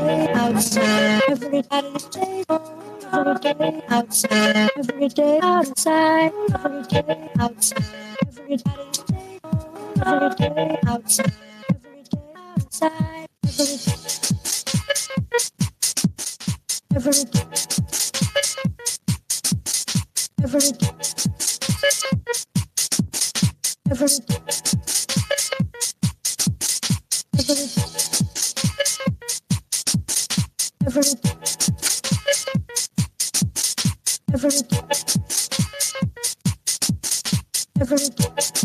day outside, every day every day outside, every day outside, every day outside, every day every day outside, every day outside, every day, every day, every day, every day. Every Ever. Ever. Ever.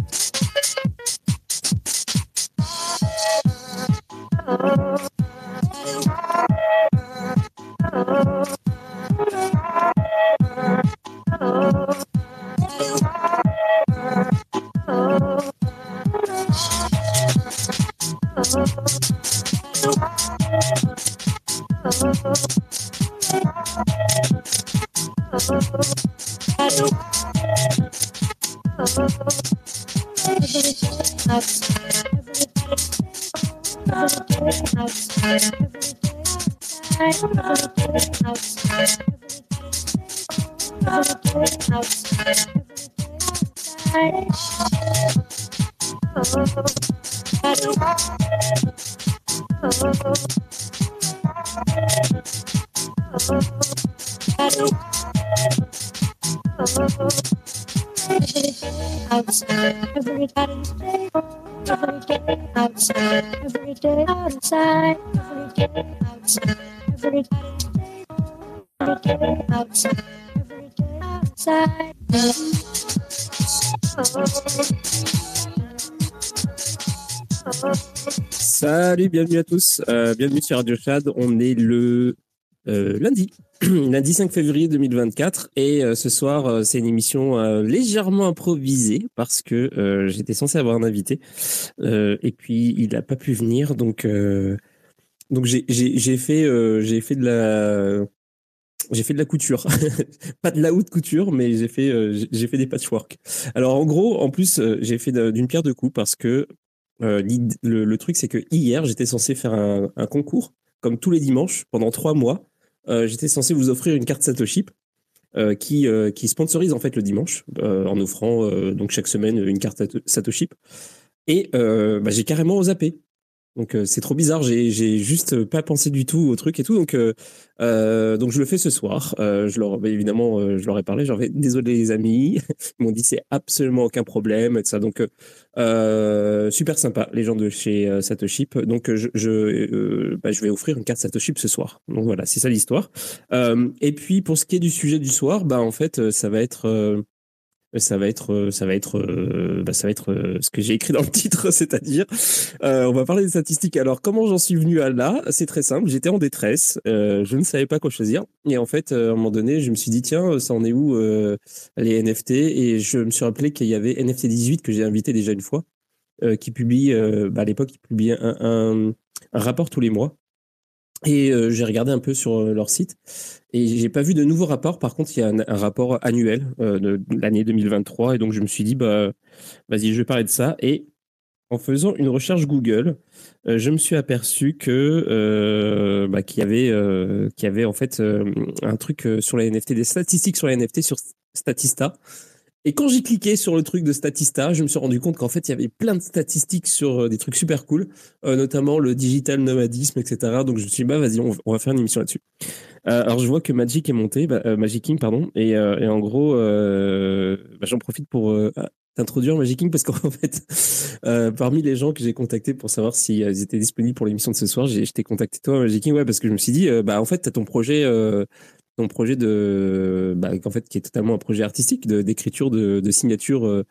Bye. Salut, bienvenue à tous. Euh, bienvenue sur Radio Chad. On est le euh, lundi, lundi 5 février 2024. Et euh, ce soir, c'est une émission légèrement improvisée parce que j'étais censé avoir un invité. et puis, il n'a pas pu venir. Donc, donc j'ai fait, fait de la j'ai fait de la couture, pas de la haute couture, mais j'ai fait j'ai fait des patchwork. Alors en gros, en plus, j'ai fait d'une pierre deux coups parce que euh, le, truc, c'est que hier, j'étais censé faire un, concours, comme tous les dimanches, pendant trois mois. Euh, j'étais censé vous offrir une carte Satoshi euh, qui, qui sponsorise en fait le dimanche, en offrant donc chaque semaine une carte Satoshi. Et bah, j'ai carrément zappé. Donc euh, c'est trop bizarre, j'ai juste pas pensé du tout au truc et tout. Donc euh, euh donc je le fais ce soir. Euh, je leur bah, évidemment je leur ai parlé. J'en vais désolé les amis. Ils m'ont dit c'est absolument aucun problème et ça. Donc super sympa les gens de chez Satoshi. Donc je je, bah, je vais offrir une carte Satoshi ce soir. Donc voilà c'est ça l'histoire. et puis pour ce qui est du sujet du soir, bah en fait ça va être ça va être euh, ça va être euh, bah, ça va être euh, ce que j'ai écrit dans le titre c'est-à-dire on va parler des statistiques. Alors comment j'en suis venu à là? C'est très simple. J'étais en détresse je ne savais pas quoi choisir. Et en fait à un moment donné je me suis dit tiens ça en est où les NFT et je me suis rappelé qu'il y avait NFT 18 que j'ai invité déjà une fois qui publie bah, à l'époque il un, un rapport tous les mois et euh, j'ai regardé un peu sur euh, leur site et j'ai pas vu de nouveaux rapports. Par contre, il y a un, rapport annuel euh, de, l'année 2023 et donc je me suis dit bah vas-y, je vais parler de ça. Et en faisant une recherche Google, je me suis aperçu que bah, qu'il y avait qu'il y avait en fait un truc sur la NFT, des statistiques sur la NFT sur Statista. Et quand j'ai cliqué sur le truc de Statista, je me suis rendu compte qu'en fait, il y avait plein de statistiques sur euh, des trucs super cool, euh, notamment le digital nomadisme, etc. Donc je me suis dit, bah vas-y, on, va faire une émission là-dessus. Euh, alors je vois que Magic est monté, bah, Magic King, pardon, et, en gros, bah, j'en profite pour t'introduire Magic King parce qu'en fait, parmi les gens que j'ai contactés pour savoir s'ils étaient disponibles pour l'émission de ce soir, je t'ai contacté toi, Magic King, ouais, parce que je me suis dit, bah en fait, t'as ton projet projet de, bah, en fait, qui est totalement un projet artistique d'écriture de, de, signatures euh,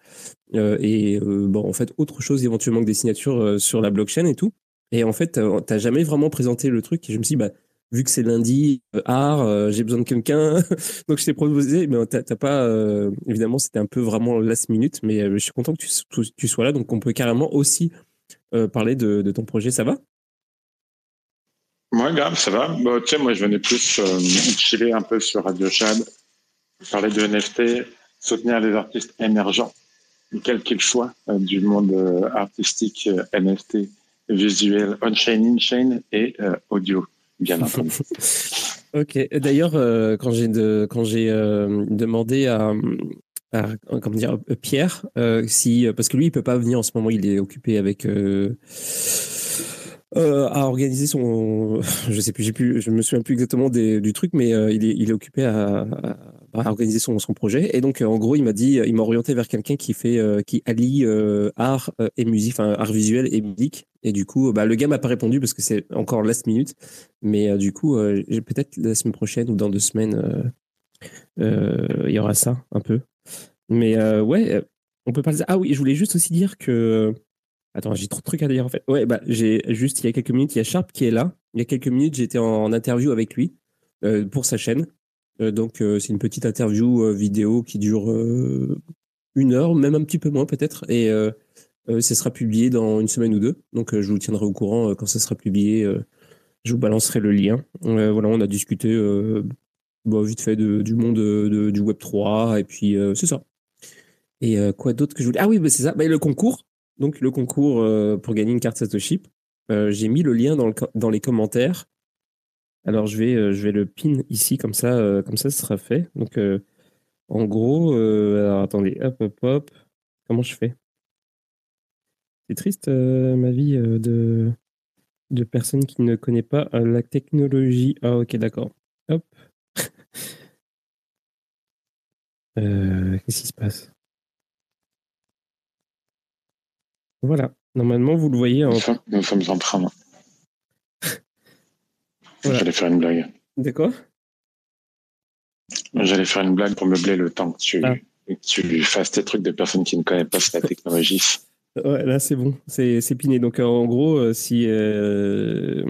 euh, et euh, bon, en fait, autre chose éventuellement que des signatures sur la blockchain et tout. Et en fait, t'as jamais vraiment présenté le truc. Et je me suis dit, bah, vu que c'est lundi, art, j'ai besoin de quelqu'un. Donc, je t'ai proposé, mais t'as pas, évidemment, c'était un peu vraiment last minute, mais je suis content que tu, tu, sois là. Donc, on peut carrément aussi parler de, de ton projet. Ça va? Moi, grave, ça va. Moi, je venais plus euh, chiller un peu sur Radio Chad, parler de NFT, soutenir les artistes émergents, quel qu'ils soient, euh, du monde euh, artistique, NFT, visuel, on-chain, in-chain et audio. bien entendu. ok. D'ailleurs, euh, quand j'ai quand euh, demandé à, à, comment dire Pierre si parce que lui il peut pas venir en ce moment, il est occupé avec à organiser son, je sais plus, j'ai plus, je me souviens plus exactement des, du truc, mais il, est, il est occupé à, à organiser son, son, projet. Et donc, en gros, il m'a dit, il m'a orienté vers quelqu'un qui fait, qui allie art et musique, enfin art visuel et musique. Et du coup, bah, le gars m'a pas répondu parce que c'est encore last minute. Mais du coup, peut-être la semaine prochaine ou dans deux semaines, il y aura ça un peu. Mais ouais, on peut parler. Ah oui, je voulais juste aussi dire que Attends, j'ai trop de trucs à dire en fait. Ouais, bah, j'ai juste il y a quelques minutes, il y a Sharp qui est là. Il y a quelques minutes, j'étais en interview avec lui euh, pour sa chaîne. Euh, donc, euh, c'est une petite interview vidéo qui dure une heure, même un petit peu moins peut-être. Et ça sera publié dans une semaine ou deux. Donc, je vous tiendrai au courant quand ça sera publié. je vous balancerai le lien. voilà, on a discuté bah, vite fait du monde du Web 3. Et puis, c'est ça. Et quoi d'autre que je voulais. Ah oui, bah, c'est ça. Bah, le concours donc le concours euh, pour gagner une carte Satoshi. Euh, j'ai mis le lien dans, le, dans, les commentaires. Alors je vais, euh, je vais le pin ici, comme ça, comme ça, ce sera fait. Donc en gros, alors attendez, hop, hop, hop. Comment je fais? C'est triste ma vie de, de personne qui ne connaît pas la technologie. Ah ok, d'accord. Hop. Qu'est-ce qui se passe? Voilà. Normalement, vous le voyez. En... Nous, sommes, en train. J'allais faire une blague. De quoi? J'allais faire une blague pour meubler le temps que tu, ah. tu fasses tes trucs de personnes qui ne connaissent pas la technologie. Ouais, là c'est bon, c'est piné. Donc en gros, euh, si euh,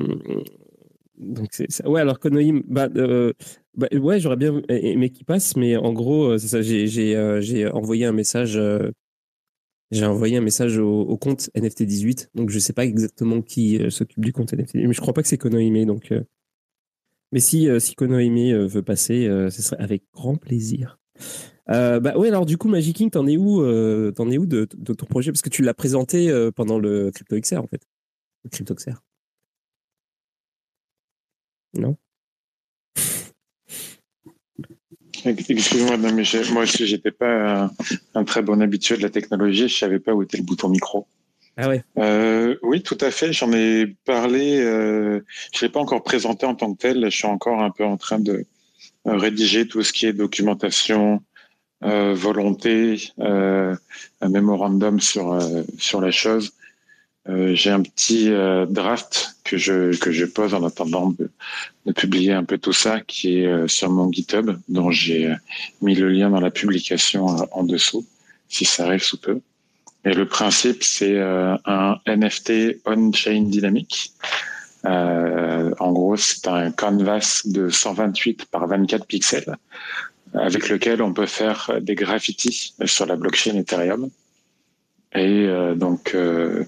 donc c'est ouais alors Konoim, bah, euh, bah, ouais j'aurais bien aimé qu'il passe, mais en gros c'est ça. J'ai envoyé un message j'ai envoyé un message au, compte NFT18, donc je ne sais pas exactement qui euh, s'occupe du compte NFT, mais je crois pas que c'est Konohime. Donc, euh. mais si, euh, Konohime veut passer, ce serait avec grand plaisir. bah ouais, alors du coup, Magic King, t'en es où, t'en es où de, de, ton projet? Parce que tu l'as présenté pendant le CryptoXR en fait. Le CryptoXR. Non? Excuse-moi, mais moi aussi, j'étais pas un, très bon habitué de la technologie. Je savais pas où était le bouton micro. Ah ouais. Euh, oui, tout à fait. J'en ai parlé. Euh, je l'ai pas encore présenté en tant que tel. Je suis encore un peu en train de euh, rédiger tout ce qui est documentation, euh, volonté, un mémorandum sur sur la chose. Euh, j'ai un petit euh, draft que je que je pose en attendant de, publier un peu tout ça qui est euh, sur mon GitHub dont j'ai mis le lien dans la publication en dessous si ça arrive sous peu. Et le principe c'est un NFT on-chain dynamique. en gros, c'est un canvas de 128 par 24 pixels avec lequel on peut faire des graffitis sur la blockchain Ethereum. Et euh, donc, euh,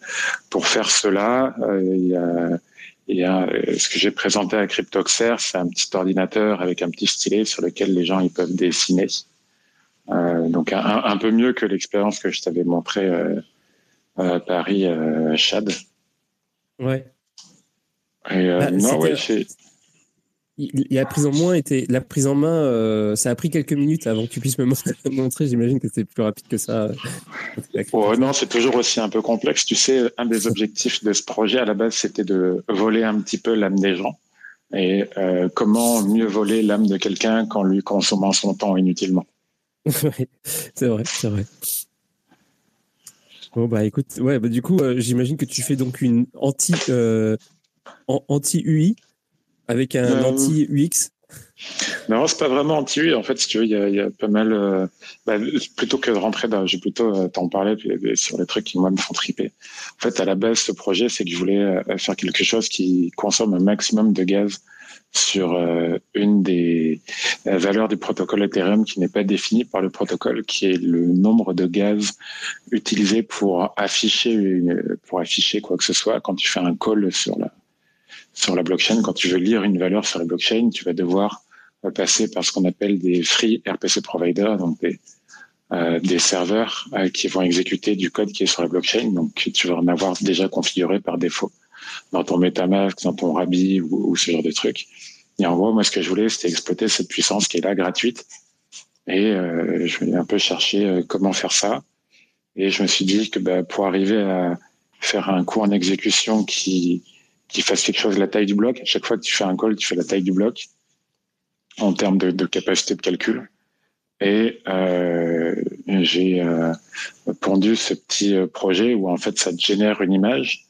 pour faire cela, euh, il y a, il y a ce que j'ai présenté à Cryptoxer, c'est un petit ordinateur avec un petit stylet sur lequel les gens ils peuvent dessiner. donc, un, un, peu mieux que l'expérience que je t'avais montré à Paris, Chad. Ouais. Et, bah, non, ouais, la prise en main était la prise en main euh, ça a pris quelques minutes avant que tu puisses me montrer. J'imagine que c'était plus rapide que ça. Non c'est toujours aussi un peu complexe. Tu sais un des objectifs de ce projet à la base c'était de voler un petit peu l'âme des gens. Et euh, comment mieux voler l'âme de quelqu'un qu'en lui consommant son temps inutilement? C'est vrai c'est vrai. Bon bah écoute ouais bah, du coup euh, j'imagine que tu fais donc une anti anti UI avec un euh, anti-UX non, c'est pas vraiment anti-UI. En fait, si tu veux, il y a, pas mal. Euh, bah, plutôt que de rentrer dans, j'ai plutôt euh, t'en parler sur les trucs qui moi me font triper. En fait, à la base, ce projet, c'est que je voulais faire quelque chose qui consomme un maximum de gaz sur une des valeurs du protocole Ethereum qui n'est pas définie par le protocole, qui est le nombre de gaz utilisé pour afficher pour afficher quoi que ce soit quand tu fais un call sur la sur la blockchain, quand tu veux lire une valeur sur la blockchain, tu vas devoir euh, passer par ce qu'on appelle des free RPC providers, donc des, euh, des serveurs euh, qui vont exécuter du code qui est sur la blockchain. Donc, tu vas en avoir déjà configuré par défaut dans ton MetaMask, dans ton Rabi ou, ce genre de trucs. Et en gros, moi, ce que je voulais, c'était exploiter cette puissance qui est là, gratuite. Et euh, je vais un peu chercher euh, comment faire ça. Et je me suis dit que bah, pour arriver à faire un coup en exécution qui, qui fasse quelque chose de la taille du bloc, à chaque fois que tu fais un call, tu fais la taille du bloc en termes de, de capacité de calcul. Et euh, j'ai euh, pondu ce petit euh, projet où en fait ça génère une image.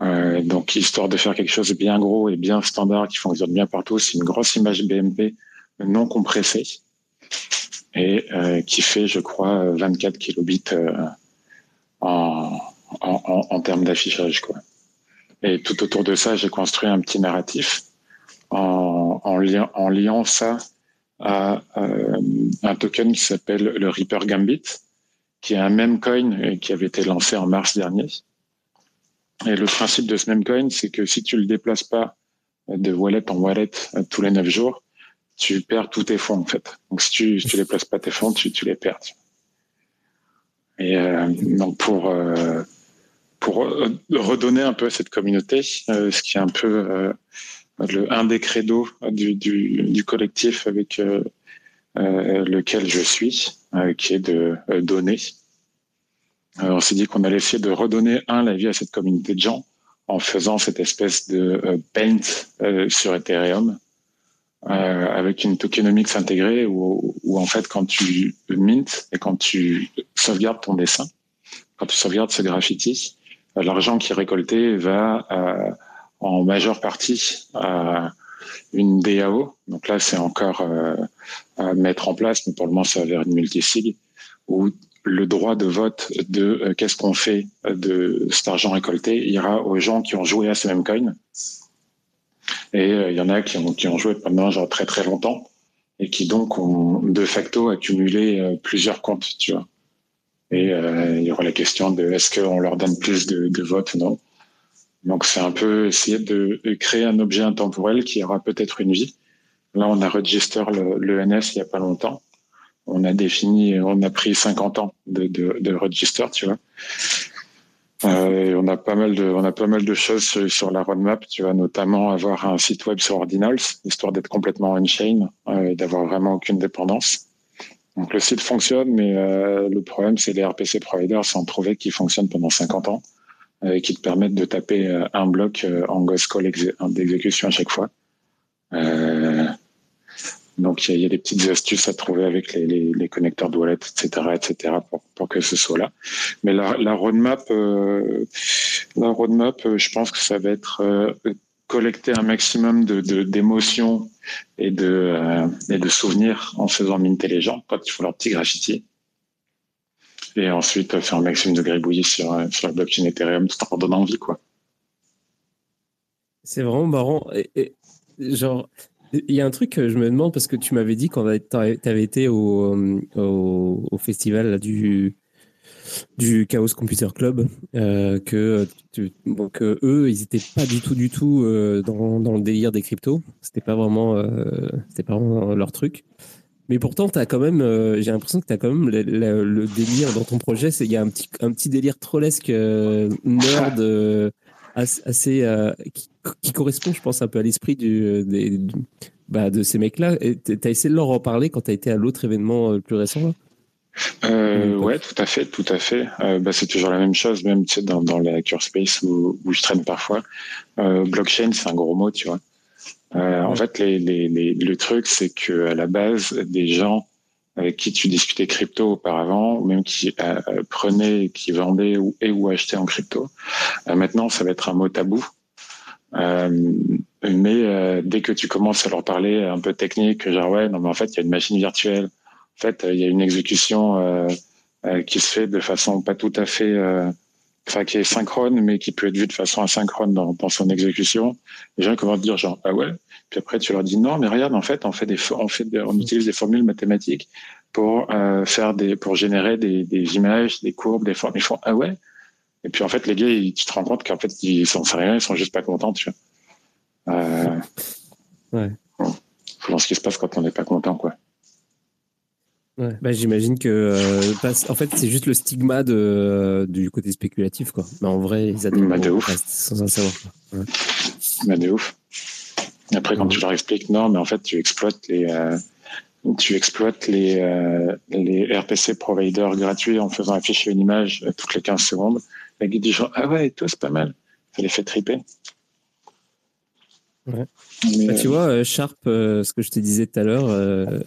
Euh, donc histoire de faire quelque chose de bien gros et bien standard qui fonctionne bien partout, c'est une grosse image BMP non compressée et euh, qui fait, je crois, 24 kilobits en, en, en, termes d'affichage. Quoi. Et tout autour de ça, j'ai construit un petit narratif en, liant, ça à euh, un token qui s'appelle le Reaper Gambit, qui est un même coin qui avait été lancé en mars dernier. Et le principe de ce même coin, c'est que si tu le déplaces pas de wallet en wallet tous les neuf jours, tu perds tous tes fonds en fait. Donc si tu si tu déplaces pas tes fonds, tu, tu les perds. Et euh, donc pour euh, pour redonner un peu à cette communauté, euh, ce qui est un peu le, un des credos du, collectif avec euh, euh, lequel je suis, euh, qui est de donner. on s'est dit qu'on allait essayer de redonner un la vie à cette communauté de gens en faisant cette espèce de paint sur Ethereum avec une tokenomics intégrée où, où, en fait quand tu mint et quand tu sauvegardes ton dessin, quand tu sauvegardes ce graffiti, l'argent qui est récolté va en majeure partie à une DAO. Donc là, c'est encore euh, à mettre en place, mais pour le moment, ça va vers une multisig, où le droit de vote de euh, qu'est-ce qu'on fait de cet argent récolté ira aux gens qui ont joué à ce même coin. Et euh, il y en a qui ont, qui ont joué pendant genre très très longtemps et qui donc ont de facto accumulé plusieurs comptes, tu vois. Et il y aura la question de est-ce qu'on leur donne plus de, de votes ou non. Donc c'est un peu essayer de, créer un objet intemporel qui aura peut-être une vie. Là, on a registré le, NS il y a pas longtemps. On a défini, on a pris 50 ans de, de, de register, tu vois. Euh, on a pas mal de, on a pas mal de choses sur, la roadmap. Tu vas notamment avoir un site web sur Ordinals, histoire d'être complètement on-chain euh, et d'avoir vraiment aucune dépendance. Donc le site fonctionne, mais euh, le problème c'est les RPC providers sans prouver qu'ils fonctionnent pendant 50 ans. Euh, qui te permettent de taper euh, un bloc euh, en ghost call d'exécution à chaque fois. donc il y, a des petites astuces à trouver avec les, les, les connecteurs de wallet, etc., etc., pour, pour, que ce soit là. Mais la, la roadmap, euh, la roadmap, je pense que ça va être euh, collecter un maximum de d'émotions et de euh, et de souvenirs en faisant minter les gens quand ils font leur petit graffiti et ensuite faire un maximum de gribouillis sur, euh, sur la blockchain Ethereum tout en donnant envie, quoi. C'est vraiment marrant. Et, genre, il y a un truc que je me demande parce que tu m'avais dit quand tu avais été au, au, au festival du, du Chaos Computer Club euh, que, que eux ils étaient pas du tout du tout euh, dans, dans, le délire des cryptos c'était pas vraiment euh, c'était pas vraiment leur truc mais pourtant, quand même, euh, j'ai l'impression que tu as quand même le, délire dans ton projet. Il y a un petit, un petit délire trollesque euh, nerd euh, assez, qui, correspond, je pense, un peu à l'esprit bah, de ces mecs-là. Tu as essayé de leur en parler quand tu as été à l'autre événement plus récent euh, ouais, tout à fait, tout à fait. bah, c'est toujours la même chose, même tu sais, dans, dans la Curspace où, où je traîne parfois. blockchain, c'est un gros mot, tu vois. Euh, en fait, les, les, les, le truc, c'est que à la base, des gens avec qui tu discutais crypto auparavant, ou même qui euh, prenaient, qui vendaient ou, et ou achetaient en crypto, euh, maintenant, ça va être un mot tabou. Euh, mais euh, dès que tu commences à leur parler un peu technique, genre ouais, non mais en fait, il y a une machine virtuelle. En fait, il y a une exécution qui se fait de façon pas tout à fait enfin qui est synchrone, mais qui peut être vu de façon asynchrone dans, dans son exécution. Les gens commencent à dire genre ah ouais, puis après tu leur dis non, mais regarde en fait on fait des on fait on utilise des formules mathématiques pour euh, faire des pour générer des, des images, des courbes, des formes. Ils font ah ouais? Et puis en fait les gars, ils, tu te rends compte qu'en fait ils sont rien, ils sont juste pas contents, tu vois. Euh, ouais. Bon, ce qui se passe quand on n'est pas content quoi. Ouais. Bah, j'imagine que euh, en fait c'est juste le stigma de, du côté spéculatif quoi. Mais en vrai ils adhèrent Bah, de ouf. sans un savoir. quoi. Ouais. Bah, de ouf. Après, quand tu leur expliques, non, mais en fait, tu exploites les, euh, tu exploites les, euh, les RPC providers gratuits en faisant afficher une image euh, toutes les 15 secondes. Les gars disent genre, ah ouais, et toi, c'est pas mal. Ça les fait triper. Ouais. Mais, Bah, tu euh, vois, euh, Sharp, euh, ce que je te disais tout à l'heure, euh,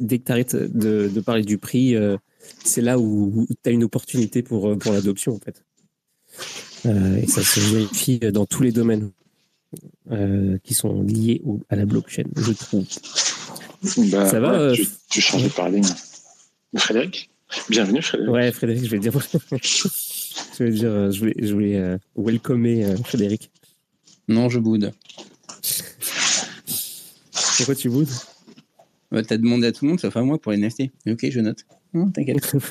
dès que tu arrêtes de, de parler du prix, c'est là où, tu as une opportunité pour, pour l'adoption, en fait. Et ça se vérifie dans tous les domaines qui sont liés au- à la blockchain, je trouve. bah, ça va, ouais, tu, tu changes de paradigme. Frédéric? Bienvenue, Frédéric. Ouais, Frédéric, je vais dire. je vais dire, je voulais, je voulais welcomer Frédéric. Non, je boude. Pourquoi tu boudes? Bah, T'as demandé à tout le monde sauf à moi pour les NFT. Ok, je note. Non, t'inquiète.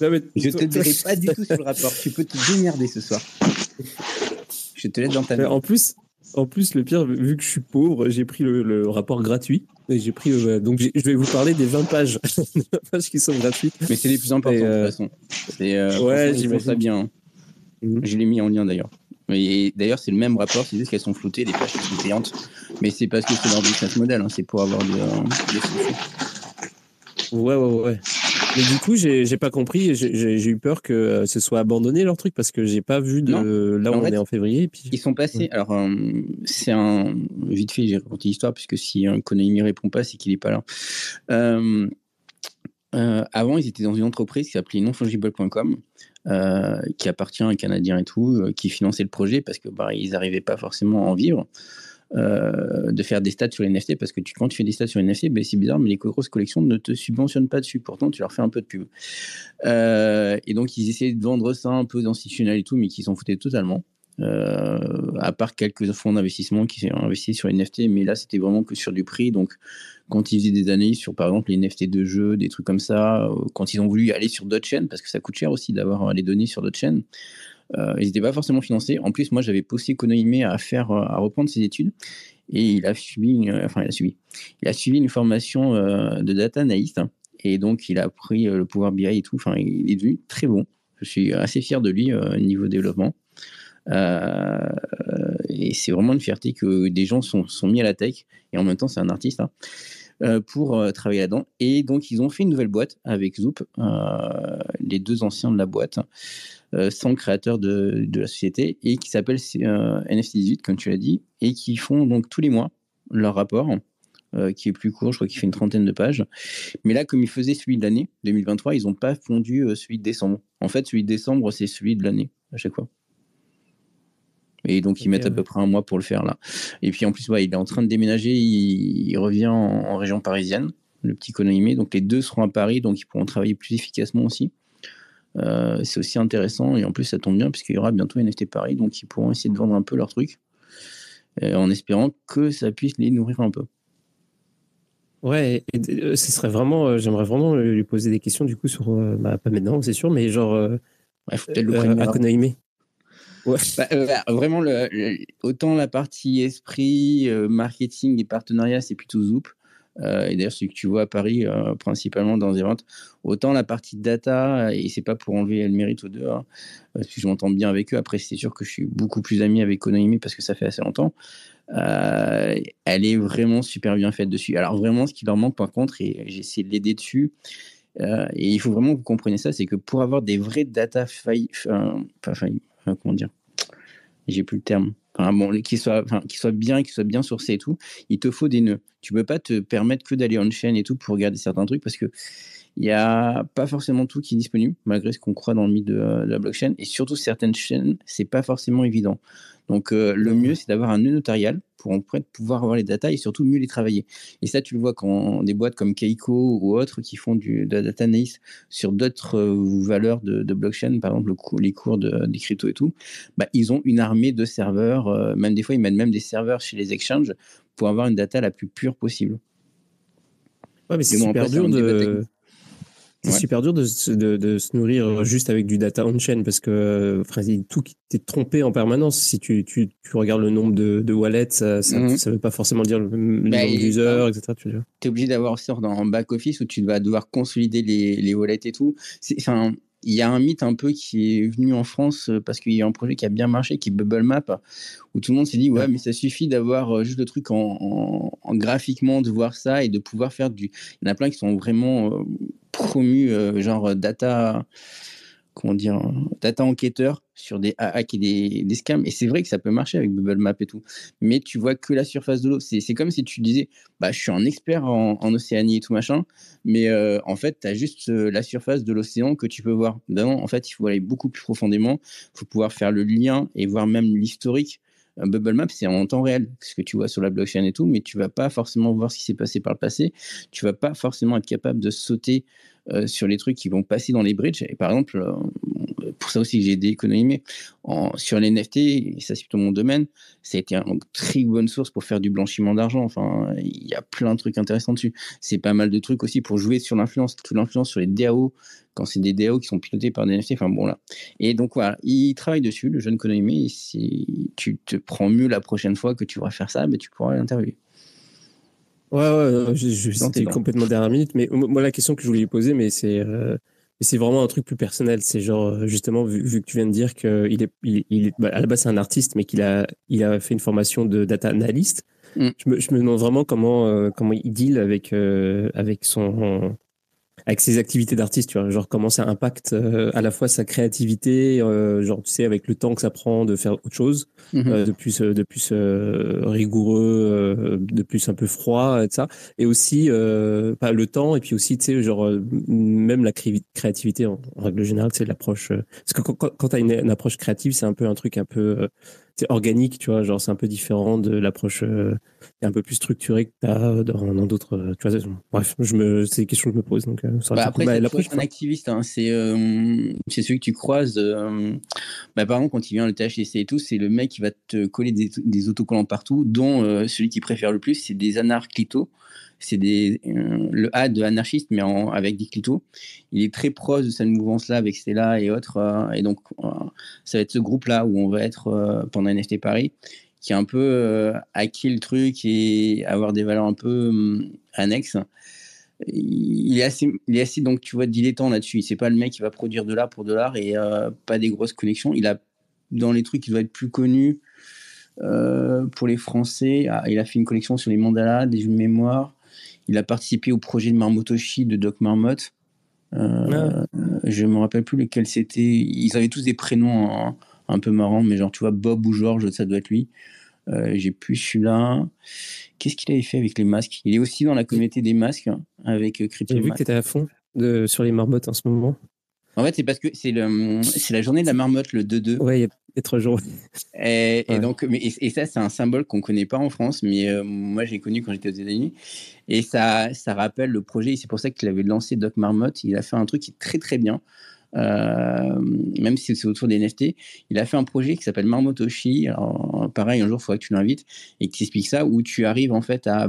Non, mais Je te dirai pas du tout sur le rapport. Tu peux te démerder ce soir. Je te laisse dans ta main. en plus, en plus, le pire, vu que je suis pauvre, j'ai pris le, le rapport gratuit. Et j'ai pris, euh, donc je vais vous parler des 20 pages, des 20 pages qui sont gratuites. Mais c'est les plus importants de euh, toute façon. C'est, euh, ouais, j'imagine. ça bien. hein. Mhm. Je l'ai mis en lien d'ailleurs. Et d'ailleurs, c'est le même rapport, c'est juste qu'elles sont floutées, les pages sont payantes. Mais c'est parce que c'est leur business model, hein, c'est pour avoir des, euh. Ouais, ouais, ouais. Mais du coup, j'ai pas compris. J'ai eu peur que euh, ce soit abandonné leur truc parce que j'ai pas vu de Non. là où En on fait, est en février. et Puis... Ils sont passés. Ouais. Alors, euh, c'est un. Vite fait, j'ai raconté l'histoire, puisque si un Konami répond pas, c'est qu'il est pas là. Euh, euh, avant, ils étaient dans une entreprise qui s'appelait nonfungible.com, euh, qui appartient à un Canadien et tout, euh, qui finançait le projet parce que bah, ils n'arrivaient pas forcément à en vivre. euh, de faire des stats sur les NFT parce que quand tu fais des stats sur les NFT, ben, c'est bizarre, mais les grosses collections ne te subventionnent pas dessus. Pourtant, tu leur fais un peu de pub. Et donc, ils essayaient de vendre ça un peu institutionnel et tout, mais qui s'en foutaient totalement. À part quelques fonds d'investissement qui ont investi sur les NFT, mais là, c'était vraiment que sur du prix. Donc, quand ils faisaient des analyses sur, par exemple, les NFT de jeux, des trucs comme ça, euh, quand ils ont voulu aller sur d'autres chaînes, parce que ça coûte cher aussi d'avoir euh, les données sur d'autres chaînes, euh, ils n'étaient pas forcément financés. En plus, moi, j'avais poussé Konohime à faire, à reprendre ses études, et il a suivi, une, enfin, il a suivi, il a suivi une formation de data analyst, et donc il a appris le pouvoir BI et tout. Enfin, il est devenu très bon. Je suis assez fier de lui euh, niveau développement. Et c'est vraiment une fierté que des gens sont, sont mis à la tech, et en même temps, c'est un artiste. hein, pour euh, travailler là-dedans. Et donc, ils ont fait une nouvelle boîte avec Zoop, euh, les deux anciens de la boîte, euh, sans créateur de, la société, et qui s'appelle euh, NFT18, comme tu l'as dit, et qui font donc tous les mois leur rapport, euh, qui est plus court, je crois qu'il fait une trentaine de pages. Mais là, comme ils faisaient celui de l'année 2023, ils n'ont pas fondu euh, celui de décembre. En fait, celui de décembre, c'est celui de l'année, à chaque fois. Et donc, ils mettent à peu près un mois pour le faire là. Et puis en plus, ouais, il est en train de déménager, il, il revient en, en région parisienne, le petit Konohime. Donc les deux seront à Paris, donc ils pourront travailler plus efficacement aussi. Euh, c'est aussi intéressant et en plus ça tombe bien puisqu'il y aura bientôt NFT Paris, donc ils pourront essayer de vendre un peu leur truc euh, en espérant que ça puisse les nourrir un peu. Ouais, et, et, euh, ce serait vraiment, euh, j'aimerais vraiment lui poser des questions du coup sur, bah, pas maintenant, c'est sûr, mais genre Ouais, faut peut-être le à. Konohime. Bah, euh, bah, vraiment, autant la partie esprit, euh, marketing et partenariat, c'est plutôt Zoop. Euh, et d'ailleurs, celui que tu vois à Paris, principalement dans les ventes. Autant la partie data, et c'est pas pour enlever le mérite aux deux, hein, parce que je m'entends bien avec eux. Après, c'est sûr que je suis beaucoup plus ami avec Konohime parce que ça fait assez longtemps. Elle est vraiment super bien faite dessus. Alors, vraiment, ce qui leur manque, par contre, et j'ai essayé de l'aider dessus, et il faut vraiment que vous compreniez ça, c'est que pour avoir des vraies data failles, enfin, comment dire, j'ai plus le terme. Enfin, bon, qui soit, enfin, qui soit bien, qui soit bien sourcé et tout, il te faut des nœuds. Tu peux pas te permettre que d'aller on chaîne et tout pour regarder certains trucs parce que il y a pas forcément tout qui est disponible malgré ce qu'on croit dans le mythe de, de la blockchain et surtout certaines chaînes c'est pas forcément évident. Donc euh, le mieux c'est d'avoir un nœud notarial pour en fait, pouvoir avoir les datas et surtout mieux les travailler. Et ça tu le vois quand des boîtes comme Keiko ou autres qui font du, de la data analysis sur d'autres euh, valeurs de, de blockchain, par exemple le les cours de, des cryptos et tout, bah, ils ont une armée de serveurs, euh, même des fois ils mettent même des serveurs chez les exchanges pour avoir une data la plus pure possible. Ouais, mais c'est super après, dur débat de. C'est Ouais. super dur de, se- de, de se nourrir juste avec du data on-chain parce que enfin, tout qui t'es trompé en permanence. Si tu, tu, tu regardes le nombre de, de wallets, ça, ça, Mhm. ça veut pas forcément dire le, le Bah, nombre d'users, etc. Tu es obligé d'avoir dans un back-office où tu vas devoir consolider les, les wallets et tout. C'est- Enfin, il y a un mythe un peu qui est venu en France euh, parce qu'il y a un projet qui a bien marché, qui est Bubble Map, où tout le monde s'est dit, ouais, mais ça suffit d'avoir euh, juste le truc en, en- en graphiquement, de voir ça et de pouvoir faire du. Il y en a plein qui sont vraiment euh, promus, euh, genre data. Comment dire, euh, data enquêteur sur des hacks et des, scams. Et c'est vrai que ça peut marcher avec Bubble Map et tout. Mais tu vois que la surface de l'eau. C'est comme si tu disais, bah, je suis un expert en, Océanie et tout machin, mais euh, en fait, tu as juste euh, la surface de l'océan que tu peux voir. En fait, il faut aller beaucoup plus profondément. Il faut pouvoir faire le lien et voir même l'historique. Bubble Map, c'est en temps réel, ce que tu vois sur la blockchain et tout, mais tu vas pas forcément voir ce qui s'est passé par le passé. Tu vas pas forcément être capable de sauter euh, sur les trucs qui vont passer dans les bridges. Et par exemple, euh, pour ça aussi j'ai aidé économie, en, sur les NFT, ça c'est plutôt mon domaine, ça a été une très bonne source pour faire du blanchiment d'argent. Enfin, il y a plein de trucs intéressants dessus. C'est pas mal de trucs aussi pour jouer sur l'influence, toute l'influence sur les DAO, quand c'est des DAO qui sont pilotés par des NFT. Enfin bon, là. Et donc voilà, il travaille dessus, le jeune économie. Et si tu te prends mieux la prochaine fois que tu vas faire ça, ben, tu pourras l'interviewer. Ouais, ouais, je, je, dents. complètement dernière minute. Mais moi, la question que je voulais lui poser, mais c'est euh, c'est vraiment un truc plus personnel. C'est genre, euh, justement, vu, vu que tu viens de dire qu'il est, il, il est bah, à la base, c'est un artiste, mais qu'il a, il a fait une formation de data analyst. Mm. Je, me, je me demande vraiment comment, euh, comment il deal avec, euh, avec son. Avec ses activités d'artiste, tu vois, genre comment ça impacte euh, à la fois sa créativité, euh, genre tu sais avec le temps que ça prend de faire autre chose, Mhm. euh, de plus, euh, de plus euh, rigoureux, euh, de plus un peu froid, et ça. Et aussi, euh, pas le temps, et puis aussi, tu sais, genre, même la cré- créativité en, en règle générale, c'est l'approche. euh, parce que quand, quand, quand tu as une, une approche créative, c'est un peu un truc un peu euh, organique, tu vois, genre, c'est un peu différent de l'approche euh, un peu plus structurée que tu as dans dans d'autres. euh, tu vois, bref, je me, c'est des questions que je me pose. Donc, euh, ça Bah après. Bah, c'est la pas prochaine un activiste, hein. c'est euh, c'est celui que tu croises. euh, bah, par exemple, quand il vient le THC et tout, c'est le mec qui va te coller des, des autocollants partout, dont euh, celui qui préfère le plus, c'est des anarclitos. C'est des euh, le A de anarchiste, mais en, avec des clitos. Il est très proche de cette mouvance-là avec Stella et autres. euh, et donc, euh, ça va être ce groupe-là où on va être pendant NFT Paris, qui est un peu hacker le truc et avoir des valeurs un peu hum, annexes il est assez, il est assez donc tu vois dilettant là-dessus. C'est pas le mec qui va produire de l'art pour de l'art et pas des grosses collections. Il a dans les trucs qui doivent être plus connus pour les Français. ah, il a fait une collection sur les mandalas, des jeux de mémoire. Il a participé au projet de Marmotoshi de Doc Marmotte. Euh, Je me rappelle plus lequel c'était. Ils avaient tous des prénoms un peu marrants, mais genre tu vois Bob ou Georges, ça doit être lui. Euh, J'ai plus celui-là. Qu'est-ce qu'il avait fait avec les masques? Il est aussi dans la communauté des masques hein, avec euh, Crypto J'ai vu que tu étais à fond de, sur les marmottes en ce moment. En fait, c'est parce que c'est la journée de la marmotte, le 2-2. Ouais, il y a peut-être trois jours. Et, et donc, mais, et, et ça, c'est un symbole qu'on connaît pas en France, mais euh, moi, j'ai connu quand j'étais aux États-Unis. Et ça, ça rappelle le projet. Et c'est pour ça qu'il avait lancé Doc Marmotte. Il a fait un truc qui est très, très bien. Euh, même si c'est autour des NFT, il a fait un projet qui s'appelle Marmotoshi. Alors, pareil, un jour, il faudra que tu l'invites et qu'il t'explique ça, où tu arrives en fait à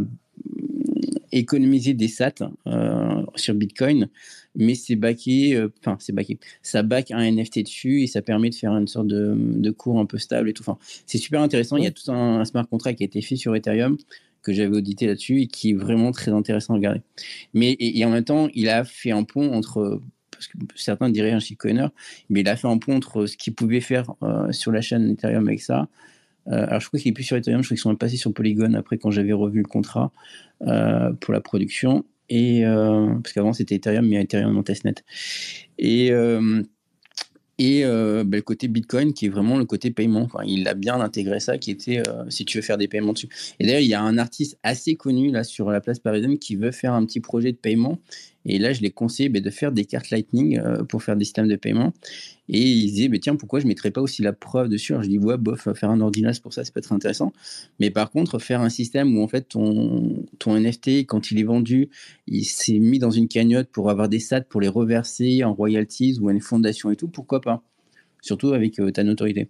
économiser des sats euh, sur Bitcoin, mais c'est backé, euh, enfin c'est backé, ça back un NFT dessus et ça permet de faire une sorte de, de cours un peu stable et tout. Enfin, c'est super intéressant. Il y a tout un, un smart contract qui a été fait sur Ethereum que j'avais audité là-dessus et qui est vraiment très intéressant à regarder. Mais et, et en même temps, il a fait un pont entre parce que certains diraient un shitcoiner, mais il a fait un pont entre ce qu'il pouvait faire euh, sur la chaîne Ethereum avec ça. Euh, alors je crois qu'il est plus sur Ethereum, je crois qu'ils sont passés sur Polygon après quand j'avais revu le contrat euh, pour la production. Et euh, parce qu'avant c'était Ethereum, mais Ethereum en testnet. Et et ben, le côté Bitcoin qui est vraiment le côté paiement. Il a bien intégré ça, qui était si tu veux faire des paiements dessus. Et d'ailleurs, il y a un artiste assez connu là sur la place parisienne qui veut faire un petit projet de paiement. Et là, je l'ai conseillé ben, de faire des cartes Lightning euh, pour faire des systèmes de paiement. Et il disait, ben, tiens, pourquoi je ne mettrais pas aussi la preuve dessus? Alors, Je dis, ouais, bof, faire un ordinateur pour ça, ça peut être intéressant. Mais par contre, faire un système où en fait ton, ton NFT, quand il est vendu, il s'est mis dans une cagnotte pour avoir des sats pour les reverser en royalties ou à une fondation et tout, pourquoi pas? Surtout avec euh, ta notoriété.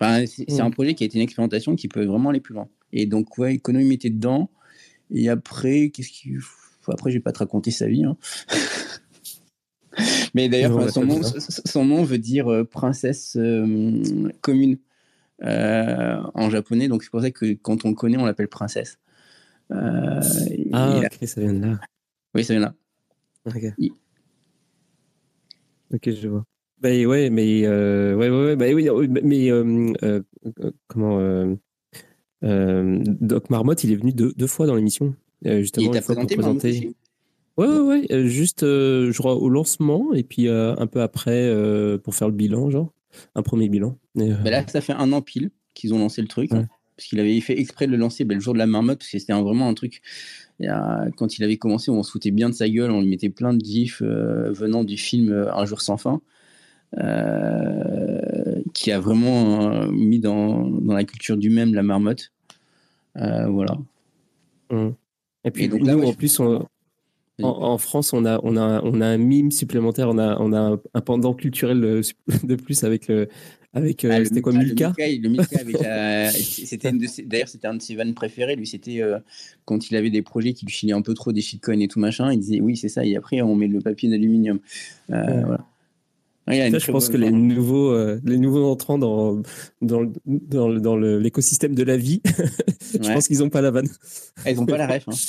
Enfin, c'est c'est Mm. un projet qui a été une expérimentation qui peut vraiment aller plus loin. Et donc, ouais, économie était dedans. Et après, qu'est-ce qu'il. Après, je vais pas te raconter sa vie. hein. Mais d'ailleurs, l'a son, nom, son veut dire euh, princesse euh, commune euh, en japonais. Donc c'est pour ça que quand on le connaît, on l'appelle princesse. Ah, ok, ça vient de là. Oui, ça vient là. Ok. Ok, je vois. Bah ouais, mais euh, ouais, ouais, ouais, bah oui, euh, mais euh, euh, euh, comment Doc Marmotte, il est venu deux, deux fois dans l'émission, euh, Il justement t'a une fois présenté présenter. Ouais, ouais, ouais, euh, juste, euh, je crois, au lancement et puis un peu après pour faire le bilan, genre un premier bilan. Et, Bah là, ça fait un an pile qu'ils ont lancé le truc. Ouais. hein, parce qu'il avait fait exprès de le lancer bah, le jour de la marmotte, parce que c'était vraiment un truc. il quand il avait commencé, on se foutait bien de sa gueule, on lui mettait plein de gifs euh, venant du film Un jour sans fin, euh, qui a vraiment euh, mis dans, dans la culture du même la marmotte. Voilà. hum. Et puis Et donc nous, là, ouais, en plus, on- en, en France, on a, on, a, on a un mime supplémentaire, on a, on a un, pendant culturel de plus avec, le, avec euh, Ah, c'était quoi, Milka, Milka Le Milka, c'était D'ailleurs, c'était un de ses vannes préférées. Lui, c'était euh, quand il avait des projets qui lui filaient un peu trop des shitcoins et tout machin. Il disait oui, c'est ça. Et après, on met le papier d'aluminium. Euh, Ouais. voilà. Ouais, il a une Ça, je pense que les nouveaux, euh, les nouveaux entrants dans, dans, dans, dans l'écosystème de la vie, je Ouais. pense qu'ils n'ont pas la vanne. Ah, ils ont pas la ref. hein.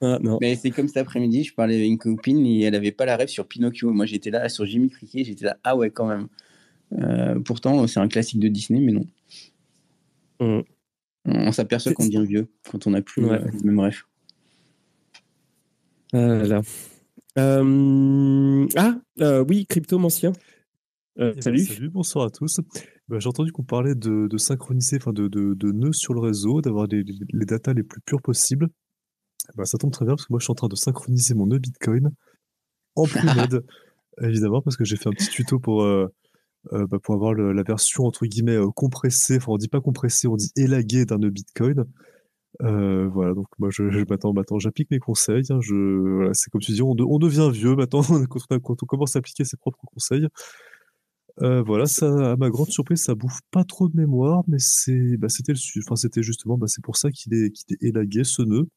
Ah. Mais c'est comme cet après-midi, je parlais avec une copine et elle avait pas la ref sur Pinocchio. Moi, j'étais là sur Jimmy Cricket. J'étais là, ah ouais, quand même. Euh, pourtant, c'est un classique de Disney, mais non. Hum. On s'aperçoit qu'on devient vieux quand on n'a plus Ouais. euh, le même ref. Ah là là. Euh, ah, euh, oui, cryptomancien. Euh, Eh ben, salut. salut, bonsoir à tous. Ben, J'ai entendu qu'on parlait de, de synchroniser, enfin de, de, de nœuds sur le réseau, d'avoir les, les, les datas les plus pures possibles. Ben, ça tombe très bien parce que moi je suis en train de synchroniser mon nœud Bitcoin en Plumed, évidemment, parce que j'ai fait un petit tuto pour, euh, euh, bah, pour avoir le- la version entre guillemets euh, compressée, enfin on dit pas compressée, on dit élaguée d'un nœud Bitcoin. Euh, voilà, donc moi je, je maintenant, j'applique mes conseils. hein, je, voilà, c'est comme tu dis, on, de- on devient vieux maintenant quand on, commence à appliquer ses propres conseils. Euh, voilà, à ma grande surprise, ça bouffe pas trop de mémoire, mais c'est, bah, c'était le, enfin, c'était justement, bah, c'est pour ça qu'il est, qu'il est élagué, ce nœud.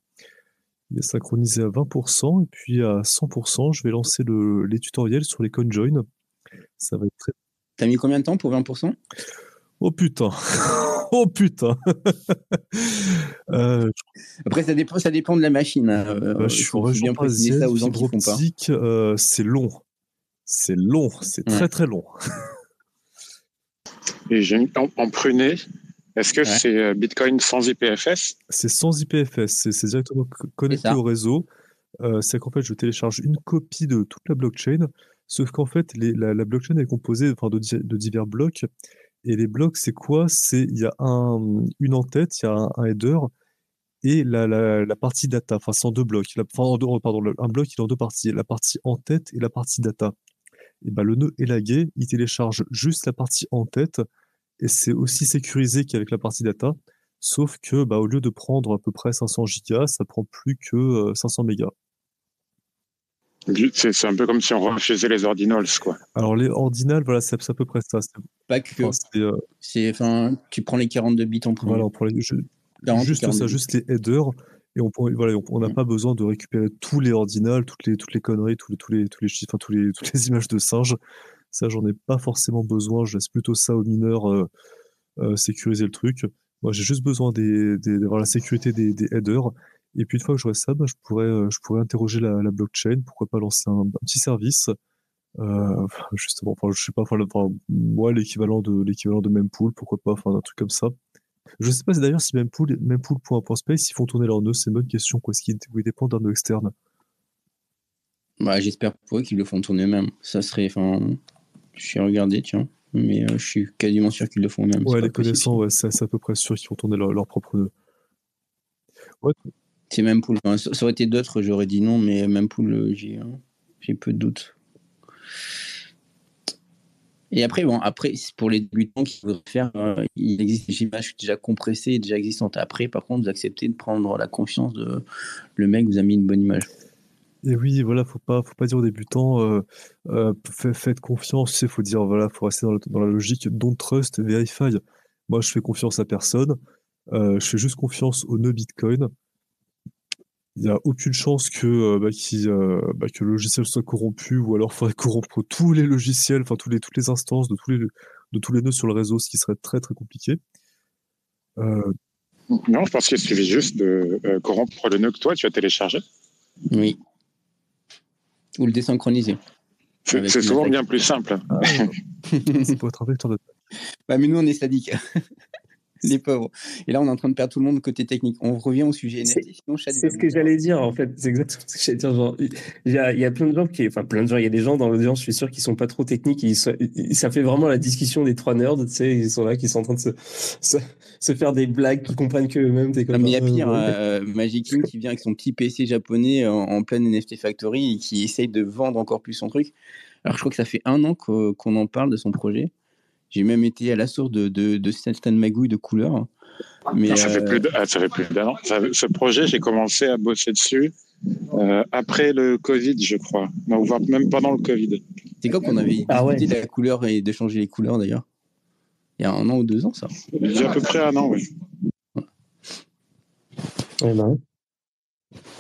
Il est synchronisé à 20%, et puis à 100%, je vais lancer le, les tutoriels sur les conjoins. Ça va être très, T'as mis combien de temps pour 20% oh putain! Oh putain! Euh, Après, ça dépend, ça dépend de la machine. hein. Euh, bah, je il suis bien préciser ça aux gens qui font pas. euh, c'est long. C'est long, c'est Ouais. très très long. Et j'ai une- en, en pruné, est-ce que Ouais. c'est euh, Bitcoin sans IPFS C'est sans IPFS, c'est directement co- connecté au réseau. Euh, c'est qu'en fait, je télécharge une copie de toute la blockchain, sauf qu'en fait, les- la, la blockchain est composée enfin, de divers blocs. Et les blocs, c'est quoi? C'est il y a un, une en-tête, il y a un, un header et la, la, la partie data. Enfin, c'est en deux blocs. La, enfin, en deux- pardon, un bloc, il est en deux parties. La partie en-tête et la partie data. Et ben, le nœud élagué, il télécharge juste la partie en-tête et c'est aussi sécurisé qu'avec la partie data. Sauf que, bah, au lieu de prendre à peu près 500 gigas, ça prend plus que euh, 500 mégas. C'est un peu comme si on refusait les ordinals, quoi. Alors, les ordinales, voilà, c'est à peu près ça. Pas que. enfin, c'est, euh, enfin, tu prends les 42 bits en premier. voilà, on prend les- je- 40, juste 42 ça, juste les headers. Et on voilà, on n'a Mm. pas besoin de récupérer tous les ordinals, toutes les, toutes les conneries, tous les, tous les, tous les chiffres, enfin, tous les, toutes les images de singes. Ça, j'en ai pas forcément besoin. Je laisse plutôt ça aux mineurs euh, euh, sécuriser le truc. Moi, j'ai juste besoin d'avoir la sécurité des, des headers. Et puis, une fois que j'aurai ça, bah, je, pourrais, je pourrais interroger la, la blockchain. Pourquoi pas lancer un, un petit service euh, justement, enfin, je sais pas, enfin, moi, l'équivalent de, l'équivalent de Mempool, pourquoi pas, enfin, un truc comme ça. Je sais pas si d'ailleurs si Mempool, Mempool.space, ils font tourner leur nœud, c'est une bonne question, quoi, est-ce qu'ils ils dépendent d'un nœud externe. Bah, j'espère pour eux qu'ils le font tourner eux-mêmes. Ça serait, enfin, je suis regardé, tiens, mais euh, je suis quasiment sûr qu'ils le font eux-mêmes. Ouais, les connaissants, ouais, c'est à peu près sûr qu'ils vont tourner leur, leur propre nœud. Ouais, C'est même pool. Enfin, ça aurait été d'autres, j'aurais dit non, mais même pool, j'ai, hein, j'ai peu de doutes. Et après, bon, après, pour les débutants qui voudraient faire, euh, il existe des images déjà compressées et déjà existantes. Après, par contre, vous acceptez de prendre la confiance de le mec vous a mis une bonne image. Et oui, voilà, faut pas, faut pas dire aux débutants, euh, euh, fa- faites confiance, il faut dire, voilà, faut rester dans, la logique don't trust, verify. Moi, je fais confiance à personne, je fais juste confiance au nœud Bitcoin. Il n'y a aucune chance que, euh, bah, euh, bah, que le logiciel soit corrompu ou alors il faudrait corrompre tous les logiciels, enfin tous les, toutes les instances de tous les, de tous les nœuds sur le réseau, ce qui serait très très compliqué. Euh, Non, je pense qu'il suffit juste de euh, corrompre le nœud que toi, tu as téléchargé. Oui. Ou le désynchroniser. C'est c'est souvent bien plus simple. ah, ça peut être un vecteur d'attaque. Bah, mais nous, on est sadiques. Les pauvres. Et là, on est en train de perdre tout le monde côté technique. On revient au sujet il C'est ce que j'allais dire en fait. C'est exactement ce que j'allais dire. Genre, il y a, il y a plein de gens qui, enfin plein de gens. Il y a des gens dans l'audience, je suis sûr, qui sont pas trop techniques. Ils sont- ils- ça fait vraiment la discussion des trois nerds. Tu sais, ils sont là, qui sont en train de se, se, se faire des blagues, qui comprennent que eux-mêmes. t'es Non, comme, mais il y a euh, pire, ouais. euh, Magic King qui vient avec son petit PC japonais en, en pleine NFT Factory et qui essaye de vendre encore plus son truc. Alors, je crois que ça fait un an qu'o- qu'on en parle de son projet. J'ai même été à la source de, de, de certaines magouilles de couleurs. Mais, Non, ça, fait euh, plus ah, ça fait plus d'un an. Ce projet, j'ai commencé à bosser dessus euh, après le Covid, je crois. Non, voire même pendant le Covid. c'est quand qu'on avait discuté Ah ouais. de la couleur et de changer les couleurs d'ailleurs? Il y a un an ou deux ans, ça. Il y a à peu près un an, oui. Ouais, bah, ouais.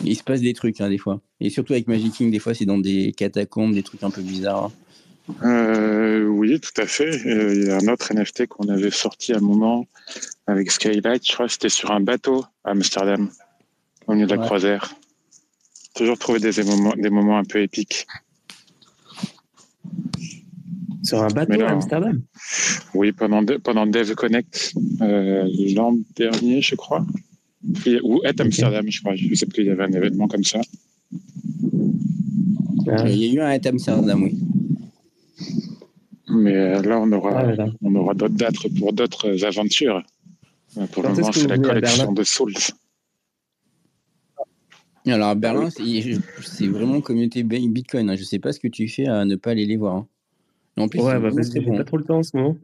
Il se passe des trucs, hein, des fois. Et surtout avec Magic King, des fois, c'est dans des catacombes, des trucs un peu bizarres. Euh, oui, tout à fait. Euh, Il y a un autre NFT qu'on avait sorti à un moment avec Skylight. Je crois que c'était sur un bateau à Amsterdam, au milieu de la Ouais. croisière. Toujours trouver des moments, des moments un peu épiques. Sur un bateau là, à Amsterdam? Oui, pendant, de- pendant Dev Connect euh, l'an dernier, je crois. Ou à Amsterdam, je crois. Je ne sais plus, il y avait un événement comme ça. Ah, Il y a eu un à Amsterdam, oui. Mais euh, là, on aura, ah, là, là. on aura d'autres dates pour d'autres aventures. Euh, Pour le Quand est-ce moment, c'est la collection Berlin de Souls. Alors, à Berlin, c'est vraiment communauté Bi- Bitcoin. hein. Je sais pas ce que tu fais à ne pas aller les voir. hein. En plus, Ouais, bah, parce que j'ai bon. pas trop le temps en ce moment.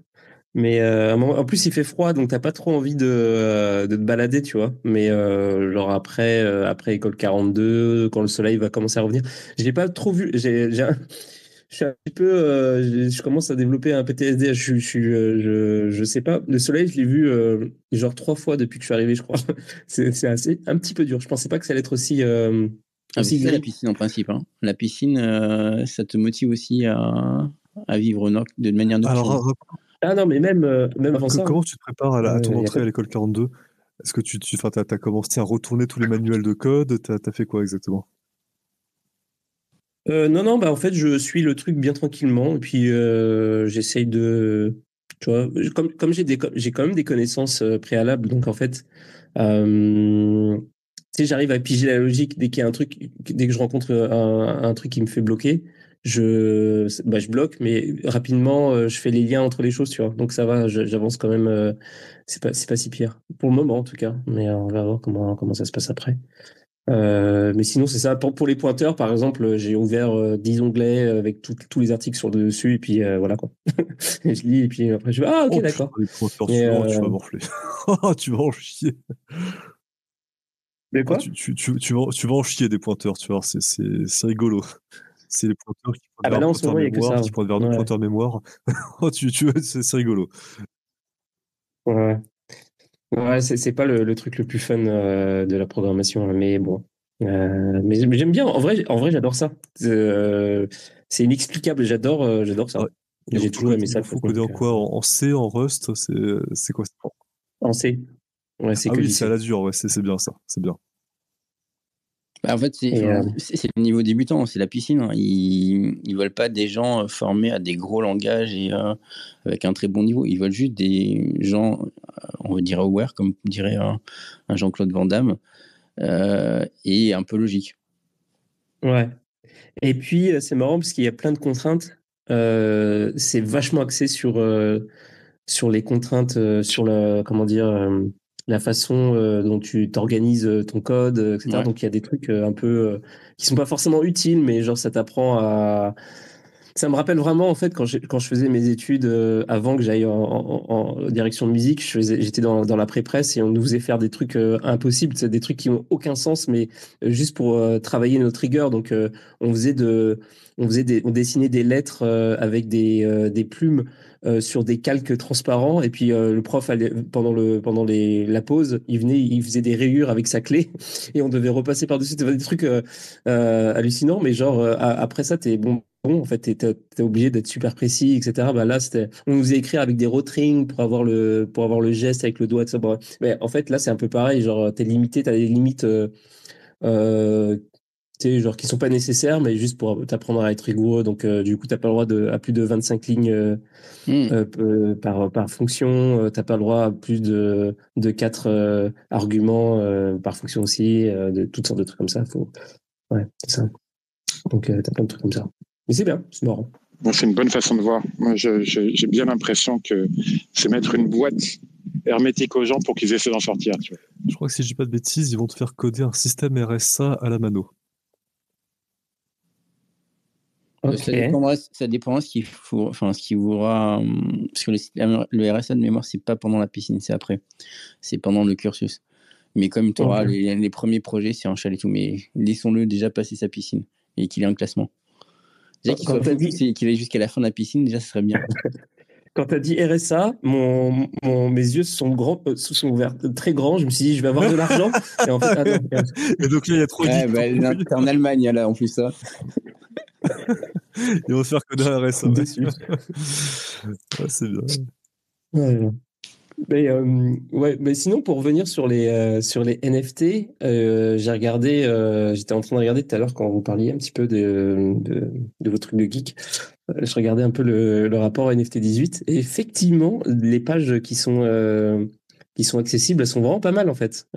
Mais euh, en plus, il fait froid, donc t'as pas trop envie de, de te balader, tu vois. Mais euh, genre après, euh, après école 42, quand le soleil va commencer à revenir, je l'ai pas trop vu. J'ai, j'ai un- je suis un petit peu, euh, je, je commence à développer un PTSD. Je, suis- je, je, je sais pas. Le soleil, je l'ai vu euh, genre trois fois depuis que je suis arrivé, je crois. C'est, assez, un petit peu dur. Je pensais pas que ça allait être aussi, euh, Ah, aussi ça, la piscine en principe. hein. La piscine, euh, ça te motive aussi à, à vivre noc- de manière nocturne. Alors, Ah non, mais même, euh, même avant Que- ça. comment tu te prépares à, la- à ton Euh, entrée à l'école 42 Est-ce que tu, tu as, commencé à retourner tous les manuels de code? Tu as, fait quoi exactement? Euh, non, non, bah en fait, je suis le truc bien tranquillement et puis euh, j'essaye de, tu vois, comme, comme j'ai des, j'ai quand même des connaissances euh, préalables, donc en fait, euh, tu sais, j'arrive à piger la logique dès qu'il y a un truc, dès que je rencontre un, un truc qui me fait bloquer, je, bah, je bloque, mais rapidement, euh, je fais les liens entre les choses, tu vois, donc ça va, j'avance quand même, euh, c'est pas, c'est pas si pire pour le moment en tout cas, mais euh, on va voir comment, comment ça se passe après. Euh, mais sinon, c'est ça. Pour, pour les pointeurs, par exemple, j'ai ouvert euh, 10 onglets avec tout- tous les articles sur le dessus, et puis euh, voilà quoi. et je lis, et puis après je vais Ah, ok, Oh, d'accord. tu, vas- euh, morfler. Ah, tu vas en chier. Mais Ah, quoi? tu, tu, tu, tu vas, tu vas en chier des pointeurs, tu vois, c'est- rigolo. C'est les pointeurs qui pointent Ah bah vers ce pointeur mémoire, ça, qui pointent vers ouais. pointeur mémoire. Tu, tu, c'est c'est rigolo. Ouais, ouais c'est c'est pas le, le truc le plus fun euh, de la programmation, hein, mais bon. Euh, mais j'aime bien. En vrai, en vrai, j'adore ça. Euh, c'est inexplicable. J'adore, euh, j'adore ça. Ouais. J'ai faut toujours coder- aimé ça. Il faut coder en quoi? En, C, en Rust C'est c'est quoi ça? Euh, En C. Ouais, c'est Ah que oui, c'est à C. la dure, ouais, c'est c'est bien ça. C'est bien. Bah, en fait, c'est euh, le niveau débutant, c'est la piscine. hein. Ils ne veulent pas des gens euh, formés à des gros langages et euh, avec un très bon niveau. Ils veulent juste des gens, euh, on va dire aware, comme dirait un, un Jean-Claude Van Damme, euh, et un peu logique. Ouais. Et puis, euh, c'est marrant parce qu'il y a plein de contraintes. Euh, c'est vachement axé sur, euh, sur les contraintes, sur la, comment dire, la façon dont tu t'organises ton code, etc. Ouais. Donc, il y a des trucs un peu qui sont pas forcément utiles, mais genre, ça t'apprend à, ça me rappelle vraiment en fait quand je, faisais mes études euh, avant que j'aille en, en, en, direction musique, j'étais dans, dans la pré-presse et on nous faisait faire des trucs euh, impossibles, des trucs qui ont aucun sens, mais euh, juste pour travailler notre rigueur. Donc on faisait de, on faisait on dessinait des lettres avec des, plumes sur des calques transparents. Et puis le prof, pendant, le, pendant la pause, il venait, il faisait des rayures avec sa clé et on devait repasser par-dessus. Des trucs hallucinants, mais genre après ça, t'es bon. Bon, en fait, t'es es, obligé d'être super précis, etc. Bah là, on nous a écrit avec des rotrings pour avoir le, pour avoir le geste avec le doigt, etc. Mais en fait, là, c'est un peu pareil. Genre, t'es limité, t'as des limites euh, genre qui sont pas nécessaires, mais juste pour t'apprendre à être rigoureux. Donc, euh, du coup, t'as pas le droit de, à plus de 25 lignes euh, hmm. euh, par, par fonction. t'as pas le droit à plus de, de 4 arguments par fonction aussi, de toutes sortes de trucs comme ça. Faut... Ouais, c'est ça. Donc, t'as plein de trucs comme ça. Mais c'est bien, c'est marrant. c'est une bonne façon de voir. Moi, j'ai bien l'impression que c'est mettre une boîte hermétique aux gens pour qu'ils essaient d'en sortir. Tu vois. Je crois que si je dis pas de bêtises, ils vont te faire coder un système RSA à la mano. Ça, dépendra, ça dépendra ce qu'il faut, enfin ce qui voudra, hum, parce que le, RSA de mémoire c'est pas pendant la piscine, c'est après, c'est pendant le cursus. Mais comme tu auras les, premiers projets, c'est un chalet et tout, mais laissons-le déjà passer sa piscine et qu'il ait un classement. Déjà qu'il soit dit... qu'il aille jusqu'à la fin de la piscine, déjà ce serait bien. Quand tu as dit RSA, mon, mon, mes yeux sont, grands, euh, sont ouverts très grands. Je me suis dit, je vais avoir de l'argent. et en fait, et donc là, il y a trop ouais, bah, T'es en Allemagne, là, en plus, ça. Il va faire que de RSA. Dessus. c'est bien. Ouais. Euh, ouais, mais sinon, pour revenir sur les, euh, sur les NFT, euh, j'ai regardé, j'étais en train de regarder tout à l'heure quand vous parliez un petit peu de, de, de vos trucs de geek. Je regardais un peu le, rapport NFT 18 et effectivement, les pages qui sont, qui sont accessibles, elles sont vraiment pas mal en fait.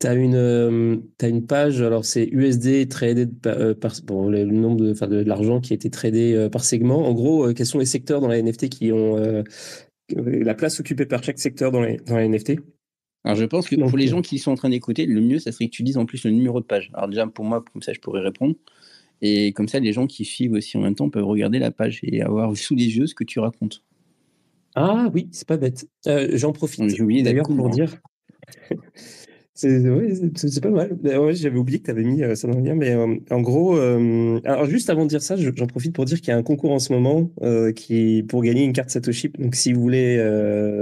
Tu as une, une page, alors c'est USD traded par, bon, le nombre de, de, l'argent qui a été tradé par segment. En gros, quels sont les secteurs dans la NFT qui ont la place occupée par chaque secteur dans, les, dans la NFT alors je pense que pour les gens qui sont en train d'écouter, le mieux, ça serait que tu dises en plus le numéro de page. Alors déjà, pour moi, comme ça, je pourrais répondre. Et comme ça, les gens qui suivent aussi en même temps peuvent regarder la page et avoir sous les yeux ce que tu racontes. Ah oui, c'est pas bête. J'en profite. J'ai oublié d'ailleurs pour dire. C'est pas mal. Ouais, J'avais oublié que tu avais mis euh, ça dans le lien, mais euh, en gros, euh, alors juste avant de dire ça, j'en profite pour dire qu'il y a un concours en ce moment qui pour gagner une carte Satoshi. Donc, si vous voulez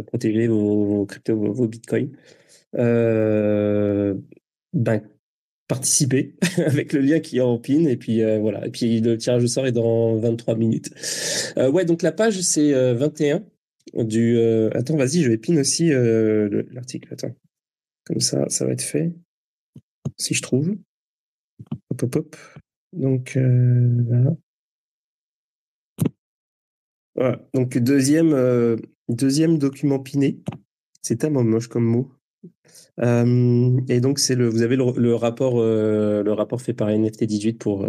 protéger vos, vos cryptos, vos, bitcoins, ben participez avec le lien qui est en pin et puis voilà. Et puis le tirage au sort est dans 23 minutes. ouais, donc la page c'est 21 du. attends, vas-y, je vais pin aussi l'article. Attends. Comme ça, ça va être fait. Si je trouve. Hop, hop, hop. Donc, euh, là. Voilà. Donc, deuxième, euh, deuxième document piné. C'est tellement moche comme mot. Euh, et donc, c'est le, vous avez le, rapport, le rapport fait par NFT 18 pour,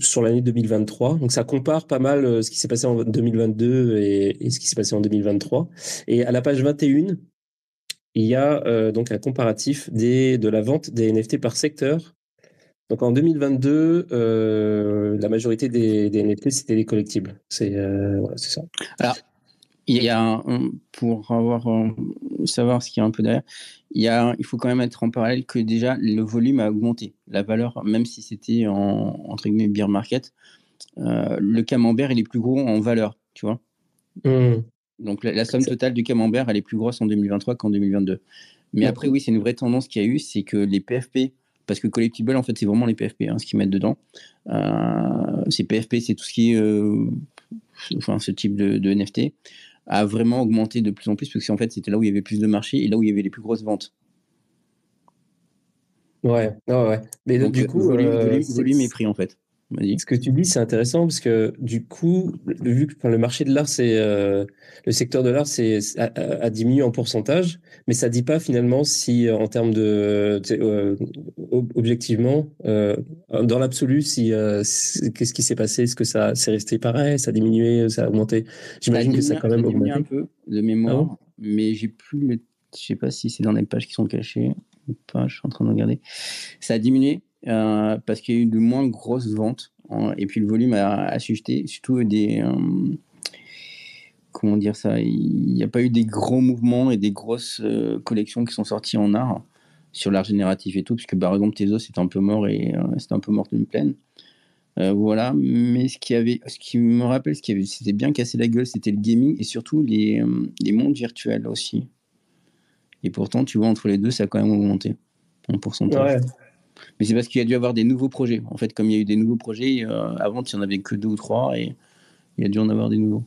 sur l'année 2023. Donc, ça compare pas mal ce qui s'est passé en 2022 et, et ce qui s'est passé en 2023. Et à la page 21, il y a euh, donc un comparatif des, de la vente des NFT par secteur. Donc en 2022, euh, la majorité des, des NFT, c'était des collectibles. C'est euh, voilà, ça. Alors, il y a, pour avoir, savoir ce qu'il y a un peu derrière, il, y a, il faut quand même être en parallèle que déjà le volume a augmenté. La valeur, même si c'était en entre guillemets beer market, le camembert il est plus gros en valeur, tu vois. Mmh. Donc la, somme totale du camembert, elle est plus grosse en 2023 qu'en 2022. Mais après, oui, c'est une vraie tendance qu'il y a eu, c'est que les PFP, parce que Collectible, en fait, c'est vraiment les PFP, hein, ce qu'ils mettent dedans. Euh, ces PFP, c'est tout ce qui est, euh, enfin, ce type de, NFT, a vraiment augmenté de plus en plus, parce qu'en fait, c'était là où il y avait plus de marché et là où il y avait les plus grosses ventes. Ouais, ouais, Mais du euh, coup, volume, volume, volume et prix, en fait. Ce que tu dis, c'est intéressant parce que du coup, vu que le marché de l'art, c'est euh, le secteur de l'art, c'est a, diminué en pourcentage, mais ça dit pas finalement si euh, en termes de euh, objectivement, dans l'absolu, si qu'est-ce qui s'est passé, est-ce que ça c'est resté pareil, ça a diminué, ça a augmenté? J'imagine que ça a quand même augmenté. un peu de mémoire, ah mais j'ai plus le, je sais pas si c'est dans les pages qui sont cachées ou pas. Je suis en train de regarder. Ça a diminué euh, parce qu'il y a eu de moins grosses ventes et puis le volume a, a surtout des. euh, comment dire ça Il n'y a pas eu des gros mouvements et des grosses euh, collections qui sont sorties en art sur l'art génératif et tout, puisque par exemple Tezos c'est un peu mort et c'était un peu mort d'une plaine. Voilà, mais ce qui avait, ce qui me rappelle, ce qui c'était bien cassé la gueule, c'était le gaming et surtout les, les mondes virtuels aussi. Et pourtant, tu vois, entre les deux, ça a quand même augmenté en pourcentage. Mais c'est parce qu'il y a dû avoir des nouveaux projets. En fait, comme il y a eu des nouveaux projets, euh, avant, il n'y en avait que deux ou trois et il y a dû en avoir des nouveaux.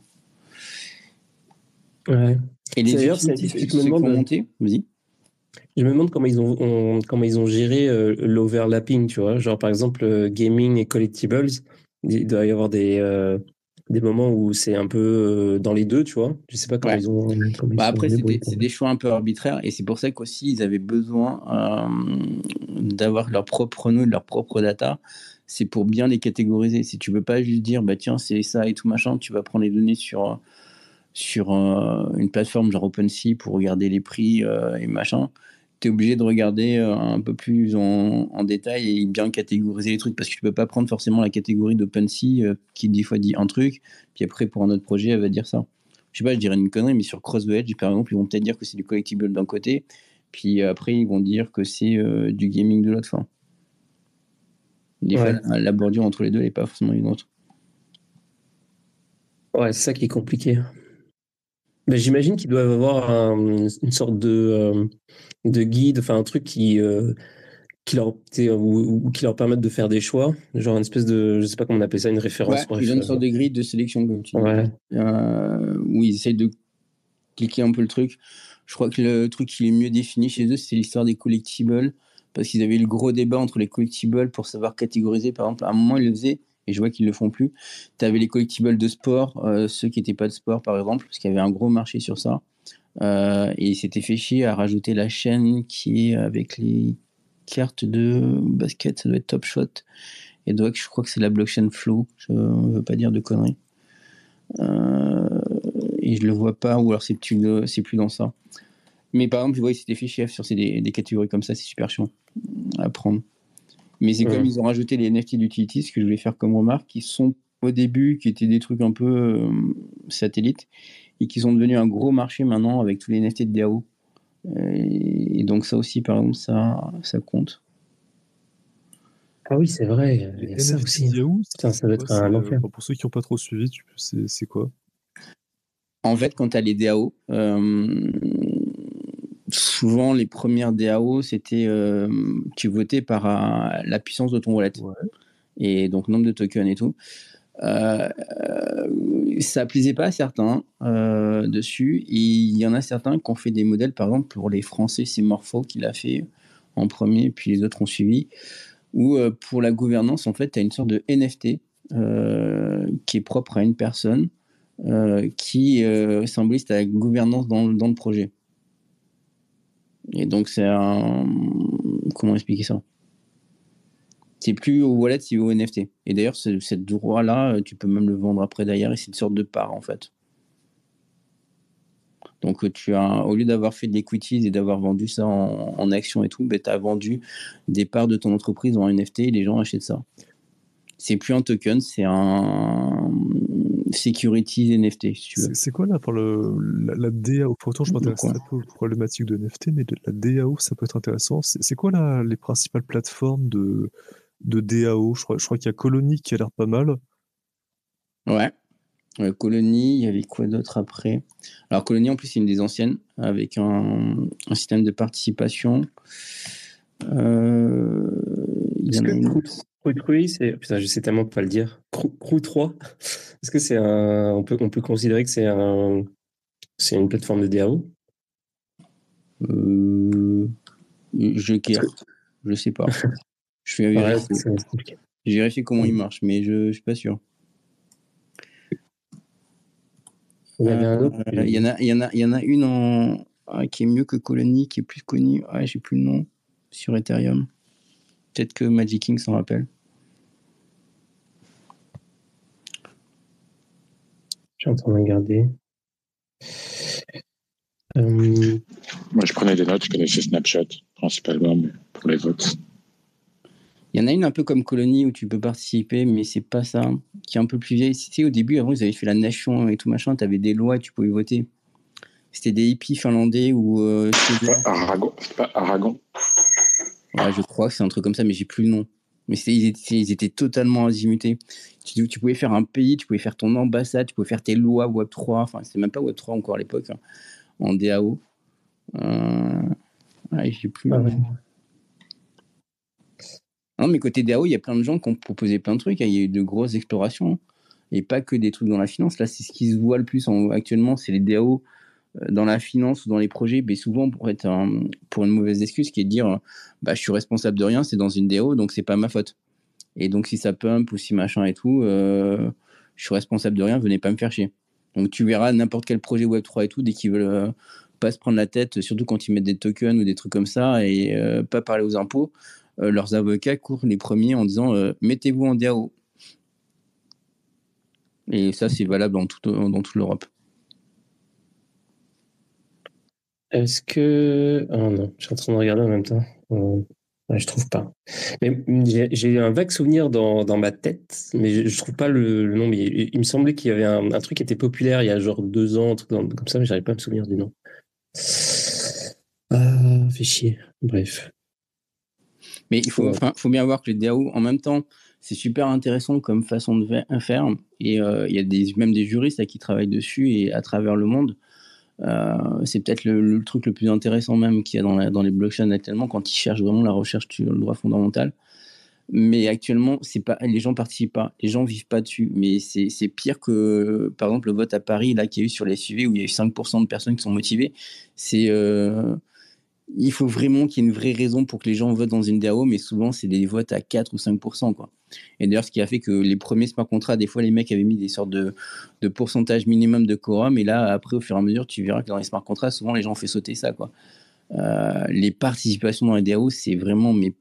ouais. Et les D'ailleurs, c'est- comment monter Vas-y. Je me demande comment ils ont, on- comment ils ont géré euh, l'overlapping, tu vois. Genre, par exemple, euh, gaming et collectibles, il doit y avoir des, euh, des moments où c'est un peu euh, dans les deux, tu vois. Je sais pas comment Ouais. ils ont. comment Bah après, c'est des, choix un peu arbitraires et c'est pour ça qu'aussi ils avaient besoin euh, d'avoir leur propre nœud, leur propre data. C'est pour bien les catégoriser. Si tu veux pas juste dire, bah tiens, c'est ça et tout machin, tu vas prendre les données sur, sur euh, une plateforme genre OpenSea pour regarder les prix euh, et machin. Tu es obligé de regarder euh, un peu plus en, en détail et bien catégoriser les trucs parce que tu peux pas prendre forcément la catégorie d'OpenSea euh, qui des fois dit un truc, puis après pour un autre projet, elle va dire ça je sais pas, je dirais une connerie, mais sur Cross the Edge, par exemple, ils vont peut-être dire que c'est du collectible d'un côté, puis après, ils vont dire que c'est euh, du gaming de l'autre. Fin. Des Ouais. fois, la, bordure entre les deux n'est pas forcément une autre. Ouais, c'est ça qui est compliqué. Ben, J'imagine qu'ils doivent avoir un- une sorte de, euh, de guide, enfin un truc qui, euh, qui, leur, ou, ou qui leur permette de faire des choix, genre une espèce de, je sais pas comment on appelle ça, une référence. Ouais, ils ont une sorte de grille de sélection, comme tu dis. Ouais. Euh, où ils essayent de cliquer un peu le truc. Je crois que le truc qui est mieux défini chez eux, c'est l'histoire des collectibles, parce qu'ils avaient eu le gros débat entre les collectibles pour savoir catégoriser. Par exemple, à un moment, ils le faisaient, et je vois qu'ils le font plus. Tu avais les collectibles de sport, euh, ceux qui n'étaient pas de sport, par exemple, parce qu'il y avait un gros marché sur ça. Euh, et ils s'étaient fait chier à rajouter la chaîne qui est avec les cartes de basket, ça doit être Top Shot. Et donc, je crois que c'est la blockchain Flow, je ne veux pas dire de conneries. Euh, et je le vois pas, ou alors c'est plus, dans ça. Mais par exemple, je vois, ils s'étaient fait chier sur ces, des, des catégories comme ça, c'est super chiant à prendre. Mais c'est Ouais. comme ils ont rajouté les NFT d'utility, ce que je voulais faire comme remarque, qui sont au début, qui étaient des trucs un peu euh, satellites, et qui sont devenus un gros marché maintenant avec tous les NFT de DAO. Et, et donc ça aussi, par exemple, ça, ça compte. Ah oui, c'est vrai, il y Les a ça NFT aussi. Putain, ça c'est être un euh, enfer. Pour ceux qui n'ont pas trop suivi, tu peux- c'est c'est quoi? En fait, quand tu as les DAO, euh, souvent les premières DAO, c'était euh, tu votais par euh, la puissance de ton wallet. Ouais. Et donc nombre de tokens et tout. Euh, ça plaisait pas à certains euh, dessus. Il y en a certains qui ont fait des modèles, par exemple pour les Français, c'est Morpho qui l'a fait en premier, puis les autres ont suivi. Où euh, pour la gouvernance, en fait, tu as une sorte de NFT euh, qui est propre à une personne qui symbolise ta gouvernance dans, dans le projet. Et donc, c'est un. Comment expliquer ça? C'est plus au wallet, c'est au NFT. Et d'ailleurs, ce droit-là, euh, tu peux même le vendre après derrière, et c'est une sorte de part, en fait. Donc, euh, tu as, au lieu d'avoir fait de l'equities et d'avoir vendu ça en, en action et tout, ben, tu as vendu des parts de ton entreprise en NFT et les gens achètent ça. C'est plus un token, c'est un securities NFT, si. C'est quoi là pour le, la, la DAO Pourtant, je m'intéresse très peu aux problématiques de NFT, mais de- la DAO, ça peut être intéressant. C'est c'est quoi là, les principales plateformes de, de DAO Je crois, je crois qu'il y a Colony qui a l'air pas mal. Ouais. Ouais, Colony, il y avait quoi d'autre après? Alors Colony, en plus, c'est une des anciennes, avec un, un système de participation. Euh, il y Est-ce en a que une Crew, autre. Crew 3, c'est. Putain, je sais tellement pas le dire. Crew, Crew 3, est-ce que c'est un. On peut, on peut considérer que c'est un. C'est une plateforme de DAO Euh, je care. Je sais pas. Je vais Ouais. J'ai vérifié comment il marche, mais je, je suis pas sûr. Il y en avait un autre. Euh, Il y, en a, il y, en a, il y en a une en, ah, qui est mieux que Colony, qui est plus connue. Ah, j'ai plus le nom sur Ethereum. Peut-être que Magic King s'en rappelle. Je suis en train de regarder. Euh, Moi, je prenais des notes, je connaissais Snapchat principalement, mais pour les votes. Il y en a une un peu comme Colonie où tu peux participer, mais c'est pas ça. Qui est un peu plus vieille. C'était au début, avant, ils avaient fait la nation et tout machin. Tu avais des lois et tu pouvais voter. C'était des hippies finlandais ou. Euh, c'est pas Aragon. C'est pas Aragon. Ouais, je crois que c'est un truc comme ça, mais j'ai plus le nom. Mais ils étaient, ils étaient, totalement azimutés. Tu, tu, pouvais faire un pays, tu pouvais faire ton ambassade, tu pouvais faire tes lois Web3. Enfin, c'était même pas Web3 encore à l'époque, hein, en DAO. Euh... Ouais, j'ai plus. Ah non, mais côté DAO, il y a plein de gens qui ont proposé plein de trucs. Hein. Il y a eu de grosses explorations et pas que des trucs dans la finance. Là, c'est ce qui se voit le plus actuellement, c'est les DAO euh, dans la finance ou dans les projets, mais souvent pour être pour une mauvaise excuse qui est de dire bah je suis responsable de rien, c'est dans une DAO donc c'est pas ma faute. Et donc si ça pump ou si machin et tout, euh, je suis responsable de rien, venez pas me faire chier. Donc tu verras n'importe quel projet Web 3 et tout dès qu'ils veulent euh, pas se prendre la tête, surtout quand ils mettent des tokens ou des trucs comme ça et pas parler aux impôts, euh, leurs avocats courent les premiers en disant euh, mettez-vous en DAO. Et ça, c'est valable dans, tout, dans toute l'Europe. Est-ce que. Oh non, je suis en train de regarder en même temps. Euh, je trouve pas. Mais j'ai un vague souvenir dans, dans, ma tête, mais je, trouve pas le, nom. Il, me semblait qu'il y avait un, truc qui était populaire il y a genre deux ans, un truc comme ça, mais j'arrive pas à me souvenir du nom. Ah, fait chier. Bref. Mais il faut, faut bien voir que les DAO, en même temps, c'est super intéressant comme façon de faire. Et euh, il y a des, même des juristes qui travaillent dessus et à travers le monde. Euh, c'est peut-être le, truc le plus intéressant même qu'il y a dans, dans les blockchains actuellement quand ils cherchent vraiment la recherche sur le droit fondamental. Mais actuellement, c'est pas, les gens participent pas, les gens vivent pas dessus. Mais c'est pire que, par exemple, le vote à Paris là qu'il y a eu sur les SUV où il y a eu 5% de personnes qui sont motivées. C'est euh, il faut vraiment qu'il y ait une vraie raison pour que les gens votent dans une DAO, mais souvent, c'est des votes à 4 ou 5%. Quoi. Et d'ailleurs, ce qui a fait que les premiers smart contrats, des fois, les mecs avaient mis des sortes de, de pourcentage minimum de quorum, et là, après, au fur et à mesure, tu verras que dans les smart contrats, souvent, les gens ont fait sauter ça. Quoi. Euh, les participations dans les DAO, c'est vraiment mais,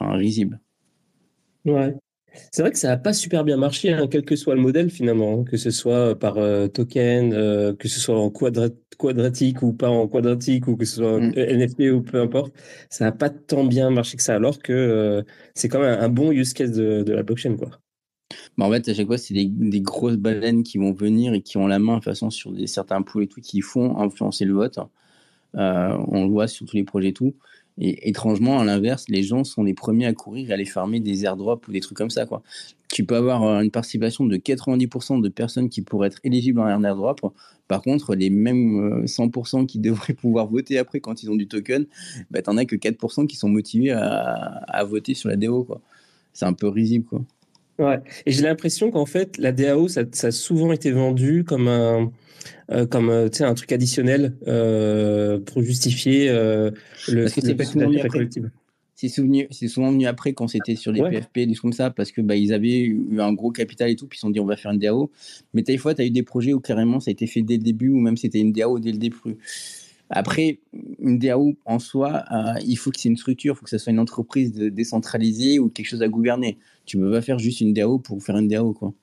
risible. Ouais. C'est vrai que ça n'a pas super bien marché, hein, quel que soit le modèle finalement, hein, que ce soit par euh, token, euh, que ce soit en quadratique ou pas en quadratique, ou que ce soit mm. NFT ou peu importe. Ça n'a pas tant bien marché que ça, alors que euh, c'est quand même un bon use case de, la blockchain. Quoi. Bah en fait, à chaque fois, c'est des, grosses baleines qui vont venir et qui ont la main, de façon, sur des, certains pools et tout, qui font influencer le vote. on le voit sur tous les projets et tout. Et étrangement, à l'inverse, les gens sont les premiers à courir et à aller farmer des airdrops ou des trucs comme ça. Quoi. Tu peux avoir euh, une participation de 90% de personnes qui pourraient être éligibles à un airdrop. Par contre, les mêmes 100% euh, qui devraient pouvoir voter après quand ils ont du token, bah, tu n'en as que 4% qui sont motivés à, à voter sur la DAO. C'est un peu risible. Quoi. Ouais. Et j'ai l'impression qu'en fait, la DAO, ça, ça, a souvent été vendu comme un, euh, comme euh, un truc additionnel euh, pour justifier le, parce que c'est C'est souvent venu après quand c'était sur les PFP, des trucs comme ça, parce que bah, ils avaient eu un gros capital et tout, puis ils se sont dit on va faire une DAO. Mais des fois, tu as eu des projets où carrément ça a été fait dès le début, ou même c'était une DAO dès le début. Après, une DAO en soi, il faut que c'est une structure, il faut que ce soit une entreprise décentralisée ou quelque chose à gouverner. Tu peux pas faire juste une DAO pour faire une DAO, quoi.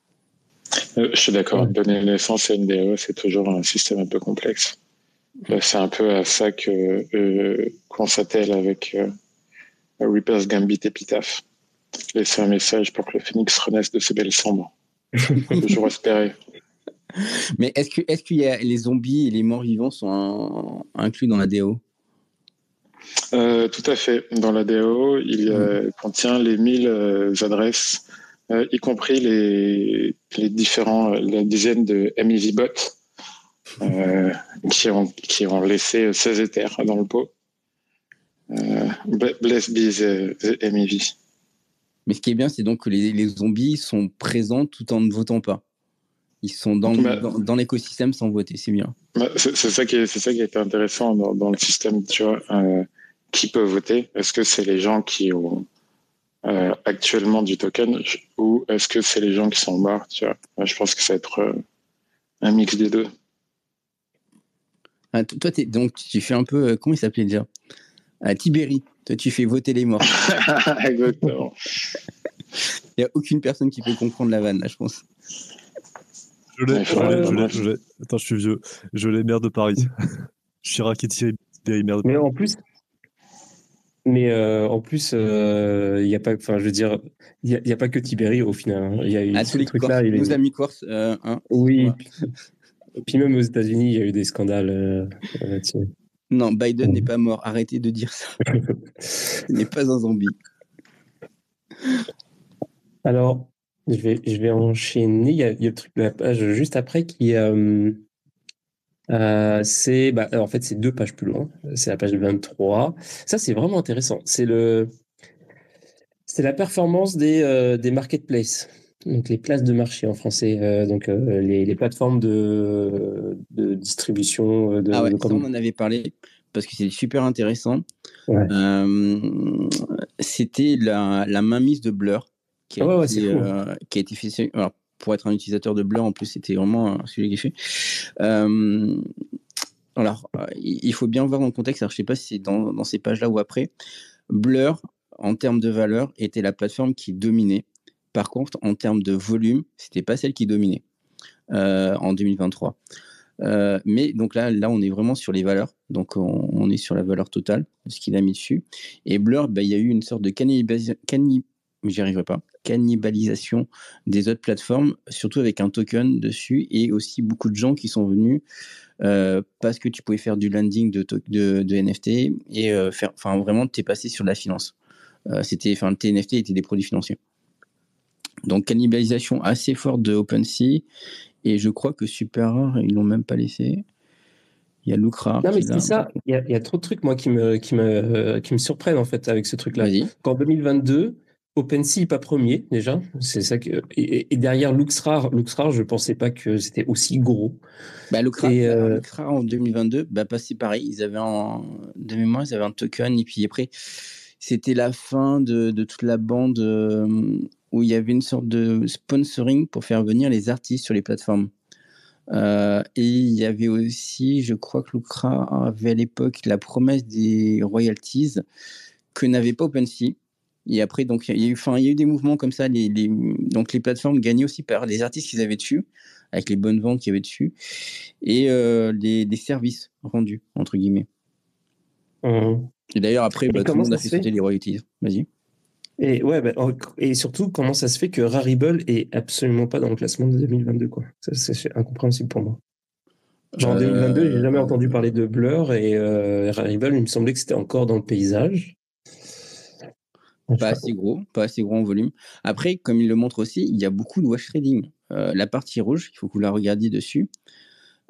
Euh, je suis d'accord. Donner naissance à une DAO, c'est toujours un système un peu complexe. Euh, c'est un peu à ça que euh, qu'on s'attelle avec Reaper's Gambit Epitaph. Laisser un message pour que le phénix renaisse de ses belles cendres. toujours espérer. Mais est-ce que est-ce qu'il y a les zombies et les morts vivants sont inclus dans la DAO Tout à fait. Dans la il mm. contient les 1000 adresses euh, y compris les, les différents, la dizaine de MIV euh, qui, ont, qui ont laissé 16 éthers dans le pot. Euh, bless be the, MIV. Mais ce qui est bien, c'est donc que les, les, zombies sont présents tout en ne votant pas. Ils sont dans, bah, dans, l'écosystème sans voter, c'est bien. Bah, c'est ça qui ça été intéressant dans, dans le système, tu vois. Euh, qui peut voter Est-ce que c'est les gens qui ont euh, actuellement du token ou est-ce que c'est les gens qui sont morts tu vois? Je pense que ça va être euh, un mix des deux. Ah, toi, donc tu fais un peu, comment il s'appelait déjà? À Tibéri. Toi, tu fais voter les morts. Exactement. Il n'y a aucune personne qui peut comprendre la vanne, là, je pense. Je l'ai, je l'ai, Attends, je suis vieux. Je l'ai maire de Paris. je suis Tibéri, maire de Paris. Mais en plus, Mais euh, en plus, euh, il y a pas, enfin, je veux dire, il y, a- pas que Tiberi au final. hein. Il y a eu Ah, tous les truc-là. Corses, il y a amis corses, euh, hein. Oui. Puis, puis même aux États-Unis, il y a eu des scandales euh, là-dessus. Non, Biden n'est pas mort. Arrêtez de dire ça. Il n'est pas un zombie. Alors, je vais, je vais enchaîner. Il y a, il y a le truc de la page juste après qui, euh, euh, c'est, bah, en fait, c'est deux pages plus loin. C'est la page 23. Ça, c'est vraiment intéressant. C'est le, c'est la performance des, euh, des marketplaces. Donc, les places de marché en français. euh, donc, euh, les, les plateformes de, de distribution. euh, De, Ah ouais, de ça, on en avait parlé parce que c'est super intéressant. Ouais. Euh, C'était la, la mainmise de Blur qui a, Ah ouais, été, c'est fou. qui a été fait. Alors, pour être un utilisateur de Blur, en plus, c'était vraiment un sujet qui est fait. Alors, il faut bien voir dans le contexte. Alors, je sais pas si c'est dans, dans ces pages-là ou après. Blur, en termes de valeur, était la plateforme qui dominait. Par contre, en termes de volume, c'était pas celle qui dominait euh, en 2023. Euh, mais donc là, là, on est vraiment sur les valeurs. Donc, on, est sur la valeur totale, ce qu'il a mis dessus. Et Blur, bah, il y a eu une sorte de cannibalisation, des autres plateformes, surtout avec un token dessus et aussi beaucoup de gens qui sont venus euh, parce que tu pouvais faire du landing de, de, de NFT et faire, enfin, vraiment, t'es passé sur la finance. C'était, enfin, tes NFT étaient des produits financiers. Donc, cannibalisation assez forte de OpenSea. Et je crois que Super Rare, ils l'ont même pas laissé. Il y a Lucra. Non, mais c'est ça. Il y, a, il y a trop de trucs, moi, qui me, qui me, qui me surprennent, en fait, avec ce truc-là. Vas-y. qu'en 2022, OpenSea n'est pas premier déjà. C'est ça que et, et derrière LuxRare, LuxRare, je pensais pas que c'était aussi gros. Bah, Lucra, Et, euh, Lucra, en 2022, bah, pas si pareil. Ils avaient un, de mémoire, ils avaient un token. Et puis après, c'était la fin de, de toute la bande euh, où il y avait une sorte de sponsoring pour faire venir les artistes sur les plateformes. Euh, et il y avait aussi, je crois que Lucra avait à l'époque la promesse des royalties que n'avait pas OpenSea. Et après, donc, il y a eu, enfin, il y a eu des mouvements comme ça. Les, les- donc, les plateformes gagnaient aussi par les artistes qu'ils avaient dessus, avec les bonnes ventes qu'il y avait dessus, et euh, les, les services rendus, entre guillemets. Hum. Et d'ailleurs, après, bah, tout le monde a fait? sauter les royalties. Vas-y. Et ouais, bah, et surtout, comment ça se fait que Rarible est absolument pas dans le classement de 2022, quoi. C'est incompréhensible pour moi. Genre en Euh, 2022, j'ai jamais entendu parler de Blur et euh, Rarible, il me semblait que c'était encore dans le paysage. Pas assez gros, pas assez gros en volume. Après, comme il le montre aussi, il y a beaucoup de wash trading. Euh, la partie rouge, il faut que vous la regardiez dessus.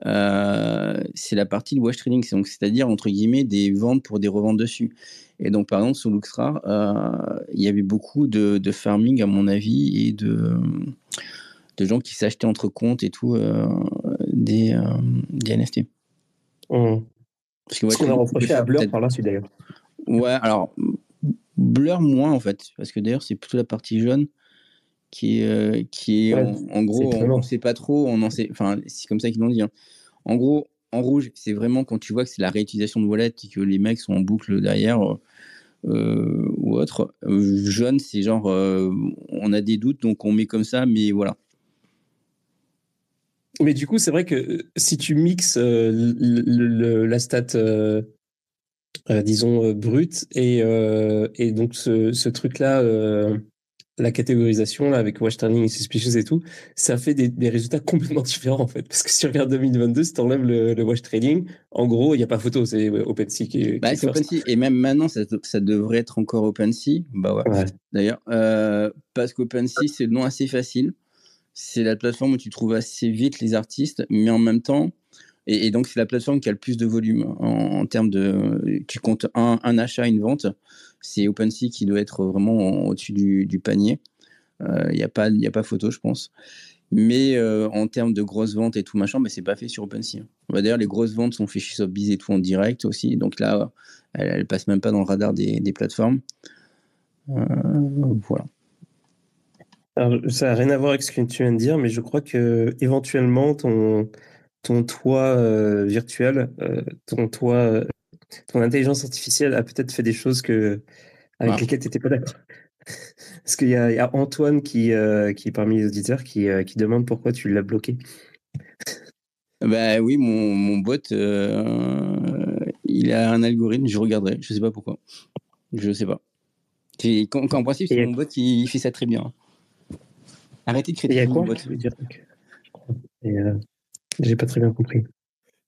Euh, c'est la partie de wash trading, c'est-à-dire entre guillemets des ventes pour des reventes dessus. Et donc par exemple sur Luxra, euh, il y avait beaucoup de, de farming à mon avis et de, de gens qui s'achetaient entre comptes et tout euh, des, des NFT. Hum. Parce que qu'on a reproché à Blur par la suite d'ailleurs. Ouais, alors Blur moins en fait, parce que d'ailleurs c'est plutôt la partie jaune qui est, euh, qui est Ouais, en, en gros, on ne sait pas trop, on en sait, enfin c'est comme ça qu'ils l'ont dit. hein. En gros, en rouge, c'est vraiment quand tu vois que c'est la réutilisation de wallet et que les mecs sont en boucle derrière euh, euh, ou autre. Jaune, c'est genre euh, on a des doutes donc on met comme ça, mais voilà. Mais du coup, c'est vrai que si tu mixes euh, le- le- le- la stat, disons, brute et, et donc ce, ce truc-là, la catégorisation là, avec Watch Training et Suspicious et tout, ça fait des, des résultats complètement différents en fait. Parce que si tu regardes 2022, si tu enlèves le, le Watch Trading, en gros, il n'y a pas photo, c'est OpenSea qui est, Bah, qui est. OpenSea et même maintenant ça, ça devrait être encore OpenSea. Bah ouais. Ouais. D'ailleurs, euh, parce qu'OpenSea, c'est le nom assez facile. C'est la plateforme où tu trouves assez vite les artistes, mais en même temps, et, donc c'est la plateforme qui a le plus de volume en, termes de. Tu comptes un, un achat, une vente. C'est OpenSea qui doit être vraiment en- au-dessus du, panier. Il n'y a, pas- a pas photo, je pense. Mais euh, en termes de grosses ventes et tout machin, bah, c'est pas fait sur OpenSea. Bah, D'ailleurs, les grosses ventes sont faites chez Sotheby's et tout en direct aussi. Donc là, elles, elles passent même pas dans le radar des, plateformes. Euh, voilà. Ça n'a rien à voir avec ce que tu viens de dire, mais je crois que éventuellement ton, ton toit euh, virtuel, euh, ton toit, euh, ton intelligence artificielle a peut-être fait des choses que, avec Ah. lesquelles tu n'étais pas d'accord. Parce qu'il y, a il y a Antoine qui, qui est parmi les auditeurs qui, qui demande pourquoi tu l'as bloqué. Bah oui, mon, mon bot, il a un algorithme, je regarderai, je sais pas pourquoi. Je sais pas. En principe, c'est mon bot qui fait ça très bien. Arrêtez de Il critiquer mon bot. Et, euh, J'ai pas très bien compris.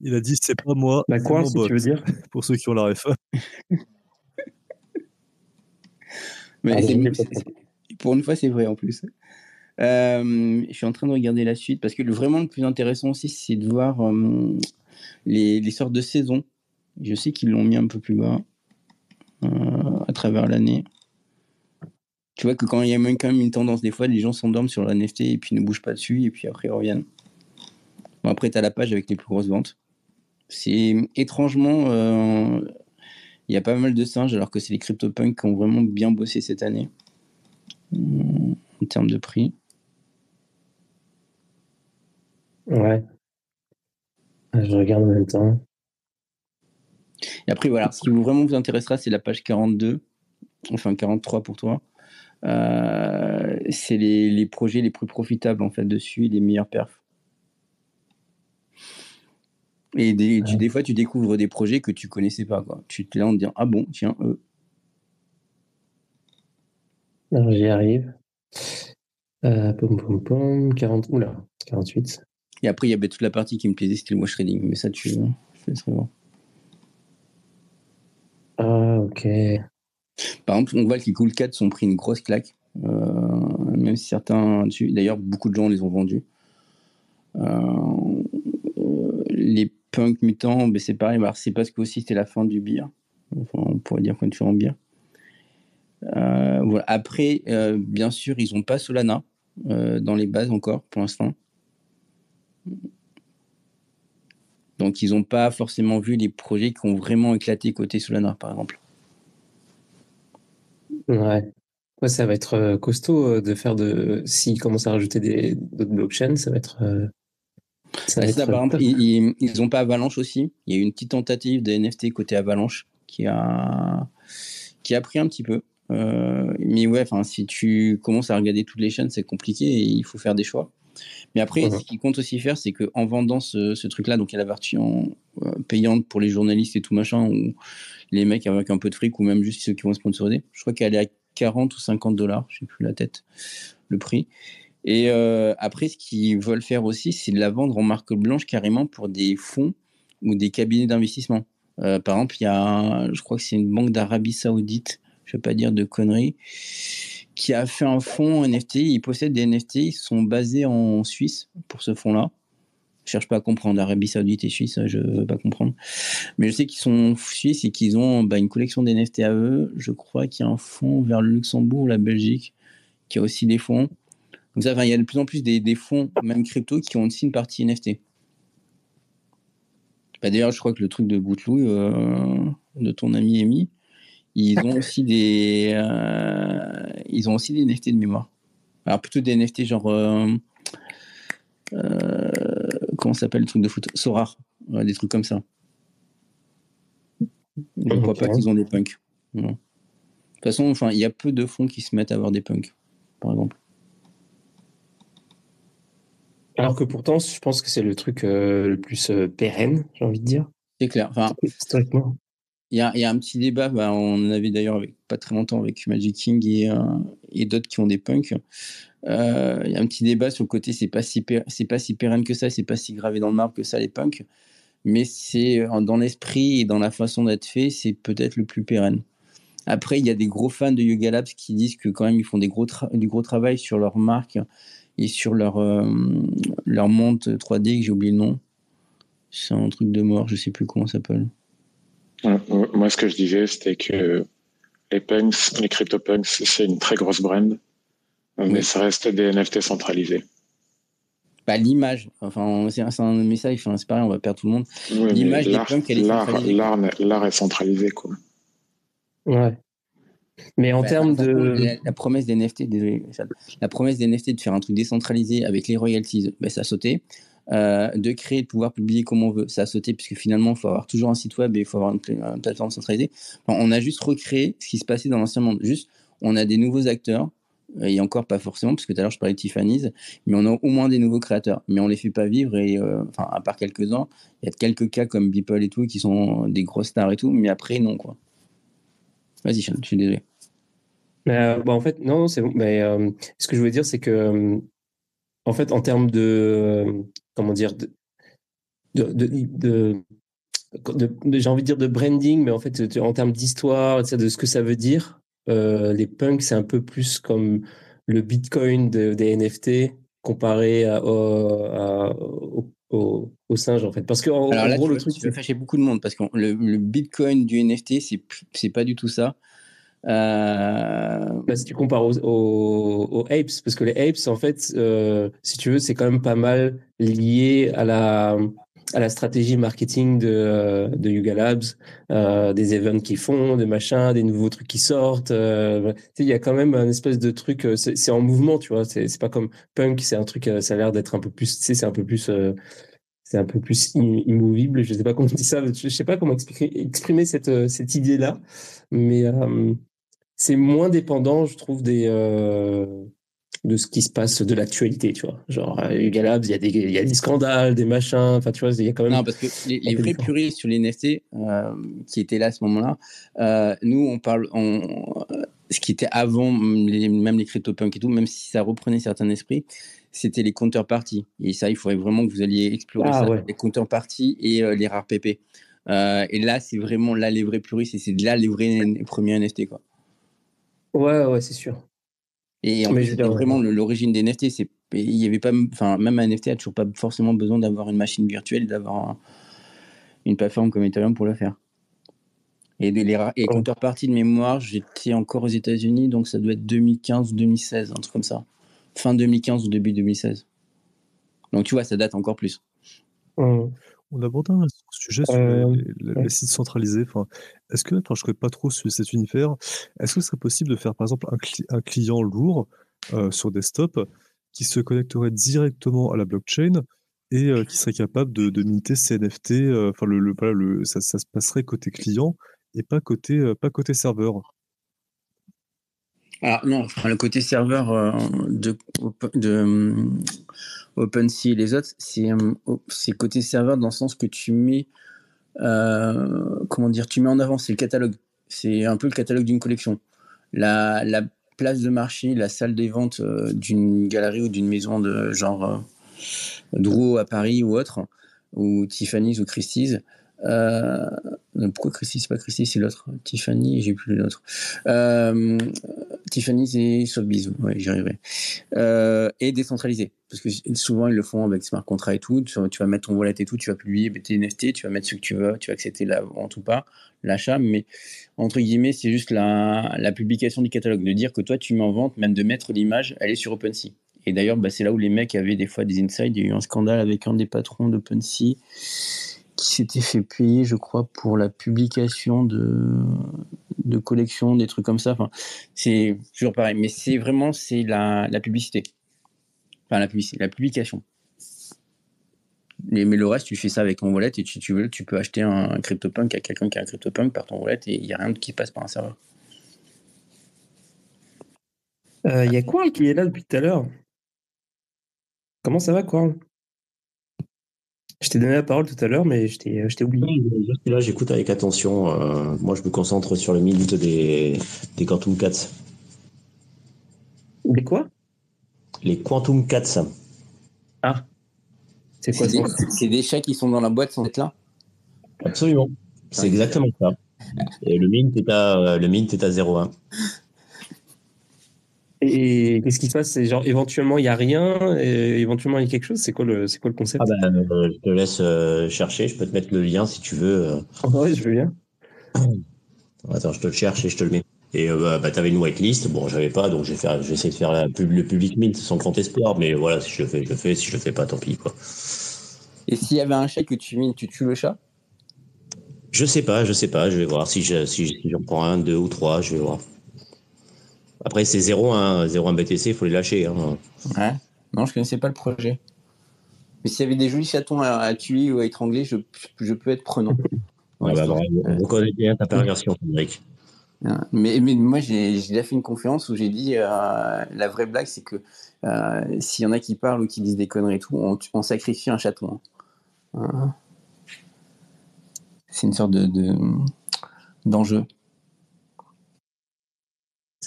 Il a dit c'est pas moi, Bah quoi, mon si bot. tu veux dire Pour ceux qui ont la ref. Mais c'est- pour une fois, c'est vrai en plus. Euh, je suis en train de regarder la suite parce que le, vraiment le plus intéressant aussi, c'est de voir euh, les, les sortes de saisons. Je sais qu'ils l'ont mis un peu plus bas euh, à travers l'année. Tu vois que quand il y a même quand même une tendance, des fois, les gens s'endorment sur le NFT et puis ne bougent pas dessus et puis après ils reviennent. Bon, après, tu as la page avec les plus grosses ventes. C'est étrangement, euh, il y a pas mal de singes alors que c'est les CryptoPunks qui ont vraiment bien bossé cette année euh, en termes de prix. Ouais. Je regarde en même temps. Et après, voilà, ce qui vous vraiment vous intéressera, c'est la page 42, enfin 43 pour toi. Euh, c'est les, les projets les plus profitables en fait dessus, et les meilleurs perfs. Et des, tu- Ouais. des fois, tu découvres des projets que tu connaissais pas. Quoi. Tu te là en te disant Ah bon, tiens, eux. J'y arrive. Euh, pom, pom, pom, 40, oula, 48. Et après, il y avait toute la partie qui me plaisait, c'était le wash trading. Mais ça, tu je te laisserai voir. Ah, ok. Par exemple, on voit que les Cool Cats ont pris une grosse claque. euh, même si certains. D'ailleurs, beaucoup de gens les ont vendus. Euh, euh, les punks mutants, ben c'est pareil. c'est parce que aussi c'était la fin du beer. On pourrait dire qu'on est toujours en beer. Euh. Après, euh, bien sûr, ils n'ont pas Solana euh, dans les bases encore pour l'instant. Donc, ils n'ont pas forcément vu les projets qui ont vraiment éclaté côté Solana, par exemple. Ouais. Ouais, ça va être costaud de faire de. S'ils commencent à rajouter d'autres blockchains, ça va être. Ça ça, par exemple, ils, ils, ont pas Avalanche aussi. Il y a eu une petite tentative de NFT côté Avalanche qui a, qui a pris un petit peu. Euh, mais ouais, enfin, si tu commences à regarder toutes les chaînes, c'est compliqué et il faut faire des choix. Mais après, ce qu'il compte aussi faire, c'est qu'en vendant ce, ce truc-là, donc il y a la version euh, payante pour les journalistes et tout machin, ou les mecs avec un peu de fric, ou même juste ceux qui vont sponsoriser. Je crois qu'elle est à 40 ou 50 dollars, je sais plus la tête, le prix. Et euh, après, ce qu'ils veulent faire aussi, c'est de la vendre en marque blanche carrément pour des fonds ou des cabinets d'investissement. Euh, par exemple, il y a, je crois que c'est une banque d'Arabie Saoudite, je ne vais pas dire de conneries, qui a fait un fonds NFT. Ils possèdent des NFT, ils sont basés en Suisse pour ce fonds-là. Je cherche pas à comprendre Arabie Saoudite et Suisse, je ne veux pas comprendre. Mais je sais qu'ils sont suisses et qu'ils ont bah, une collection des NFT à eux. Je crois qu'il y a un fonds vers le Luxembourg ou la Belgique qui a aussi des fonds. Donc ça, enfin, il y a de plus en plus des, des fonds, même crypto, qui ont aussi une partie NFT. Bah, D'ailleurs, je crois que le truc de Boutelouille, euh, de ton ami Amy, ils ont aussi des, euh, ils ont aussi des NFT de mémoire. Alors plutôt des NFT genre, euh, comment s'appelle le truc de foot? Sorar, des trucs comme ça. Je ne crois pas qu'ils ont des punks. Non. De toute façon, enfin, il y a peu de fonds qui se mettent à avoir des punks, par exemple. Alors que pourtant, je pense que c'est le truc euh, le plus euh, pérenne, j'ai envie de dire. C'est clair. Enfin, Historiquement. Il y a, il y a un petit débat, bah, on en avait d'ailleurs pas très longtemps avec Magic King et, euh, et d'autres qui ont des punks. Il y a un petit débat sur le côté, c'est pas si c'est pas si pérenne que ça, c'est pas si gravé dans le marbre que ça les punks, mais c'est dans l'esprit et dans la façon d'être fait, c'est peut-être le plus pérenne. Après, il y a des gros fans de Yoga Labs qui disent que quand même ils font des gros tra- du gros travail sur leur marque et sur leur euh, leur monte 3D que j'ai oublié le nom. C'est un truc de mort, je sais plus comment ça s'appelle. Moi, ce que je disais, c'était que les punks, les CryptoPunks, c'est une très grosse brand, mais Oui. ça reste des NFT centralisés. Bah, l'image, enfin, c'est un, message, enfin, c'est pareil, on va perdre tout le monde. Oui, L'image des l'art- punks, elle est l'art- centralisée. L'art l'art est centralisé, quoi. Ouais. Mais en Bah, termes de. La, la promesse des NFT, désolé, la promesse des NFT de faire un truc décentralisé avec les royalties, bah, ça a sauté. Euh, de créer, de pouvoir publier comme on veut, ça a sauté, puisque finalement, il faut avoir toujours un site web et il faut avoir une, pla- une plateforme centralisée. Enfin, on a juste recréé ce qui se passait dans l'ancien monde. Juste, on a des nouveaux acteurs, euh, et encore pas forcément, parce que tout à l'heure, je parlais de Tiffany's, mais on a au moins des nouveaux créateurs. Mais on les fait pas vivre, et euh, enfin, à part quelques-uns, il y a quelques cas comme Beeple et tout, qui sont des grosses stars et tout, mais après, non, quoi. Vas-y, Sean, je suis désolé. Euh, bah, en fait, non, c'est bon. Mais euh, ce que je voulais dire, c'est que, euh, en fait, en termes de, comment dire, de, de, j'ai envie de dire de branding, mais en fait, en termes d'histoire, de ce que ça veut dire, les punks, c'est un peu plus comme le Bitcoin de- des NFT comparé à, au- au singe, en fait. Parce que, en, Alors en là, gros, tu, le truc, tu vas fâcher beaucoup de monde parce que le, le Bitcoin du NFT, c'est c'est pas du tout ça. Euh, Bah, si tu compares aux, aux, aux apes, parce que les apes, en fait, euh, si tu veux, c'est quand même pas mal lié à la, à la stratégie marketing de, euh, de Yuga Labs, euh, des events qu'ils font, des machins, des nouveaux trucs qui sortent. euh, il y a quand même un espèce de truc, euh, c'est en mouvement, tu vois. C'est pas comme punk, c'est un truc, ça a l'air d'être un peu plus, c'est un peu plus. c'est un peu plus im- immovible, je sais pas comment on ça, je sais pas comment expliquer, exprimer cette, cette idée-là, mais c'est moins dépendant, je trouve, des, de ce qui se passe de l'actualité, tu vois. Genre, Yuga Labs, il y, a des- il y a des scandales, des machins, enfin, tu vois, il y a quand même. Non, parce que les, vrais puristes sur les NFT euh, qui étaient là à ce moment-là, euh, nous, on parle, on, euh, ce qui était avant, les- même les CryptoPunk et tout, même si ça reprenait certains esprits, c'était les counterparties. Et ça, il faudrait vraiment que vous alliez explorer Ah, ça, ouais. les counterparties et euh, les rares PP. Euh, et là, c'est vraiment là les vrais puristes et c'est là les vrais premiers NFT, quoi. Ouais, ouais, c'est sûr. Et en Mais plus, c'était vraiment l'origine des NFT. C'est, il y avait pas, enfin, même un NFT a toujours pas forcément besoin d'avoir une machine virtuelle, d'avoir un- une plateforme comme Ethereum pour le faire. Et les, et Ouais. contrepartie de mémoire, j'étais encore aux États-Unis, donc ça doit être 2015 ou 2016, un truc comme ça. Fin 2015 ou début 2016. Donc tu vois, ça date encore plus. Hum. On aborde un sujet sur Euh, les, les- ouais. les sites centralisés. Enfin, est-ce que, enfin, je ne connais pas trop sur cet univers, est-ce que ce serait possible de faire par exemple un, cli- un client lourd euh, sur desktop qui se connecterait directement à la blockchain et euh, qui serait capable de, de minter ses NFT, euh, enfin, le, ça, se passerait côté client et pas côté, pas côté serveur? Alors non, enfin, le côté serveur de, hum, OpenSea et les autres, c'est hum, c'est côté serveur dans le sens que tu mets, comment dire, tu mets en avant, c'est le catalogue. C'est un peu le catalogue d'une collection. La, la place de marché, la salle des ventes euh, d'une galerie ou d'une maison de genre euh, Drouot à Paris ou autre, ou Tiffany's ou Christie's. Euh, pourquoi Christie's C'est pas Christie's, c'est l'autre. Tiffany, j'ai plus l'autre. Euh, Tiffany's et Sotheby's, ouais, j'y arriverai. Euh, et décentralisé, parce que souvent ils le font avec smart contract et tout. Tu, vas mettre ton wallet et tout, tu vas publier tes NFT, tu vas mettre ce que tu veux, tu vas accepter la vente ou pas, l'achat, mais entre guillemets, c'est juste la, la publication du catalogue, de dire que toi tu mets en vente, même de mettre l'image, elle est sur OpenSea. Et d'ailleurs, bah, c'est là où les mecs avaient des fois des insides. Il y a eu un scandale avec un des patrons d'OpenSea qui s'était fait payer, je crois, pour la publication de, de collections, des trucs comme ça. Enfin, c'est toujours pareil. Mais c'est vraiment c'est la, la publicité. Enfin, la publicité, la publication. Mais, le reste, tu fais ça avec ton wallet et tu, tu veux, tu peux acheter un, un CryptoPunk à quelqu'un qui a un CryptoPunk par ton wallet et il n'y a rien qui passe par un serveur. Il Euh, y a Quarl qui est là depuis tout à l'heure. Comment ça va, Quarl? Je t'ai donné la parole tout à l'heure, mais je t'ai je t'ai oublié. Oui, je suis là, j'écoute avec attention. Euh, moi, je me concentre sur le mythe des, des Quantum Cats. Mais quoi? Les Quantum Cats. Ah. C'est quoi C'est ça? des, chats qui sont dans la boîte sans être là Absolument. C'est exactement ça. Et le mint est à, euh, le mint est à 0,1. Et qu'est-ce qui se passe? C'est genre éventuellement il y a rien, et éventuellement il y a quelque chose? C'est quoi le c'est quoi le concept? Ah ben, euh, je te laisse euh, chercher. Je peux te mettre le lien si tu veux. euh. Ouais, je veux bien. Attends, je te le cherche et je te le mets. Et euh, bah, bah, t'avais une whitelist. Bon, j'avais pas, donc je vais faire, je vais essayer de faire la pub, le public mint sans grand espoir. Mais voilà, si je le fais, je le fais. Si je le fais pas, tant pis, quoi. Et s'il y avait un chat que tu mines, tu tues le chat? Je sais pas, je sais pas. Je vais voir si je, si, si j'en prends un, deux ou trois. Je vais voir. Après, c'est 0,1 0,1 BTC, il faut les lâcher. Hein. Ouais. Non, je connaissais pas le projet. Mais s'il y avait des jolis chatons à, à tuer ou à étrangler, je, je peux être prenant. Ah Ouais, bah, bravo. On reconnaît bien ta perversion, Frédéric. Ouais. Mais, mais moi, j'ai déjà fait une conférence où j'ai dit euh, la vraie blague, c'est que euh, s'il y en a qui parlent ou qui disent des conneries et tout, on, on sacrifie un chaton. hein. C'est une sorte de de- d'enjeu.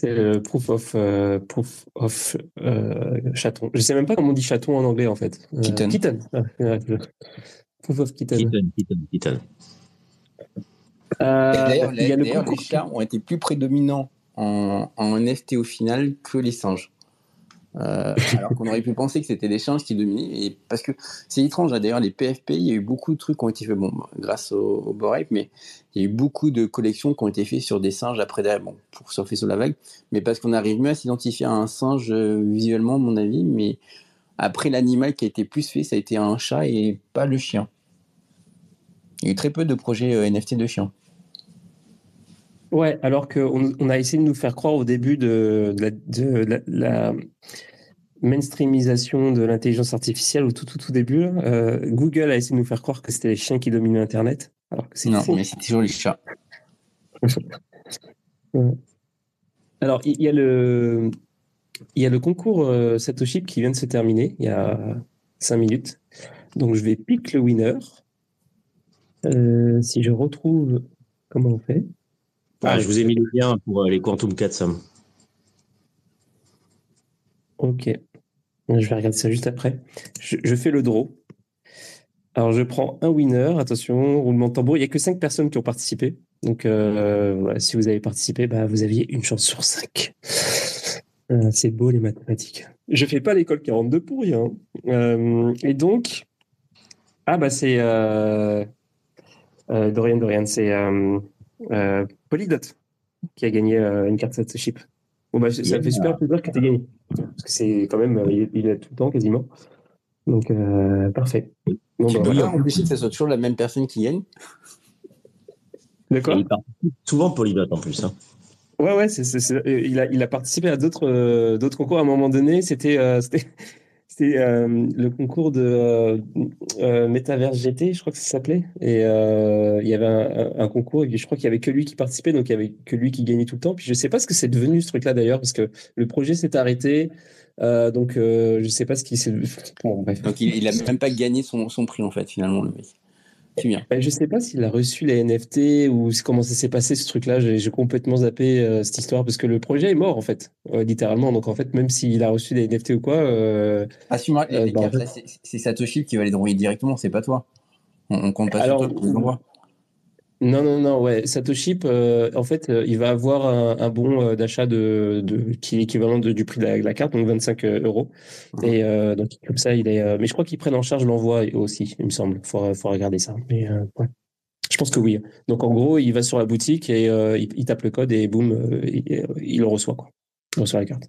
C'est le proof of, euh, proof of euh, chaton. Je sais même pas comment on dit chaton en anglais en fait. Euh, Kitten. Kitten. Ah, proof of kitten. Euh, D'ailleurs, il y a le d'ailleurs, les chats ont été plus prédominants en, en NFT au final que les singes. Euh, alors qu'on aurait pu penser que c'était singes qui dominaient. Et parce que c'est étrange, hein, d'ailleurs, les PFP, il y a eu beaucoup de trucs qui ont été faits bon, grâce au, au mais il y a eu beaucoup de collections qui ont été faites sur des singes après derrière, bon, pour surfer sur la vague, mais parce qu'on arrive mieux à s'identifier à un singe euh, visuellement, à mon avis, mais après l'animal qui a été plus fait, ça a été un chat et pas le chien. Il y a eu très peu de projets euh, NFT de chiens. Ouais, alors qu'on on a essayé de nous faire croire au début de, la mainstreamisation de l'intelligence artificielle, au tout, tout, tout début, euh, Google a essayé de nous faire croire que c'était les chiens qui dominaient Internet. Alors que Non, faux. mais c'est toujours les chats. Alors, il y a le, il y a le concours euh, Satoshi qui vient de se terminer il y a cinq minutes. Donc, je vais pick le winner. Euh, si je retrouve comment on fait? Ah, je vous ai mis le lien pour euh, les Quantum 4 Sam. Ok. Je vais regarder ça juste après. Je, je fais le draw. Alors, je prends un winner. Attention, roulement de tambour. Il n'y a que cinq personnes qui ont participé. Donc, euh, voilà, si vous avez participé, bah, vous aviez une chance sur cinq. Euh, c'est beau les mathématiques. Je fais pas l'école 42 pour rien. Euh, et donc, ah bah c'est Dorian Dorian, c'est Polydot qui a gagné une carte Satoshi. Bon bah ça me fait super plaisir que tu gagné. Parce que c'est quand même, euh, il, il est tout le temps quasiment. Donc euh, parfait. Bon, Tu bah, peux voilà. pas empêcher que ce soit toujours la même personne qui gagne. Participe souvent Polydot en plus. Hein. Ouais, ouais, il, a, il a participé à d'autres, euh, d'autres concours à un moment donné. C'était, euh, c'était, euh, le concours de euh, euh, Metaverse GT, je crois que ça s'appelait. Et il y avait un, concours, et je crois qu'il y avait que lui qui participait, donc il y avait que lui qui gagnait tout le temps. Puis je sais pas ce que c'est devenu ce truc-là d'ailleurs, parce que le projet s'est arrêté. Donc je sais pas ce qui s'est. Donc il, il a même pas gagné son, son prix en fait finalement le mec. Ben, je sais pas s'il a reçu les NFT ou comment ça s'est passé ce truc-là. J'ai j'ai complètement zappé euh, cette histoire parce que le projet est mort en fait, euh, littéralement. Donc en fait, même s'il a reçu des NFT ou quoi, euh, Assume-moi, les, Euh, les bah, en fait- c'est- Satoshi qui va les envoyer directement, c'est pas toi. On, on compte pas Alors, sur toi pour les. Non, non, non, ouais. Satoshi, euh, en fait, euh, il va avoir un, un bon euh, d'achat de, de, qui est équivalent de- du prix de la, de la carte, donc 25 euros. Et euh, donc comme ça, il est. euh, mais je crois qu'ils prennent en charge l'envoi aussi, il me semble. Faut, faut regarder ça. Mais euh, ouais. Je pense que oui. Donc en gros, il va sur la boutique et euh, il, il tape le code et boum, euh, il, il le reçoit quoi. Il reçoit la carte.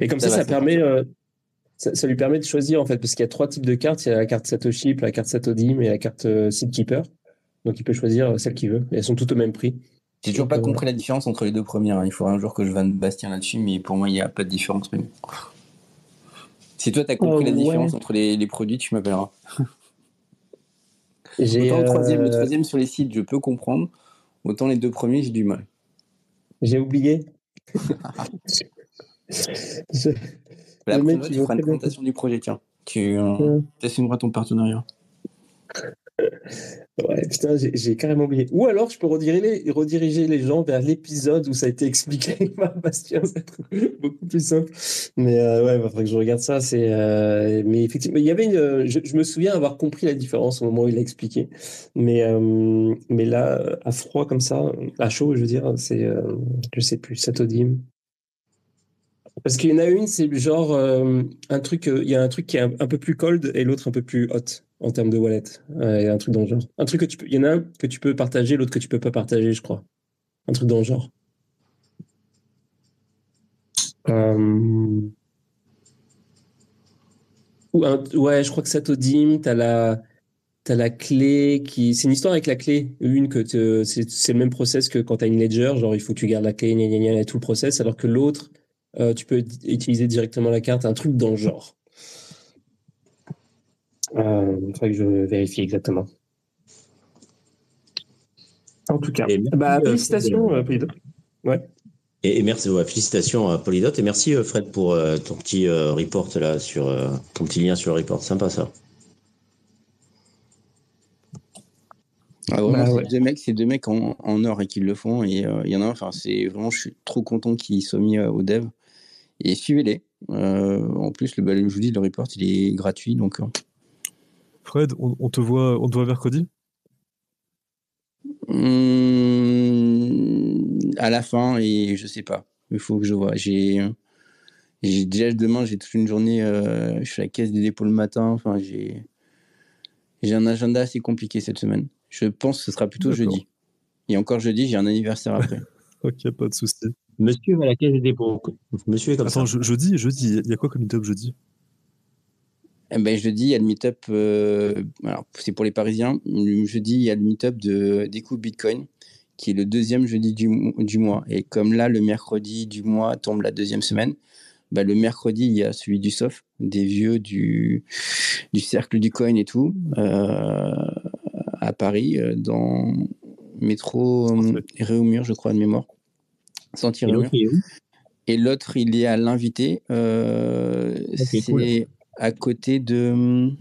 Et comme ça, Ça permet, euh, ça, ça lui permet de choisir en fait, parce qu'il y a trois types de cartes. Il y a la carte Satoshi, la carte Satodim et la carte euh, Seedkeeper. Donc il peut choisir euh, celle qu'il veut. Et elles sont toutes au même prix. J'ai toujours pas euh, compris la différence entre les deux premières. hein. Il faudra un jour que je vanne Bastien là-dessus, mais pour moi, il n'y a pas de différence. mais. Si toi, tu as compris Oh, la ouais. différence entre les, les produits, tu m'appelleras. Autant le, troisième, le euh, troisième sur les sites, je peux comprendre. Autant les deux premiers, j'ai du mal. j'ai oublié. Je- La fois, il tu feras une bien présentation du projet, tiens. Tu euh, Ouais. assumeras ton partenariat. Ouais, putain, j'ai carrément oublié. Ou alors, je peux rediriger les, gens vers l'épisode où ça a été expliqué par Bastien. C'est beaucoup plus simple. Mais euh, ouais, il faudrait que je regarde ça. Euh, mais effectivement, il y avait une, euh, je, me souviens avoir compris la différence au moment où il a expliqué. Mais, mais là, à froid comme ça, à chaud, je veux dire, c'est, je sais plus, Satodim. Parce qu'il y en a une, c'est genre un truc, il y a un truc qui est un peu plus cold et l'autre un peu plus hot en termes de wallet. Euh, un truc dans le genre. Un truc que tu peux, il y en a un que tu peux partager, l'autre que tu peux pas partager, je crois. Un truc dans le genre. Euh... Ou un- ouais, je crois que Satodim, t'as la, t'as la clé qui, c'est une histoire avec la clé. Une que c'est, le même process que quand t'as une ledger, genre il faut que tu gardes la clé, gna gna gna, et tout le process, alors que l'autre, euh, tu peux utiliser directement la carte, un truc dans le genre. Euh, il faudrait que je vérifie exactement. En tout cas, bah, euh, félicitations, euh, Polydor. Ouais. Et, et merci, ouais, félicitations à Polydot et merci euh, Fred pour euh, ton petit euh, report là sur euh, ton petit lien sur le report. Sympa ça. Ah, vraiment, Bah c'est ouais. deux mecs, c'est deux mecs en, en or et qui le font. Et euh, il y en a un, enfin, c'est vraiment, je suis trop content qu'ils soient mis euh, au dev. Et suivez-les. Euh, en plus, le, bah, je vous dis, le report, il est gratuit. Donc, euh, Fred, on, on te voit, on te voit mercredi hum, à la fin, et je sais pas. Il faut que je vois. J'ai, j'ai déjà demain, j'ai toute une journée. euh, je suis à la caisse des dépôts le matin. Enfin, j'ai, j'ai un agenda assez compliqué cette semaine. Je pense que ce sera plutôt D'accord. jeudi. Et encore jeudi, j'ai un anniversaire après. Ok, pas de souci. Monsieur va à la caisse des dépôts. Monsieur est comme Attends, ça. je, jeudi, jeudi, il y a quoi comme meet-up jeudi? Eh ben, jeudi, il y a le meet-up. euh, alors, c'est pour les Parisiens. Jeudi, il y a le meet-up de Découpe Bitcoin, qui est le deuxième jeudi du, du mois. Et comme là, le mercredi du mois tombe la deuxième semaine, bah, le mercredi, il y a celui du SOF, des vieux du, du cercle du coin et tout, euh, à Paris, euh, dans métro euh, Réaumur, je crois, de mémoire. Sentier Et Réaumur. l'autre, il est où? Et l'autre, il est à l'invité. euh, c'est cool. À côté de hum,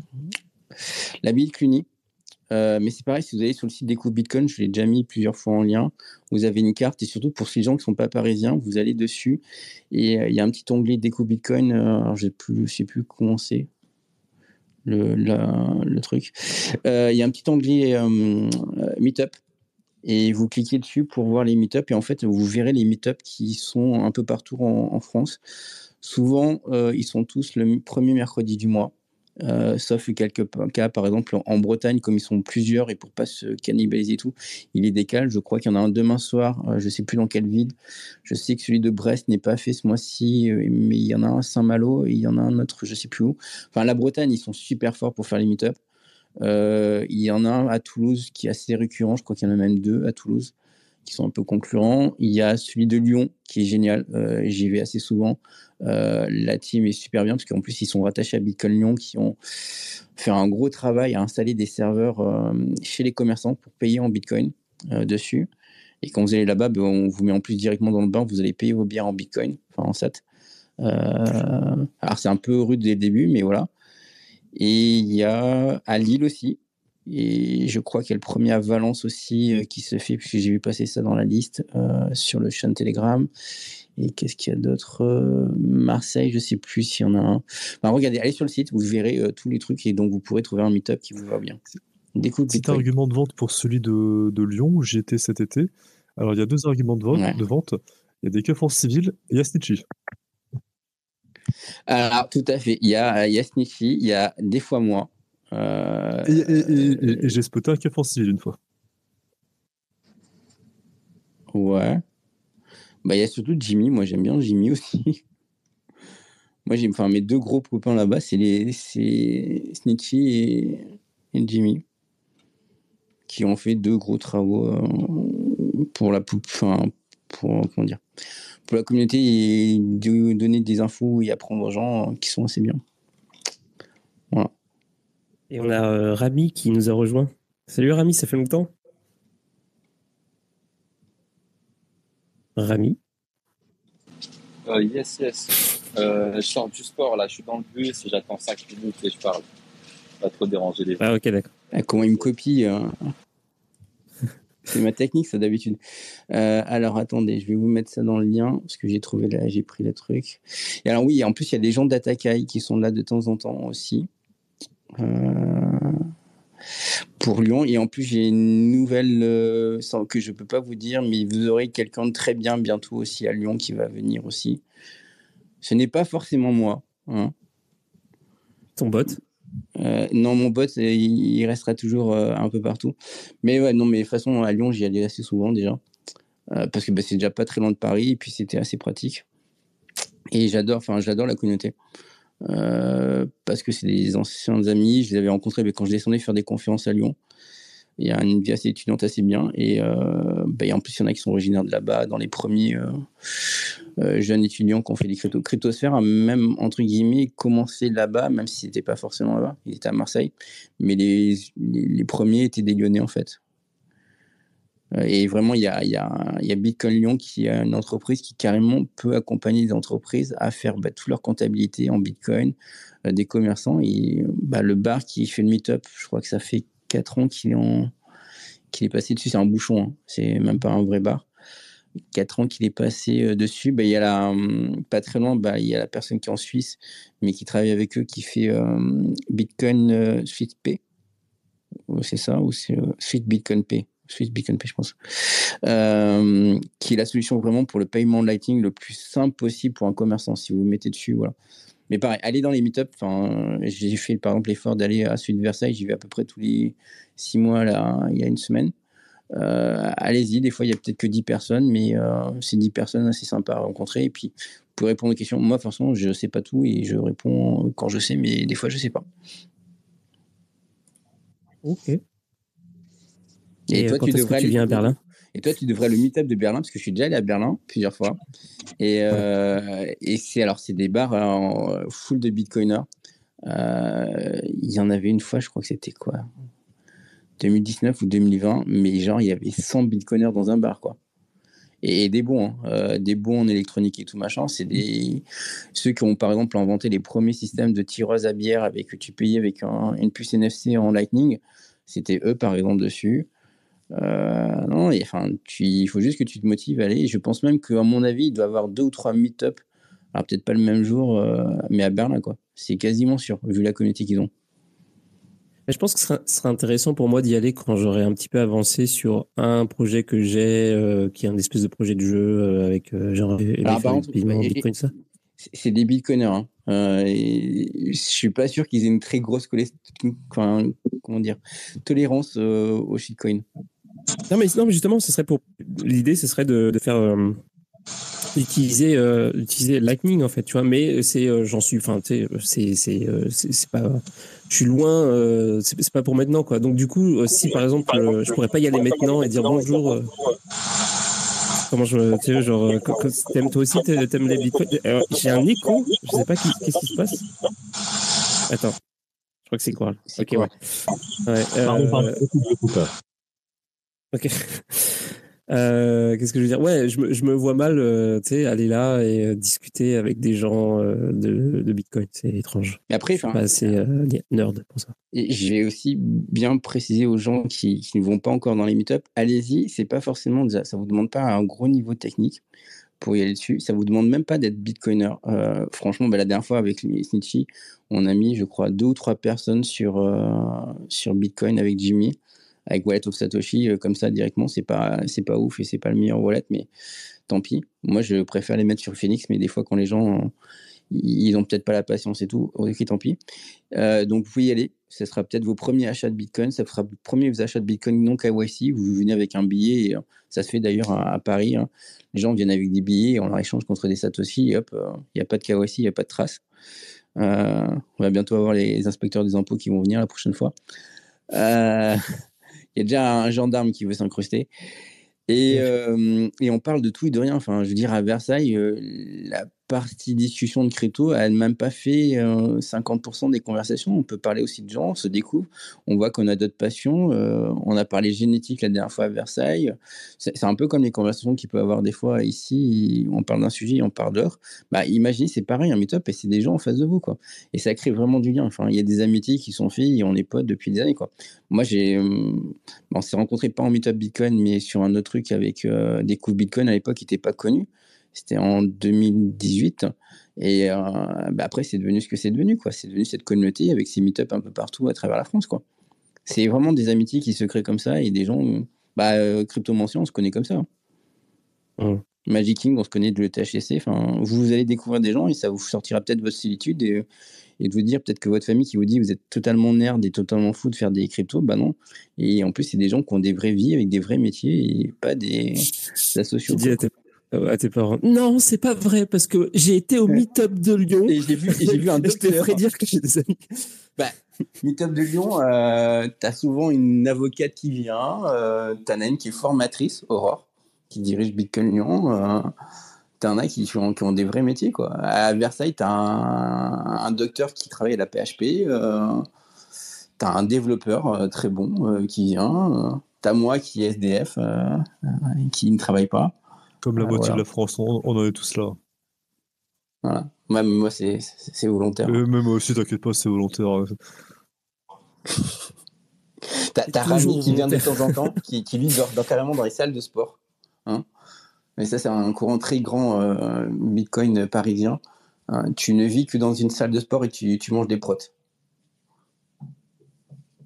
la ville Cluny. Euh, mais c'est pareil, si vous allez sur le site Découvre Bitcoin, je l'ai déjà mis plusieurs fois en lien. Vous avez une carte et surtout pour ces gens qui ne sont pas parisiens, vous allez dessus et euh, il y a un petit onglet Découvre Bitcoin. euh, je ne sais plus comment c'est le, truc. Il y a un petit onglet euh, Meetup et vous cliquez dessus pour voir les meet-up et en fait vous verrez les meet-up qui sont un peu partout en France. Souvent euh, ils sont tous le mi- premier mercredi du mois, euh, sauf quelques cas par exemple en, Bretagne comme ils sont plusieurs et pour pas se cannibaliser et tout, ils les décalent. Je crois qu'il y en a un demain soir, euh, je sais plus dans quelle ville. Je sais que celui de Brest n'est pas fait ce mois-ci, euh, mais il y en a un à Saint-Malo il y en a un autre, je sais plus où. Enfin la Bretagne ils sont super forts pour faire les meet-up. Il y en a un à Toulouse qui est assez récurrent, je crois qu'il y en a même deux à Toulouse qui sont un peu concurrents. Il y a celui de Lyon qui est génial, euh, j'y vais assez souvent. Euh, la team est super bien parce qu'en plus ils sont rattachés à Bitcoin Lyon qui ont fait un gros travail à installer des serveurs euh, chez les commerçants pour payer en Bitcoin dessus. Et quand vous allez là-bas, ben, on vous met en plus directement dans le bain, vous allez payer vos bières en Bitcoin, enfin en SAT. Alors c'est un peu rude dès le début, mais voilà. Et il y a à Lille aussi. Et je crois qu'il y a le premier à Valence aussi euh, qui se fait, puisque j'ai vu passer ça dans la liste euh, sur le channel Telegram. Et qu'est-ce qu'il y a d'autre Euh, Marseille, je sais plus s'il y en a un. Enfin, regardez, allez sur le site, vous verrez euh, tous les trucs et donc vous pourrez trouver un meet-up qui vous va bien. Découvre Petit argument de vente pour celui de, de Lyon où j'y étais cet été. Alors, il y a deux arguments de vente. Ouais. De vente. Il y a des keufs en civil et il y a Snitchy. Alors, tout à fait. Il y a, il y a Snitchy, il y a des fois moi. Euh, Et, et- et- et- j'ai spoté un en civil une fois. Ouais. Bah, il y a surtout Jimmy. Moi, j'aime bien Jimmy aussi. Moi, j'ai, enfin, mes deux gros copains là-bas, c'est les, Snitchy et, et Jimmy, qui ont fait deux gros travaux euh, pour la, enfin, pour comment dire, pour la communauté et de donner des infos et apprendre aux gens qui sont assez bien. Et on a euh, Rami qui nous a rejoint. Salut Rami, ça fait longtemps? Rami? Euh, yes, yes. Euh, je sors du sport là, je suis dans le bus et j'attends 5 minutes et je parle. Pas trop déranger les gens. Ah ok, d'accord. Ah, comment il me copie euh? C'est ma technique, ça d'habitude. Euh, alors attendez, je vais vous mettre ça dans le lien parce que j'ai trouvé là, j'ai pris le truc. Et alors oui, en plus il y a des gens d'Atakai qui sont là de temps en temps aussi pour Lyon. Et en plus j'ai une nouvelle euh, que je peux pas vous dire, mais vous aurez quelqu'un de très bien bientôt aussi à Lyon qui va venir aussi. Ce n'est pas forcément moi. Hein. Ton bot Euh, non, mon bot, euh, il, restera toujours euh, un peu partout. Mais ouais, non, mais de toute façon, à Lyon, j'y allais assez souvent déjà. Euh, parce que bah, c'est déjà pas très loin de Paris et puis c'était assez pratique. Et j'adore, enfin, j'adore la communauté. Euh, parce que c'est des anciens amis. Je les avais rencontrés mais quand je descendais faire des conférences à Lyon. Il y a une vie assez étudiante assez bien. Et, euh, bah, et en plus, il y en a qui sont originaires de là-bas, dans les premiers euh, jeunes étudiants qui ont fait des crypto cryptosphères, a même, entre guillemets, commencé là-bas, même si c'était pas forcément là-bas. Ils étaient à Marseille. Mais les premiers étaient des Lyonnais, en fait. Euh, Et vraiment, il y a, Bitcoin Lyon qui est une entreprise qui carrément peut accompagner des entreprises à faire bah, toute leur comptabilité en Bitcoin, euh, des commerçants. Et bah, le bar qui fait le meet-up, je crois que ça fait 4 ans qu'il est passé dessus. C'est un bouchon, hein. c'est même pas un vrai bar. 4 ans qu'il est passé euh, dessus. Bah, il y a la, hum, pas très loin, bah, il y a la personne qui est en Suisse, mais qui travaille avec eux, qui fait Bitcoin Suite P. C'est ça, ou c'est Suite Bitcoin P. Suite Bitcoin P, je pense. Euh, qui est la solution vraiment pour le paiement Lightning le plus simple possible pour un commerçant. Si vous vous mettez dessus, voilà. Mais pareil, allez dans les meet-up. J'ai fait par exemple l'effort d'aller à de Versailles. J'y vais à peu près tous les six mois, là, il y a une semaine. Euh, allez-y, des fois il y a peut-être que 10 personnes, mais euh, c'est 10 personnes assez sympas à rencontrer. Et puis, vous pouvez répondre aux questions. Moi, de façon, je sais pas tout et je réponds quand je sais, mais des fois, je sais pas. Ok. Et, Et, toi, euh, quand tu que devrais tu viens à Berlin? Et toi, tu devrais le meet-up de Berlin, parce que je suis déjà allé à Berlin plusieurs fois. Et, euh, et c'est alors, c'est des bars en full de bitcoiners. Euh, Il y en avait une fois, je crois que c'était quoi? 2019 ou 2020, mais genre, il y avait 100 bitcoiners dans un bar, quoi. Et, des bons, hein, euh, des bons en électronique et tout machin. C'est des ceux qui ont par exemple inventé les premiers systèmes de tireuse à bière avec que tu payais avec un- une puce NFC en Lightning. C'était eux par exemple dessus. Euh, non, et, enfin, tu- il faut juste que tu te motives à aller. Je pense même qu'à mon avis, il doit y avoir deux ou trois meet-up. Alors peut-être pas le même jour, euh, mais à Berlin, quoi. C'est quasiment sûr, vu la communauté qu'ils ont. Mais Je pense que ce serait, ce serait intéressant pour moi d'y aller quand j'aurai un petit peu avancé sur un projet que j'ai, euh, qui est un espèce de projet de jeu avec genre les Alors, par et- Bitcoin, ça. C'est des bitcoiners. Hein. Euh, et je suis pas sûr qu'ils aient une très grosse comment dire, tolérance euh, au shitcoin. Non mais, non, mais justement, ce serait pour l'idée, ce serait de, de faire euh, utiliser euh, utiliser Lightning en fait, tu vois. Mais c'est, euh, j'en suis, enfin, tu sais, c'est c'est euh, pas, je suis loin, euh, c'est pas pour maintenant quoi. Donc du coup, euh, si par exemple, euh, je pourrais pas y aller maintenant et dire bonjour. euh, Comment je, tu sais, genre, euh, t'aimes toi aussi, t'a- t'aimes les bitcoins? Euh, J'ai un écho, je sais pas qu'est-ce qui se passe. Attends, je crois que c'est quoi Ok, quoi ouais. ouais euh, pardon, coupe. Ok. Euh, Qu'est-ce que je veux dire? Ouais, je me, je me vois mal, euh, tu sais, aller là et euh, discuter avec des gens de, de Bitcoin. C'est étrange. Mais après, Je suis pas assez nerd pour ça. Et je vais aussi bien préciser aux gens qui, qui ne vont pas encore dans les meet-up, allez-y, c'est pas forcément déjà, ça vous demande pas un gros niveau technique pour y aller dessus, ça vous demande même pas d'être bitcoiner. Euh, franchement, bah, la dernière fois avec Snitchy, on a mis, je crois, deux ou trois personnes sur, euh, sur Bitcoin avec Jimmy, avec Wallet of Satoshi, euh, comme ça directement, c'est pas, c'est pas ouf et c'est pas le meilleur wallet, mais tant pis. Moi, je préfère les mettre sur Phoenix, mais des fois, quand les gens, ils ont peut-être pas la patience et tout, ok, tant pis. Euh, donc, vous pouvez y aller. Ce sera peut-être vos premiers achats de Bitcoin. Ça fera vos premiers achats de Bitcoin non KYC. Vous venez avec un billet. Et, euh, ça se fait d'ailleurs à, Paris. hein. Les gens viennent avec des billets et on leur échange contre des Satoshi. Et hop, il n'y a pas de KYC, il n'y a pas de trace. On va bientôt avoir les inspecteurs des impôts qui vont venir la prochaine fois. Il y a déjà un gendarme qui veut s'incruster. Et, euh, et on parle de tout et de rien. Enfin, je veux dire, à Versailles, euh, la partie discussion de crypto a même pas fait euh, 50% des conversations. On peut parler aussi de gens, on se découvre. On voit qu'on a d'autres passions. euh, on a parlé génétique la dernière fois à Versailles. C'est un peu comme les conversations qu'il peut avoir des fois ici. On parle d'un sujet et on part dehors. Bah, imaginez, c'est pareil, un meet-up et c'est des gens en face de vous. Quoi. Et ça crée vraiment du lien. Enfin, il y a des amitiés qui sont faites et on est potes depuis des années. Quoi. Moi, j'ai. euh, on s'est rencontrés pas en meet-up Bitcoin, mais sur un autre truc avec euh, des coups Bitcoin à l'époque qui n'étaient pas connus. C'était en 2018. Et euh, bah après, c'est devenu ce que c'est devenu. quoi. C'est devenu cette communauté avec ces meet-up un peu partout à travers la France. quoi. C'est vraiment des amitiés qui se créent comme ça et des gens. euh, Bah, euh, Cryptomancien, on se connaît comme ça. hein. Mm. Magic King, on se connaît de l'ETHC. Enfin, vous, allez découvrir des gens et ça vous sortira peut-être votre solitude et, et de vous dire peut-être que votre famille qui vous dit vous êtes totalement nerd et totalement fou de faire des cryptos, bah non. Et en plus, c'est des gens qui ont des vraies vies avec des vrais métiers et pas des, des associaux. À tes, euh, parents Non, c'est pas vrai parce que j'ai été au meet-up de Lyon. Et j'ai vu, et j'ai vu un Je te docteur. ferai dire que j'ai des amis. Meetup de Lyon, euh, t'as souvent une avocate qui vient, euh, t'en as une qui est formatrice, Aurore, qui dirige Bitcoin Lyon. Euh, t'en as qui, ont- qui ont des vrais métiers, quoi. À Versailles, t'as un, un docteur qui travaille à la PHP, euh, t'as un développeur euh, très bon euh, qui vient, euh, t'as moi qui est SDF, euh, euh, qui ne travaille pas. Comme la Ah, moitié voilà. de la France, on, on en est tous là. Voilà. Moi, moi c'est volontaire. Et même moi aussi, t'inquiète pas, c'est volontaire. T'as t'as Rami qui vient de temps en temps, qui, qui lui dort, dort carrément dans les salles de sport. Hein Mais ça, c'est un courant très grand euh, Bitcoin parisien. Hein, tu ne vis que dans une salle de sport et tu, tu manges des protes.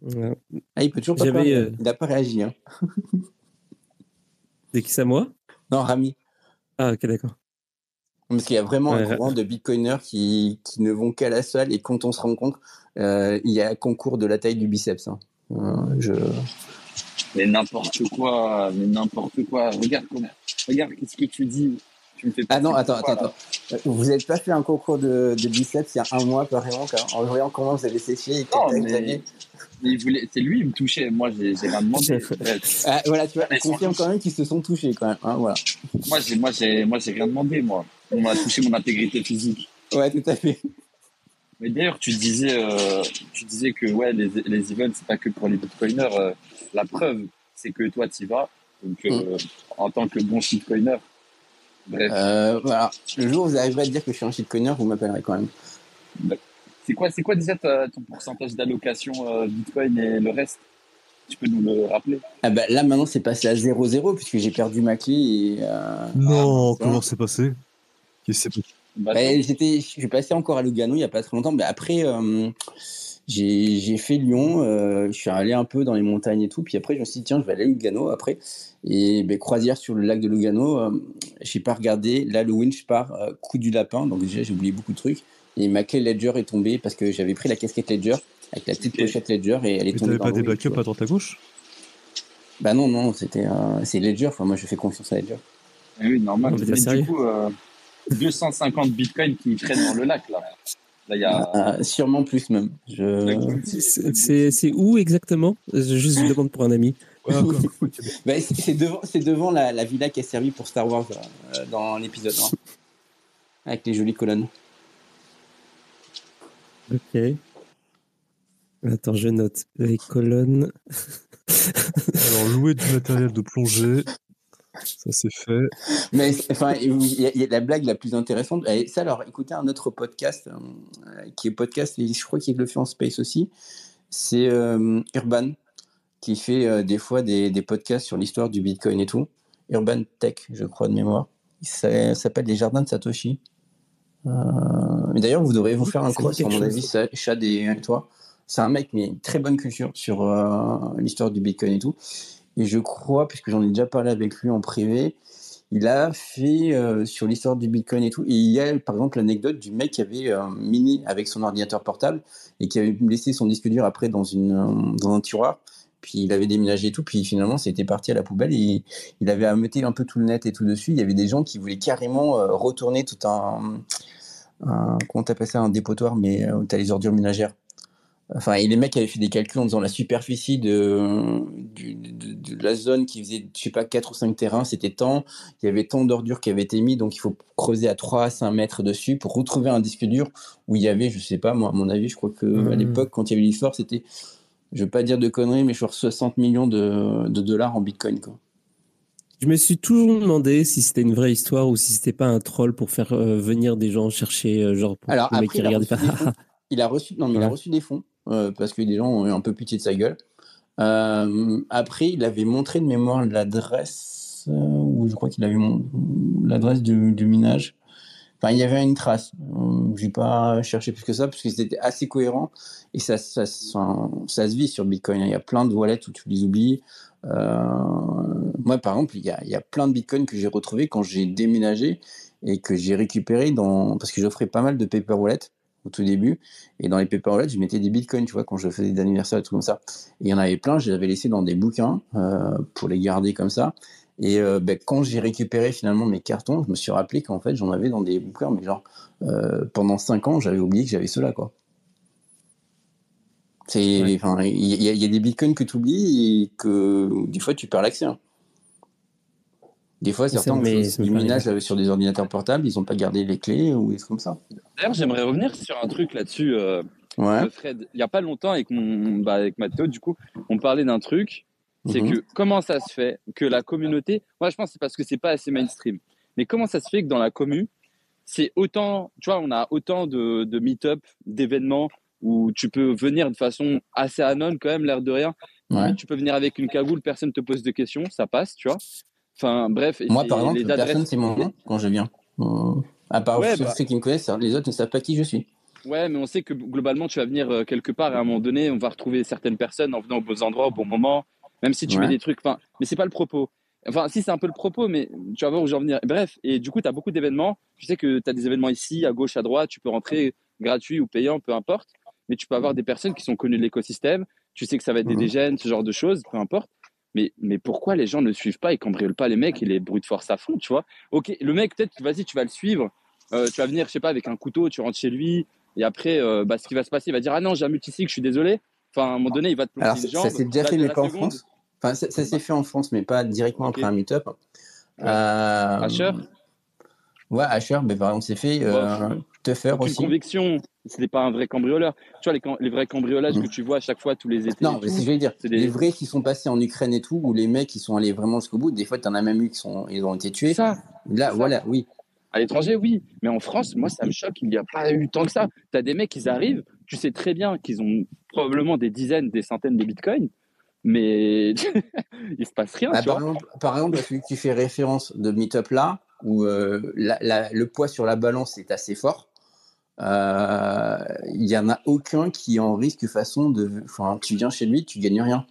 Ouais. Ah, il peut toujours pas J'avais, parler. euh, Il n'a pas réagi. Hein. C'est qui ça, moi? Non, Rami. Ah, ok, d'accord. Parce qu'il y a vraiment un Ouais. courant de bitcoiners qui, qui ne vont qu'à la salle et quand on se rencontre, euh, il y a un concours de la taille du biceps. hein. Euh, je... Mais n'importe quoi, mais n'importe quoi. Regarde comment, regarde qu'est-ce que tu dis. Tu me fais Ah non, attends, attends, attends. Euh, Vous n'avez pas fait un concours de, de biceps il y a un mois, par exemple, en voyant comment vous avez séché et Non, mais- Mais il voulait, c'est lui, il me touchait. Moi, j'ai j'ai rien demandé. Bref. Ah, voilà, tu vois, confirme quand même qu'ils se sont touchés quand même. hein, voilà. moi, j'ai, moi, j'ai, moi, j'ai rien demandé, moi. On m'a touché mon intégrité physique. Ouais, tout à fait. Mais d'ailleurs, tu disais, euh, tu disais que ouais, les, les events, c'est pas que pour les bitcoiners. euh, la preuve, c'est que toi, tu y vas. Donc, euh, en tant que bon shitcoiner. Bref, Euh, voilà. Le jour où vous arriverez à dire que je suis un shitcoiner, vous m'appellerez quand même. C'est quoi, c'est quoi déjà ton pourcentage d'allocation euh, bitcoin et le reste? Tu peux nous le rappeler? Ah bah, là, maintenant, c'est passé à 0-0 puisque j'ai perdu ma clé et. euh, Non, ça. comment c'est passé? Qu'est-ce qui s'est passé? Bah, Bah, j'étais, je suis passé encore à Lugano il y a pas très longtemps, mais après euh, j'ai fait Lyon, euh, je suis allé un peu dans les montagnes et tout, puis après je me suis dit tiens je vais aller à Lugano après. Et ben, croisière sur le lac de Lugano, euh, j'ai pas regardé, là le winch part euh, coup du lapin, donc déjà j'ai oublié beaucoup de trucs et ma clé Ledger est tombée parce que j'avais pris la casquette Ledger avec la petite pochette Ledger et elle est Mais tombée t'avais dans pas des backups à droite à gauche? Bah non non c'était euh, c'est Ledger, enfin moi je fais confiance à Ledger. Eh oui, normal. On va Mais du coup, euh, 250 bitcoins qui traînent dans le lac, là. Là, il y a. Euh, sûrement plus même. Je... C'est- où exactement? Je juste je demande pour un ami. Ouais. Bah, c'est devant, c'est devant la, la villa qui a servi pour Star Wars euh, dans l'épisode 1. Avec les jolies colonnes. Ok. Attends, je note les colonnes. Alors, louer du matériel de plongée, ça c'est fait. Mais enfin, il y, a- il y a la blague la plus intéressante. Et ça, alors, écoutez un autre podcast euh, qui est podcast, et je crois qu'il le fait en space aussi. C'est euh, Urban qui fait euh, des fois des, des podcasts sur l'histoire du Bitcoin et tout. Urban Tech, je crois de mémoire. Ça s'appelle Les Jardins de Satoshi. Euh, mais d'ailleurs, vous devrez vous faire un cross, dit à mon chose. avis, Chad et toi. C'est un mec, mais une très bonne culture sur euh, l'histoire du Bitcoin et tout. Et je crois, puisque j'en ai déjà parlé avec lui en privé, il a fait euh, sur l'histoire du Bitcoin et tout. Et il y a, par exemple, l'anecdote du mec qui avait euh, miné avec son ordinateur portable et qui avait laissé son disque dur après dans, une, euh, dans un tiroir. Puis il avait déménagé et tout. Puis finalement, c'était parti à la poubelle et il avait ameté un peu tout le net et tout dessus. Il y avait des gens qui voulaient carrément euh, retourner tout un, un. Comment t'appelles ça Un dépotoir, mais euh, où t'as les ordures ménagères. Enfin, et les mecs avaient fait des calculs en disant la superficie de, du- de, de la zone qui faisait, je sais pas, 4 ou 5 terrains, c'était tant. Il y avait tant d'ordures qui avaient été mis, donc il faut creuser à 3 à 5 mètres dessus pour retrouver un disque dur où il y avait, je sais pas, moi, à mon avis, je crois que à Mhm. l'époque, quand il y avait l'histoire, c'était, je vais pas dire de conneries, mais je crois 60 millions de, de dollars en bitcoin, quoi. Je me suis toujours demandé si c'était une vraie histoire ou si c'était pas un troll pour faire euh, venir des gens chercher, euh, genre pour Alors après, qui il a, pas. des fonds. il a reçu, non, mais il a reçu des fonds euh, parce que les gens ont eu un peu pitié de sa gueule. Après, il avait montré de mémoire l'adresse, ou je crois qu'il avait mon- l'adresse du, du minage. Enfin, il y avait une trace. Euh, J'ai pas cherché plus que ça parce que c'était assez cohérent et ça, ça, se vit sur Bitcoin. Il y a plein de wallets où tu les oublies. Euh, moi, par exemple, il y a, plein de Bitcoin que j'ai retrouvé quand j'ai déménagé et que j'ai récupéré dans parce que j'offrais pas mal de paper wallet au tout début et dans les paper wallets je mettais des bitcoins tu vois quand je faisais des anniversaires et tout comme ça et il y en avait plein je les avais laissés dans des bouquins euh, pour les garder comme ça et euh, ben, quand j'ai récupéré finalement mes cartons je me suis rappelé qu'en fait j'en avais dans des bouquins mais genre pendant 5 ans j'avais oublié que j'avais cela quoi c'est Ouais. enfin il y, a- il y a des bitcoins que tu oublies et que des fois tu perds l'accès hein. des fois certains du minage sur des ordinateurs portables ils n'ont pas gardé les clés ou des trucs comme ça D'ailleurs, j'aimerais revenir sur un truc là-dessus. euh, ouais euh, Fred, il n'y a pas longtemps avec mon, bah, avec Mathéo, du coup, on parlait d'un truc. C'est Mhm. que comment ça se fait que la communauté, moi je pense que c'est parce que c'est pas assez mainstream. Mais comment ça se fait que dans la commu, c'est autant, tu vois, on a autant de, de meet-up, d'événements où tu peux venir de façon assez anonyme quand même, l'air de rien. Ouais. Tu peux venir avec une cagoule, personne te pose de questions, ça passe, tu vois. Enfin, bref. Moi, par exemple, les personne adresses- c'est mon nom quand je viens. Euh, à part Ouais, ceux, bah. ceux qui me connaissent, les autres ne savent pas qui je suis. Ouais, mais on sait que globalement, tu vas venir euh, quelque part et à un moment donné, on va retrouver certaines personnes en venant aux bons endroits au bon moment, même si tu Ouais. mets des trucs. Enfin, mais c'est pas le propos. Enfin, si c'est un peu le propos, mais tu vas voir où je en venir. Bref, et du coup, tu as beaucoup d'événements. Tu sais que tu as des événements ici, à gauche, à droite. Tu peux rentrer gratuit ou payant, peu importe. Mais tu peux avoir des personnes qui sont connues de l'écosystème. Tu sais que ça va être des Mhm. dégènes, ce genre de choses, peu importe. Mais, mais pourquoi les gens ne suivent pas et cambriolent pas les mecs et les bruits de force à fond, tu vois? Ok, le mec, peut-être, vas-y, tu vas le suivre. Euh, tu vas venir, je sais pas, avec un couteau, tu rentres chez lui. Et après, euh, bah, ce qui va se passer, il va dire Ah non, j'ai un multicycle, je suis désolé. Enfin, à un moment donné, il va te planter Alors, une ça, s'est déjà fait, mais pas en seconde- France. Enfin, ça, ça s'est fait en France, mais pas directement après un meet-up. Ouais. Euh, Asher? Ouais, Asher, mais par exemple, c'est fait. Euh, Tougher Aucune aussi. conviction. C'était pas un vrai cambrioleur. Tu vois, les, les vrais cambriolages Mhm. que tu vois à chaque fois, tous les étés. Non, mais c'est ce je veux dire. des- Les vrais qui sont passés en Ukraine et tout, ou les mecs qui sont allés vraiment jusqu'au bout, des fois, tu en as même eu qui sont, ils ont été tués. ça. Là, ça. voilà, oui. À l'étranger, oui. Mais en France, moi, ça me choque. Il n'y a pas eu tant que ça. Tu as des mecs, ils arrivent. Tu sais très bien qu'ils ont probablement des dizaines, des centaines de bitcoins. Mais il se passe rien, Ah, tu par, vois. exemple, par exemple, celui que tu fais référence de Meetup là, où euh, la- la- le poids sur la balance est assez fort, euh, il n'y en a aucun qui en risque façon de. Enfin, tu viens chez lui, tu gagnes rien.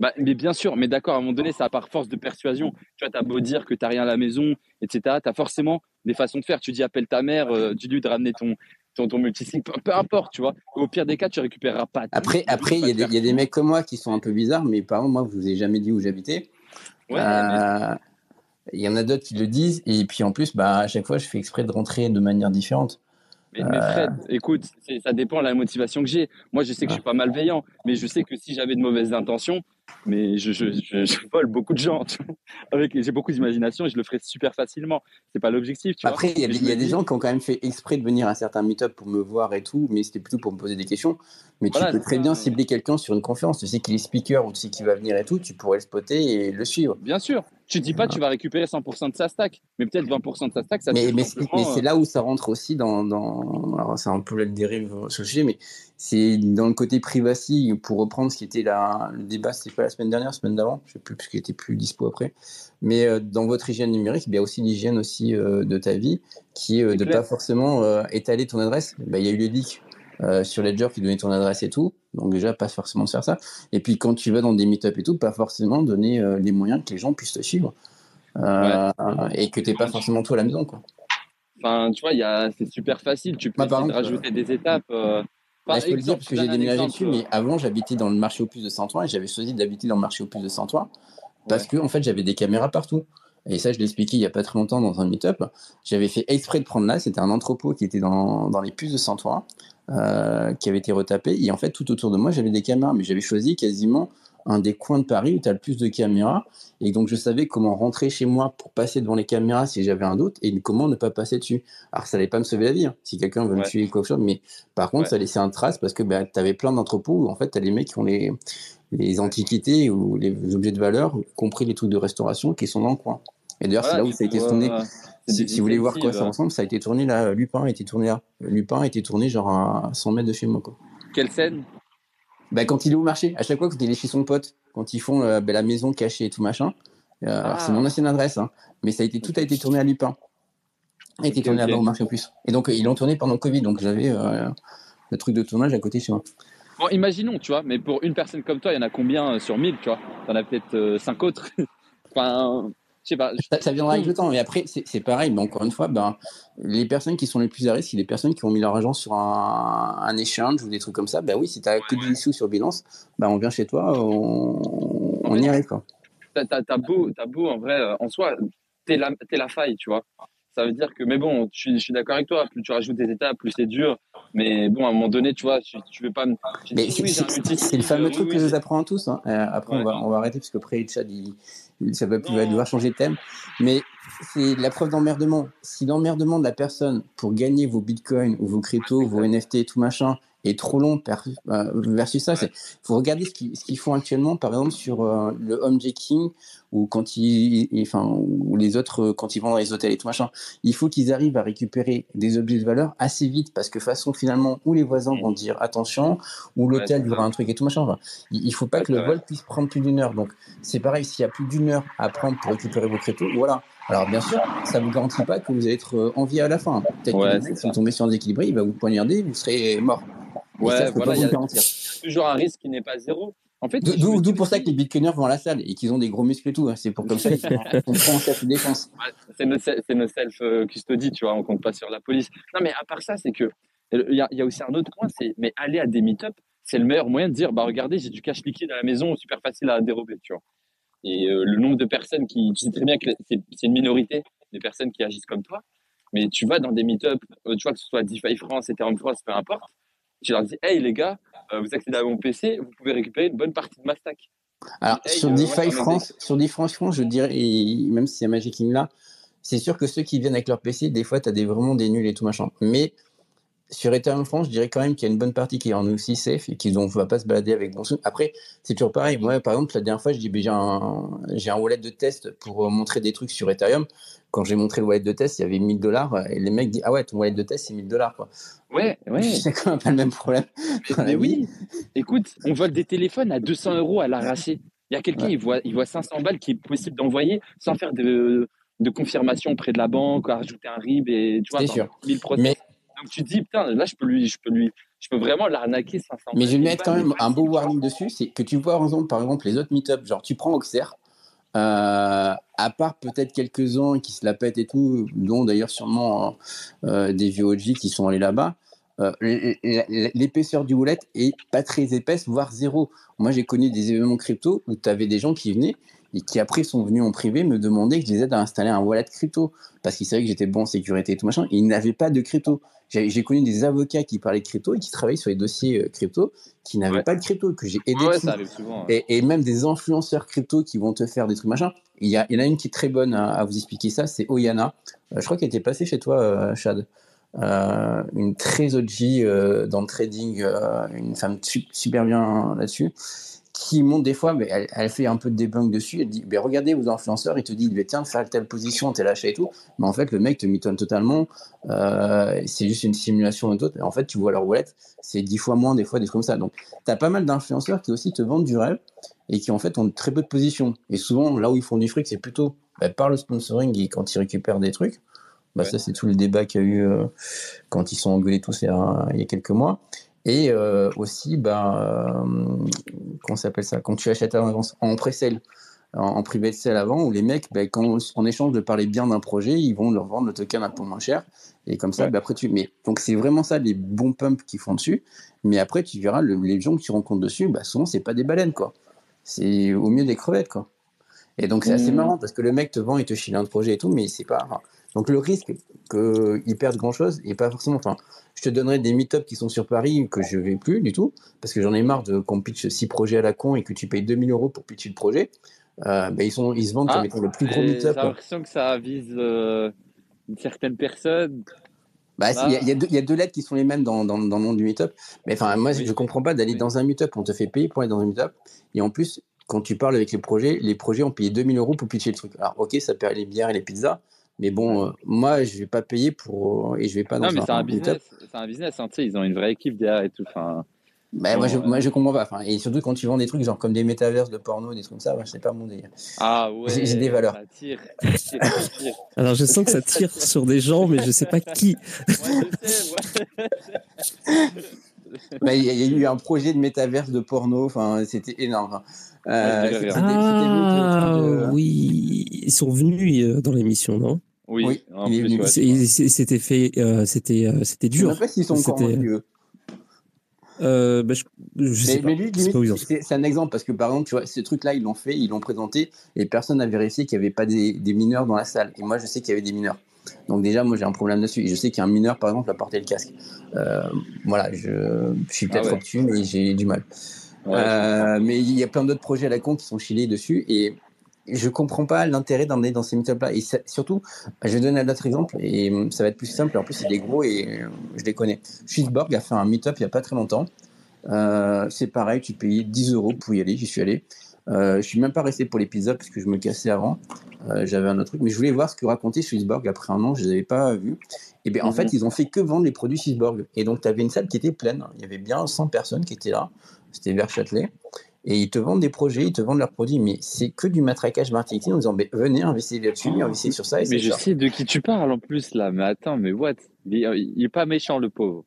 Bah, mais bien sûr, mais d'accord, à un moment donné, ça par force de persuasion. Tu vois, t'as beau dire que t'as rien à la maison, etc. T'as forcément des façons de faire. Tu dis appelle ta mère, euh, dis-lui de ramener ton, ton, ton peu, peu importe, tu vois. Au pire des cas, tu récupéreras pas. Après, Tu après, il y, a y a des mecs comme moi qui sont un peu bizarres, mais par exemple, moi, je vous ai jamais dit où j'habitais. Ouais, Euh, Il y en a d'autres qui le disent, et puis en plus, bah, à chaque fois, je fais exprès de rentrer de manière différente. Mais, mais Fred, écoute, ça dépend de la motivation que j'ai. Moi, je sais que je suis pas malveillant, mais je sais que si j'avais de mauvaises intentions, mais je, je, je, je vole beaucoup de gens. Avec, j'ai beaucoup d'imagination et je le ferais super facilement. C'est pas l'objectif. Après, il y a, des- y a gens qui ont quand même fait exprès de venir à certains meet-up pour me voir et tout, mais c'était plutôt pour me poser des questions. Mais Voilà, tu peux très ça, bien cibler quelqu'un sur une conférence. Tu sais qu'il est speaker ou tu sais qu'il va venir et tout, tu pourrais le spotter et le suivre. Bien sûr. Tu dis pas que tu vas récupérer 100% de sa stack, mais peut-être 20% de sa stack, ça mais mais, c'est euh, là où ça rentre aussi dans. dans alors, c'est un peu la dérive sur le sujet, mais c'est dans le côté privacy, pour reprendre ce qui était la, le débat, c'était pas la semaine dernière, la semaine d'avant, je sais plus, parce qu'il était plus dispo après. Mais euh, dans votre hygiène numérique, il y a aussi l'hygiène aussi euh, de ta vie, qui est de clair. pas forcément étaler ton adresse. Bah, Il y a eu les leaks euh, sur Ledger qui donnait ton adresse et tout, donc déjà, pas forcément de faire ça. Et puis quand tu vas dans des meet-up et tout, pas forcément donner euh, les moyens que les gens puissent te suivre. Euh, Et que tu pas forcément tout à la maison. Quoi. Enfin, tu vois, il y a, c'est super facile. Tu peux exemple, rajouter des étapes. euh, Là, je peux le dire parce que j'ai déménagé dessus, mais avant j'habitais dans le marché aux puces de Saint-Ouen et j'avais choisi d'habiter dans le marché aux puces de Saint-Ouen parce que en fait j'avais des caméras partout. Et ça, je l'ai expliqué il y a pas très longtemps dans un meet-up. J'avais fait exprès de prendre là, c'était un entrepôt qui était dans, dans les puces de Saint-Ouen, euh, qui avait été retapé. Et en fait, tout autour de moi, j'avais des caméras, mais j'avais choisi quasiment un des coins de Paris où tu as le plus de caméras. Et donc, je savais comment rentrer chez moi pour passer devant les caméras si j'avais un doute et comment ne pas passer dessus. Alors, ça n'allait pas me sauver la vie hein, si quelqu'un veut me Ouais. tuer ou quoi que ce soit, mais par contre, Ouais. ça laissait un trace parce que bah, tu avais plein d'entrepôts où en fait, tu as les mecs qui ont les, les antiquités ou les objets de valeur, y compris les trucs de restauration qui sont dans le coin. Et d'ailleurs, Voilà, c'est là où ça a été tourné. c'est Si, vous voulez voir quoi ça ressemble, ça a été tourné là. Lupin a été tourné là. Lupin a été tourné genre à 100 mètres de chez moi. Quoi. Quelle scène? Bah, quand il est au marché, à chaque fois quand il est chez son pote, quand ils font euh, bah, la maison cachée et tout machin, euh, Ah. c'est mon ancienne adresse, hein, mais ça a été, tout a été tourné à Lupin. A été tourné ok. là-bas au marché en plus. Et donc, euh, ils l'ont tourné pendant le Covid, donc j'avais euh, le truc de tournage à côté chez moi. Bon, imaginons, tu vois, mais pour une personne comme toi, il y en a combien euh, sur 1000, tu vois? T'en as peut-être euh, 5 autres. enfin, je sais pas. je- Ça, ça viendra avec le temps, mais après, c'est pareil. Mais encore une fois, ben, les personnes qui sont les plus à risque, c'est les personnes qui ont mis leur argent sur un, un échange ou des trucs comme ça. Ben oui, si tu as que des sous sur Binance, ben on vient chez toi, on, on y arrive. T'as, t'as beau, t'as beau, en vrai, euh, en soi, t'es la, faille, tu vois. Ça veut dire que, mais bon, je suis, d'accord avec toi, plus tu rajoutes des étapes, plus c'est dur. Mais bon, à un moment donné, tu vois, tu, tu veux pas me. c'est oui, le fameux oui, truc oui, que je vous apprends à tous. hein. Euh, après, on, Ouais. va, on va arrêter parce que après, Chad, il- ça va, plus, va devoir changer de thème. Mais c'est la preuve d'emmerdement. Si l'emmerdement de la personne pour gagner vos bitcoins ou vos cryptos, vos NFT, tout machin, est trop long per- euh, versus ça, il faut regarder ce qu'ils font actuellement, par exemple, sur euh, le homejacking ou quand ils, enfin, ou les autres, euh, quand ils vont dans les hôtels et tout machin. Il faut qu'ils arrivent à récupérer des objets de valeur assez vite parce que façon, finalement, où les voisins vont dire attention, ou Ouais, l'hôtel y aura un truc et tout machin. Enfin, il il faut pas Ouais, que le vol puisse prendre plus d'une heure. Donc, c'est pareil, s'il y a plus d'une heure à prendre pour récupérer vos cryptos, voilà. Alors, bien sûr, ça ne vous garantit pas que vous allez être euh, envié à la fin. Peut-être Ouais, que le c'est mec, si ça. vous tombez sur un déséquilibré, il va vous poignarder, vous serez mort. Ouais, ça, voilà, il y a toujours un risque qui n'est pas zéro. En fait, D'où- pour ça que les bitcoiners vont à la salle et qu'ils ont des gros muscles et tout. hein. C'est pour comme ça qu'ils font en self-défense. Ouais, c'est nos self-custody, tu vois, on compte pas sur la police. Non, mais à part ça, c'est que il y y a aussi un autre point, c'est mais aller à des meet-up, c'est le meilleur moyen de dire, bah regardez, j'ai du cash liquide à la maison, super facile à dérober, tu vois. Et euh, le nombre de personnes qui, tu sais très bien que c'est c'est une minorité des personnes qui agissent comme toi, mais tu vas dans des meet-up, euh, tu vois que ce soit DeFi France, Ethereum France, peu importe, tu leur dis, hey les gars, euh, vous accédez à mon PC, vous pouvez récupérer une bonne partie de ma stack. Alors, Hey, sur euh, DeFi France, sur DeFi France, je dirais, et même si c'est Magic King là, c'est sûr que ceux qui viennent avec leur PC, des fois, tu as des, vraiment des nuls et tout machin. Mais sur Ethereum France, je dirais quand même qu'il y a une bonne partie qui est en aussi safe et qu'ils ne va pas se balader avec bon. Après, c'est toujours pareil. Moi, par exemple, la dernière fois, je dis, ben, j'ai un, j'ai un wallet de test pour euh, montrer des trucs sur Ethereum. Quand j'ai montré le wallet de test, il y avait 1000 dollars et les mecs disent, ah ouais, ton wallet de test, c'est 1000 dollars. quoi. Ouais, ouais. C'est quand même pas le même problème. la Mais oui, écoute, on vole des téléphones à 200 euros à l'arraché. Il y a quelqu'un, Ouais. il, voit, il voit 500 balles qui est possible d'envoyer sans faire de, de confirmation auprès de la banque, à rajouter un RIB et tu vois, C'est dans sûr. 1000 process. Mais, Donc tu te dis, putain, là, je peux lui, je peux lui, je peux vraiment l'arnaquer 500 Mais je vais mettre quand même un beau warning dessus, c'est que tu vois, par exemple, par exemple les autres meet-up, genre tu prends Auxerre, euh, à part peut-être quelques-uns qui se la pètent et tout, dont d'ailleurs sûrement euh, des vieux OG qui sont allés là-bas, euh, l'épaisseur du wallet est pas très épaisse, voire zéro. Moi, j'ai connu des événements crypto où tu avais des gens qui venaient et qui après sont venus en privé me demander que je les aide à installer un wallet crypto parce qu'ils savaient que j'étais bon en sécurité et tout machin. Et ils n'avaient pas de crypto. J'ai connu des avocats qui parlaient de crypto et qui travaillaient sur les dossiers euh, crypto qui n'avaient Ouais. pas de crypto, que j'ai aidé Ouais, dessus. ça arrive souvent. hein. Et, et même des influenceurs crypto qui vont te faire des trucs machin. Il y, a, il y en a une qui est très bonne à, à vous expliquer ça, c'est Oyana. Euh, je crois qu'elle était passée chez toi, euh, Chad. Euh, une très OG dans le trading, une femme su- super bien là-dessus, qui montre des fois, mais elle, elle fait un peu de debunk dessus. Elle dit ben, Regardez vos influenceurs, il te dit ben, Tiens, faire telle position, t'es lâché et tout. Mais en fait, le mec te mitonne totalement. Euh, c'est juste une simulation et tout. Et en fait, tu vois leur wallet, c'est dix fois moins, des fois, des trucs comme ça. Donc, tu as pas mal d'influenceurs qui aussi te vendent du rêve et qui en fait ont très peu de position. Et souvent, là où ils font du fric, c'est plutôt bah, par le sponsoring et quand ils récupèrent des trucs. Bah, Ouais. Ça, c'est tout le débat qu'il y a eu euh, quand ils sont engueulés tous il y a, il y a quelques mois. Et euh, aussi, bah, euh, s'appelle ça? Quand tu achètes en avance, en pré-sale, en, en privé de sale avant, où les mecs, bah, quand, en échange de parler bien d'un projet, ils vont leur vendre le token un peu moins cher. Et comme ça, Ouais. bah, après, tu. Mais donc, c'est vraiment ça, les bons pumps qui font dessus. Mais après, tu verras, le- les gens que tu rencontres dessus, bah, souvent, c'est pas des baleines, quoi. C'est au mieux des crevettes, quoi. Et donc, c'est assez Mhm. marrant parce que le mec te vend, il te chile un projet et tout, mais c'est pas. Donc, le risque qu'ils perdent grand chose et pas forcément. Enfin, je te donnerai des meet-up qui sont sur Paris que je vais plus du tout parce que j'en ai marre de qu'on pitch six projets à la con et que tu payes 2000 euros pour pitcher le projet. Euh, bah, ils, sont, ils se vendent Ah, comme étant le plus gros Et meet-up. J'ai l'impression que ça vise euh, une certaine personne. Bah, il y a- y, deux- il y a deux lettres qui sont les mêmes dans, dans, dans le nom du meet-up. Mais enfin, moi, Oui. je comprends pas d'aller Oui. dans un meet-up, on te fait payer pour aller dans un meet-up. Et en plus, quand tu parles avec les projets, les projets ont payé 2000 euros pour pitcher le truc. Alors, ok, ça paye les bières et les pizzas. Mais bon, euh, moi, je vais pas payer pour. Et je vais pas dans Non, mais c'est un business. C'est un business. hein, tu sais, ils ont une vraie équipe derrière et tout. Enfin, Bah, moi, je, moi, je comprends pas. Enfin, et surtout quand tu vends des trucs genre comme des métaverses de porno, des trucs comme ça, bah, c'est pas mon délire. ah ouais. J'ai- des valeurs. Ça tire, ça tire, ça tire. Alors je sens que ça tire sur des gens, mais je sais pas qui. Ouais, je sais, ouais. Bah, Il y, a- il y a eu un projet de métaverse de porno, enfin, c'était énorme. Enfin, euh, Ah le truc de- oui, ils sont venus euh, dans l'émission, non? Oui, Oui, ouais, C'était fait, euh, c'était, euh, c'était Je sais même dur. pas s'ils sont encore C'était- venus, eux. Euh, bah, je, je sais Mais, lui, Je sais c'est c'est un exemple parce que par exemple, tu vois, ce truc-là, ils l'ont fait, ils l'ont présenté et personne n'a vérifié qu'il n'y avait pas des, des mineurs dans la salle. Et moi, je sais qu'il y avait des mineurs. Donc déjà, moi, j'ai un problème dessus. Et je sais qu'il y a un mineur, par exemple, à porter le casque. Euh, voilà, je, je suis peut-être Ah ouais. obtus, mais j'ai du mal. Ouais, Euh, mais il y a plein d'autres projets à la con qui sont chillés dessus et je comprends pas l'intérêt d'emmener dans ces meet-up-là. Et ça- surtout, je vais donner un autre exemple et hum, ça va être plus simple. En plus, c'est des gros et euh, je les connais. Swissborg a fait un meet-up il y a pas très longtemps. Euh, c'est pareil, tu payais 10 euros pour y aller. J'y suis allé. Euh, je suis même pas resté pour l'épisode parce que je me cassais avant. Euh, J'avais un autre truc, mais je voulais voir ce que racontait Swissborg après un an. Je les avais pas vus. Et bien, en Mhm. fait, ils ont fait que vendre les produits Swissborg. Et donc, tu avais une salle qui était pleine. Il y avait bien 100 personnes qui étaient là. C'était vers Châtelet. Et ils te vendent des projets, ils te vendent leurs produits, mais c'est que du matraquage marketing en disant ben, venez, investissez là-dessus, investissez sur ça et Mais je sais de qui tu parles en plus là. Mais attends, mais what? Il est, il est pas méchant le pauvre.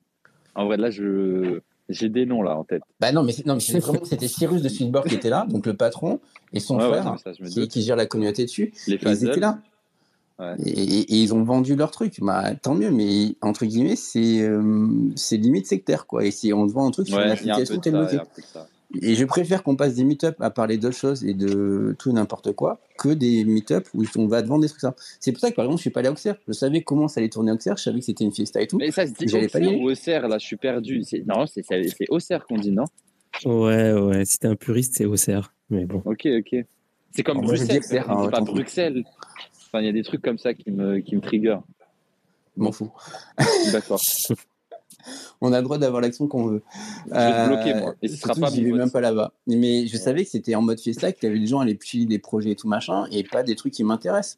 En vrai, là, je j'ai des noms là en tête. Bah non, mais, non, mais vraiment, c'était Cyrus de Swissborg qui était là, donc le patron, et son Ouais, ouais, frère, mais ça, me qui, gère la communauté dessus. Les Et ils étaient là. Ouais. Et, et- et ils ont vendu leur truc. Bah, tant mieux, mais entre guillemets, c'est euh, limite sectaire, quoi. Et si on te vend un truc sur une Ouais, application, t'es bloqué. Et je préfère qu'on passe des meet-up à parler d'autres choses et de tout et n'importe quoi que des meet-up où on va vendre des trucs ça. C'est pour ça que par exemple, je suis pas allé à Auxerre. Je savais comment ça allait tourner à Auxerre. Je savais que c'était une fiesta et tout. Mais ça se dit pas Auxerre aller. ou Auxerre Là, je suis perdu. C'est- Non, c'est c'est- c'est Auxerre qu'on dit, non? Ouais, ouais. Si t'es un puriste, c'est Auxerre. Mais bon. Ok, ok. C'est comme dis Bruxelles. Dit hein, pas. Bruxelles. Enfin, il y a des trucs comme ça qui me, qui me trigger. Je m'en fous. D'accord. On a le droit d'avoir l'action qu'on veut. Je vais te bloquer, moi. Et ce sera pas j'y vais même pas là-bas. Mais je savais que c'était en mode fiesta, qu'il y avait des gens à aller piler des projets et tout machin, et pas des trucs qui m'intéressent.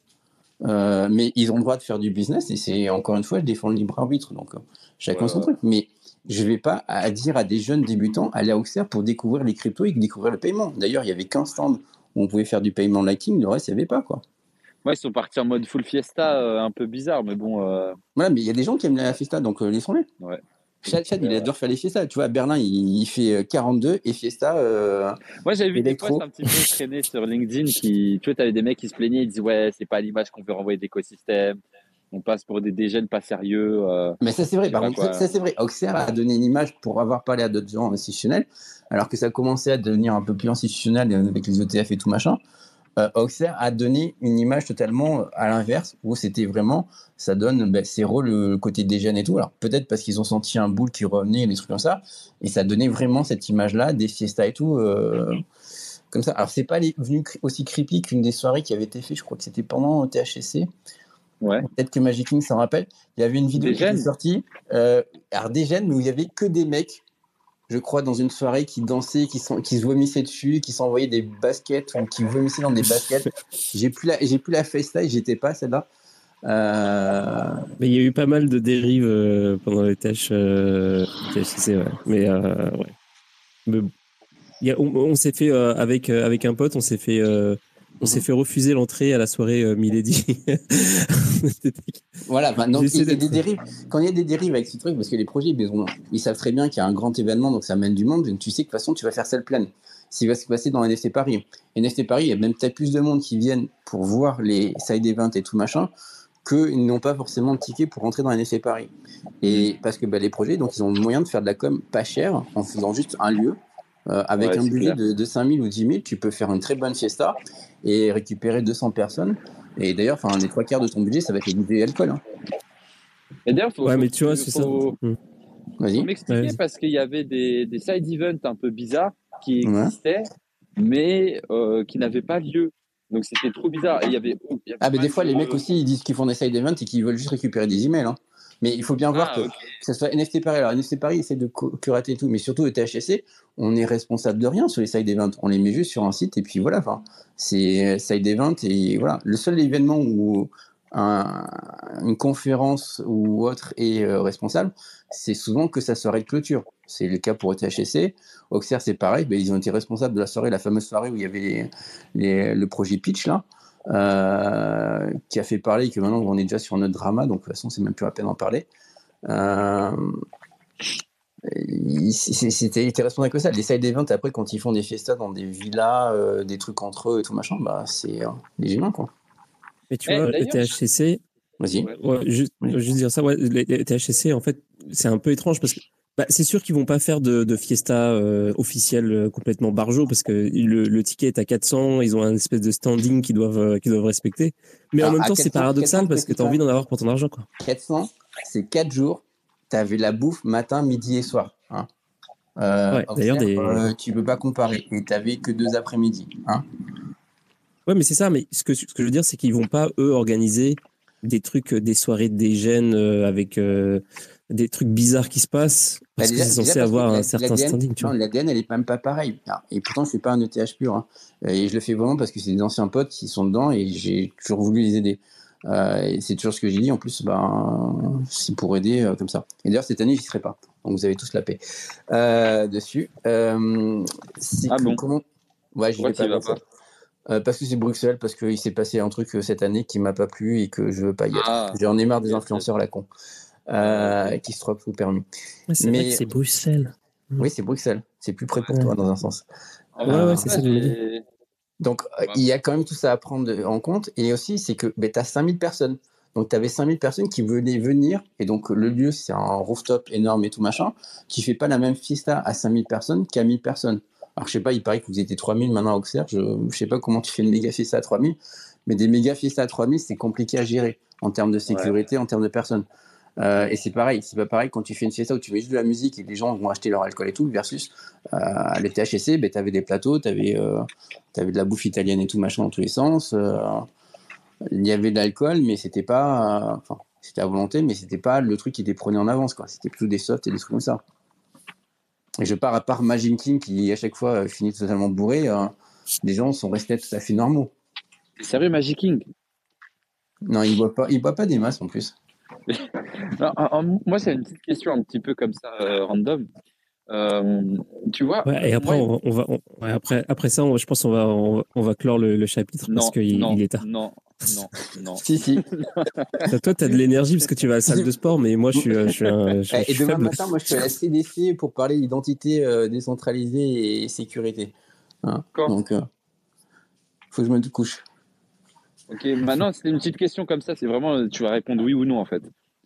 Euh, mais ils ont le droit de faire du business, et c'est encore une fois, je défends le libre arbitre, donc euh, chacun Ouais, son ouais. truc. Mais je vais pas à dire à des jeunes débutants, aller à Auxerre pour découvrir les cryptos et découvrir le paiement. D'ailleurs, il y avait qu'un stand où on pouvait faire du paiement liking, le reste, il n'y avait pas, quoi. Moi, ils sont partis en mode full fiesta, euh, un peu bizarre, mais bon. euh, Voilà, mais il y a des gens qui aiment la fiesta, donc euh, laissons-les. Ouais. Chad, il Ouais. adore faire les fiestas. Tu vois, à Berlin, il, il fait euh, 42 et fiesta. euh, Moi, j'avais vu des posts un petit peu traîner sur LinkedIn qui, tu vois, t'avais des mecs qui se plaignaient, ils disaient, ouais, c'est pas l'image qu'on veut renvoyer d'écosystème. On passe pour des dégènes pas sérieux. euh. Mais ça, c'est vrai. Par contre, ça, ça, c'est vrai. Auxerre a donné une image pour avoir parlé à d'autres gens institutionnels, alors que ça commençait à devenir un peu plus institutionnel avec les ETF et tout machin. Euh, Auxerre a donné une image totalement euh, à l'inverse, où c'était vraiment, ça donne ben, zéro le, le côté des jeunes et tout. Alors peut-être parce qu'ils ont senti un boule qui revenait, des trucs comme ça, et ça donnait vraiment cette image-là des fiestas et tout. euh, comme ça. Alors, c'est pas les- venu aussi creepy qu'une des soirées qui avait été faite, je crois que c'était pendant THC. Ouais. Peut-être que Magic King s'en rappelle. Il y avait une vidéo Des qui était jeunes sortie. euh, alors, des jeunes, mais où il y avait que des mecs, je crois, dans une soirée qui dansaient, qui, se vomissaient dessus, qui s'envoyaient des baskets ou qui vomissaient dans des baskets. J'ai plus la, j'ai plus la j'étais pas celle-là. Euh, Mais il y a eu pas mal de dérives euh, pendant les tâches euh, THC, ouais. Mais euh, ouais. Mais bon. Il y a- on on s'est fait avec avec un pote, on s'est fait on s'est fait refuser l'entrée à la soirée euh, Milady. Voilà, bah, donc J'essaie il y a d'être- des dérives. Quand il y a des dérives avec ce truc, parce que les projets, ils, ont- ils savent très bien qu'il y a un grand événement, donc ça amène du monde, donc tu sais que de toute façon, tu vas faire salle pleine. Ce qui va se passer dans NFT Paris. NFT Paris, il y a même peut-être plus de monde qui viennent pour voir les side events et tout machin, qu'ils n'ont pas forcément de ticket pour rentrer dans NFT Paris. Et parce que bah, les projets, donc ils ont le moyen de faire de la com pas cher en faisant juste un lieu. Euh, avec Ouais, un budget clair. de, de 5 000 ou 10 000, tu peux faire une très bonne fiesta et récupérer 200 personnes. Et d'ailleurs, enfin, les trois quarts de ton budget, ça va être les bouteilles d'alcool. hein. Et d'ailleurs, faut, ouais, faut- mais tu vois, faut- c'est ça. faut- Mm. Vas-y. faut m'expliquer Ouais. parce qu'il y avait des, des side events un peu bizarres qui Ouais. existaient, mais euh, qui n'avaient pas lieu. Donc c'était trop bizarre. Et il y avait, il y avait Ah, mais des fois, les mecs aussi, ils disent qu'ils font des side events et qu'ils veulent juste récupérer des emails. hein. Mais il faut bien voir Ah, que, ce soit NFT Paris. Alors, NFT Paris essaie de curater et tout, mais surtout le THC, on est responsable de rien sur les side events. On les met juste sur un site et puis voilà. Enfin, c'est side event et voilà. Le seul événement où un- une conférence ou autre est euh, responsable, c'est souvent que sa soirée de clôture. C'est le cas pour THC. Auxerre, c'est pareil. Ben, ils ont été responsables de la soirée, la fameuse soirée où il y avait les- les- le projet Pitch là. Euh, qui a fait parler et que maintenant on est déjà sur notre drama, donc de toute façon c'est même plus la peine d'en parler. Euh, C'était était responsable que ça. Les side events, après, quand ils font des fiestas dans des villas, euh, des trucs entre eux et tout machin, bah, c'est euh, les humains, quoi. Mais tu Eh, vois, le d'ailleurs, THC, Vas-y. Ouais. Juste, Oui. juste dire ça, ouais, les, les THC, en fait, c'est un peu étrange parce que bah, c'est sûr qu'ils vont pas faire de, de fiesta euh, officielle euh, complètement barjo parce que le, le ticket est à 400, ils ont un espèce de standing qu'ils doivent, euh, qu'ils doivent respecter. Mais en même temps, c'est 400, paradoxal 400, parce que tu as envie d'en avoir pour ton argent. Quoi. 400, c'est 4 jours. Tu avais la bouffe matin, midi et soir. Hein. Euh, Ouais, d'ailleurs, des- euh, tu peux pas comparer. Et tu avais que deux après-midi. Hein. Ouais, mais c'est ça. Mais ce que, ce que je veux dire, c'est qu'ils vont pas, eux, organiser des trucs, des soirées des gènes euh, avec euh, des trucs bizarres qui se passent parce Bah, que c'est censé avoir un certain l'ADN standing. Tu Non, l'ADN, elle est même pas pareille. Et pourtant, je suis pas un ETH pur. hein. Et je le fais vraiment parce que c'est des anciens potes qui sont dedans et j'ai toujours voulu les aider. Euh, et c'est toujours ce que j'ai dit. En plus, ben, c'est pour aider euh, comme ça. Et d'ailleurs, cette année, j'y serai pas. Donc, vous avez tous la paix euh, dessus. Euh, c'est Ah bon comment... Ouais, j'y vais pas. vas Euh, parce que c'est Bruxelles, parce qu'il s'est passé un truc euh, cette année qui m'a pas plu et que je veux pas y être. Ah, J'en ai marre des influenceurs la con. Ah, Euh, qui se trouvent sous permis. C'est Mais- c'est Bruxelles. Oui, c'est Bruxelles. C'est plus près pour Ouais. toi dans un sens. Ah, Ouais, ouais, c'est ça que je me dis. j'ai- Donc, euh, Ouais. il y a quand même tout ça à prendre en compte. Et aussi, c'est que ben, tu as 5000 personnes. Donc, tu avais 5000 personnes qui venaient venir. Et donc, le lieu, c'est un rooftop énorme et tout machin. Tu fais pas la même fiesta à 5000 personnes qu'à 1000 personnes. Alors, je sais pas, il paraît que vous étiez 3000 maintenant à Auxerre. Je, je sais pas comment tu fais une méga fiesta à 3000. Mais des méga fiestas à 3000, c'est compliqué à gérer en termes de sécurité, en termes de personnes. Euh, et c'est pareil, c'est pas pareil quand tu fais une fiesta où tu mets juste de la musique et les gens vont acheter leur alcool et tout, versus euh, à le THC, ben, tu avais des plateaux, tu avais, de la bouffe italienne et tout machin dans tous les sens. euh, il y avait de l'alcool, mais c'était pas. euh, Enfin, c'était à volonté, mais c'était pas le truc qui était prôné en avance, quoi. C'était plutôt des softs et des trucs comme ça. Et je pars à part Majin King qui à chaque fois euh, finit totalement bourré, euh, les gens sont restés tout à fait normaux. Sérieux, Magic King? Non, ils boivent pas, ils boivent pas des masses en plus. Non, Moi, c'est une petite question un petit peu comme ça, euh, random. Euh, tu vois Ouais, et après, on, on va, on- ouais, après, après ça, on- je pense qu'on va, on, va- on va clore le, le chapitre non, parce qu'il non, il est tard. non, non, non. Si, si. Toi, tu as de l'énergie parce que tu vas à la salle de sport, mais moi, je suis, je suis, un- je, je Et demain faible. matin, moi, je suis à la CDC pour parler d'identité euh, décentralisée et sécurité. Hein, D'accord. Donc, euh, faut que je me couche. Ok, maintenant, c'est une petite question comme ça. C'est vraiment, euh, tu vas répondre oui ou non, en fait.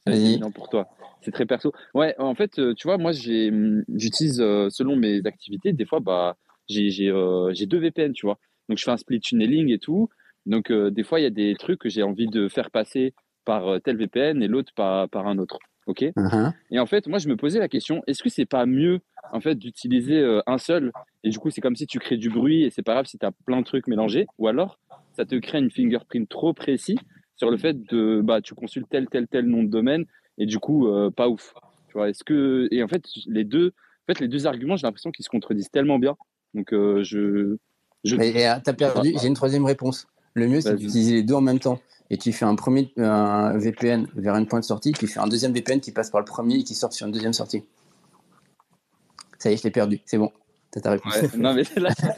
C'est pour toi. C'est très perso. Ouais, en fait, euh, tu vois, moi, hum, j'utilise, euh, selon mes activités, des fois, bah, j'ai, euh, deux VPN, tu vois. Donc, je fais un split tunneling et tout. Donc, euh, des fois, il y a des trucs que j'ai envie de faire passer par tel VPN et l'autre par, par un autre. Ok? Mhm. Et en fait, moi, je me posais la question, est-ce que c'est pas mieux, en fait, d'utiliser euh, un seul? Et du coup, c'est comme si tu crées du bruit et c'est pas grave si tu as plein de trucs mélangés. Ou alors, ça te crée une fingerprint trop précis sur le fait de, bah, tu consultes tel, tel, tel nom de domaine et du coup, euh, pas ouf. Tu vois, est-ce que, et en fait, les deux, en fait, les deux arguments, j'ai l'impression qu'ils se contredisent tellement bien. Donc, euh, je, je, euh, t'as perdu, j'ai une troisième réponse. Le mieux, c'est d'utiliser les deux en même temps. Et tu fais un premier un VPN vers une pointe de sortie, puis tu fais un deuxième VPN qui passe par le premier et qui sort sur une deuxième sortie. Ça y est, je l'ai perdu. C'est bon. T'as ta réponse. ouais, non, mais là, je suis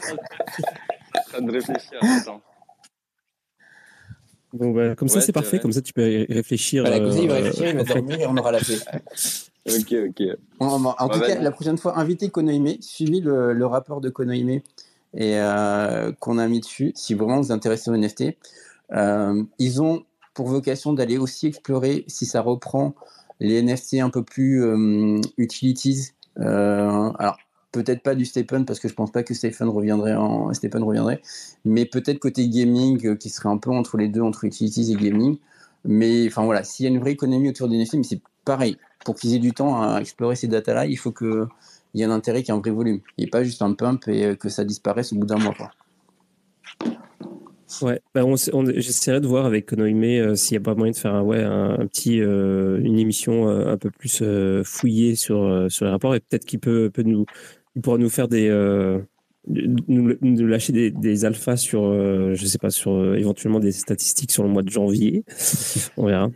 en train de réfléchir. Attends. Bon, bah, comme ça, Ouais, c'est c'est parfait. vrai. Comme ça, tu peux y réfléchir. Voilà, comme ça, il va euh, réfléchir, il va dormir et on aura la paix. Ok, ok. En, en- en tout cas, la prochaine fois, invitez Konohime, suivez le, le rapport de Konohime et euh, qu'on a mis dessus, si vraiment vous vous intéressez aux NFT. Euh, ils ont pour vocation d'aller aussi explorer si ça reprend les NFT un peu plus euh, utilities. Euh, alors, peut-être pas du Stephen, parce que je pense pas que Stephen reviendrait en Stephen reviendrait, mais peut-être côté gaming, euh, qui serait un peu entre les deux, entre utilities et gaming. Mais enfin voilà, s'il y a une vraie économie autour des mais c'est pareil, pour qu'ils aient du temps à explorer ces datas-là, il faut qu'il y ait un intérêt qui ait un vrai volume, et pas juste un pump et euh, que ça disparaisse au bout d'un mois. Quoi. Ouais, bah, j'essaierai de voir avec Konohime euh, s'il n'y a pas moyen de faire un, ouais, un, petit, une émission un peu plus fouillée sur, sur les rapports et peut-être qu'il peut, peut nous, il pourra nous faire des, euh, nous, nous lâcher des, des alphas sur, euh, je sais pas, sur euh, éventuellement des statistiques sur le mois de janvier. On verra.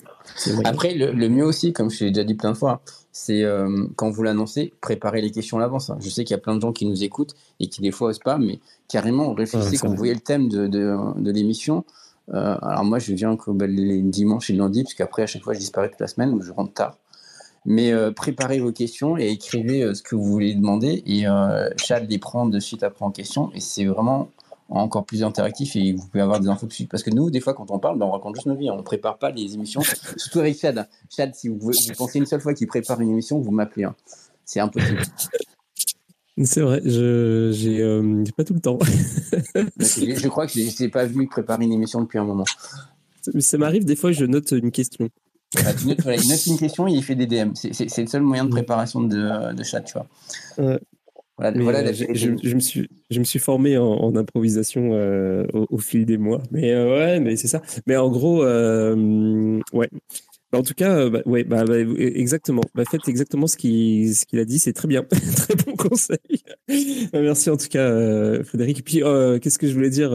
Après, le, le mieux aussi, comme je l'ai déjà dit plein de fois, c'est euh, quand vous l'annoncez, préparez les questions à l'avance. hein. Je sais qu'il y a plein de gens qui nous écoutent et qui des fois osent pas, mais carrément, réfléchissez quand vous voyez le thème de, de, de l'émission. Alors moi, je viens que les dimanches et le lundi, parce qu'après, à chaque fois, je disparais toute la semaine, donc je rentre tard. Mais euh, préparez vos questions et écrivez euh, ce que vous voulez demander. Et euh, Chad les prend de suite après en question. Et c'est vraiment encore plus interactif et vous pouvez avoir des infos dessus. Parce que nous, des fois, quand on parle, ben, on raconte juste nos vies. On ne prépare pas les émissions. Surtout avec Chad. Chad, si vous, vous pensez une seule fois qu'il prépare une émission, vous m'appelez. hein. C'est impossible. C'est vrai, je j'ai euh, pas tout le temps. je, je crois que je n'ai pas vu préparer une émission depuis un moment. Mais ça m'arrive des fois, je note une question. Bah, tu notes, voilà, il note une question il fait des DM. C'est- le seul moyen de préparation de, de chat, tu vois. Voilà, voilà euh, je, vérité. je- je me suis, je me suis formé en, en improvisation euh, au, au fil des mois. Mais euh, ouais, mais c'est ça. Mais en gros, euh, ouais. Bah, en tout cas, bah, ouais, bah, exactement. Faites exactement ce qu'il ce qu'il a dit. C'est très bien. très bon conseil. Merci en tout cas, Frédéric. Et puis, qu'est-ce que je voulais dire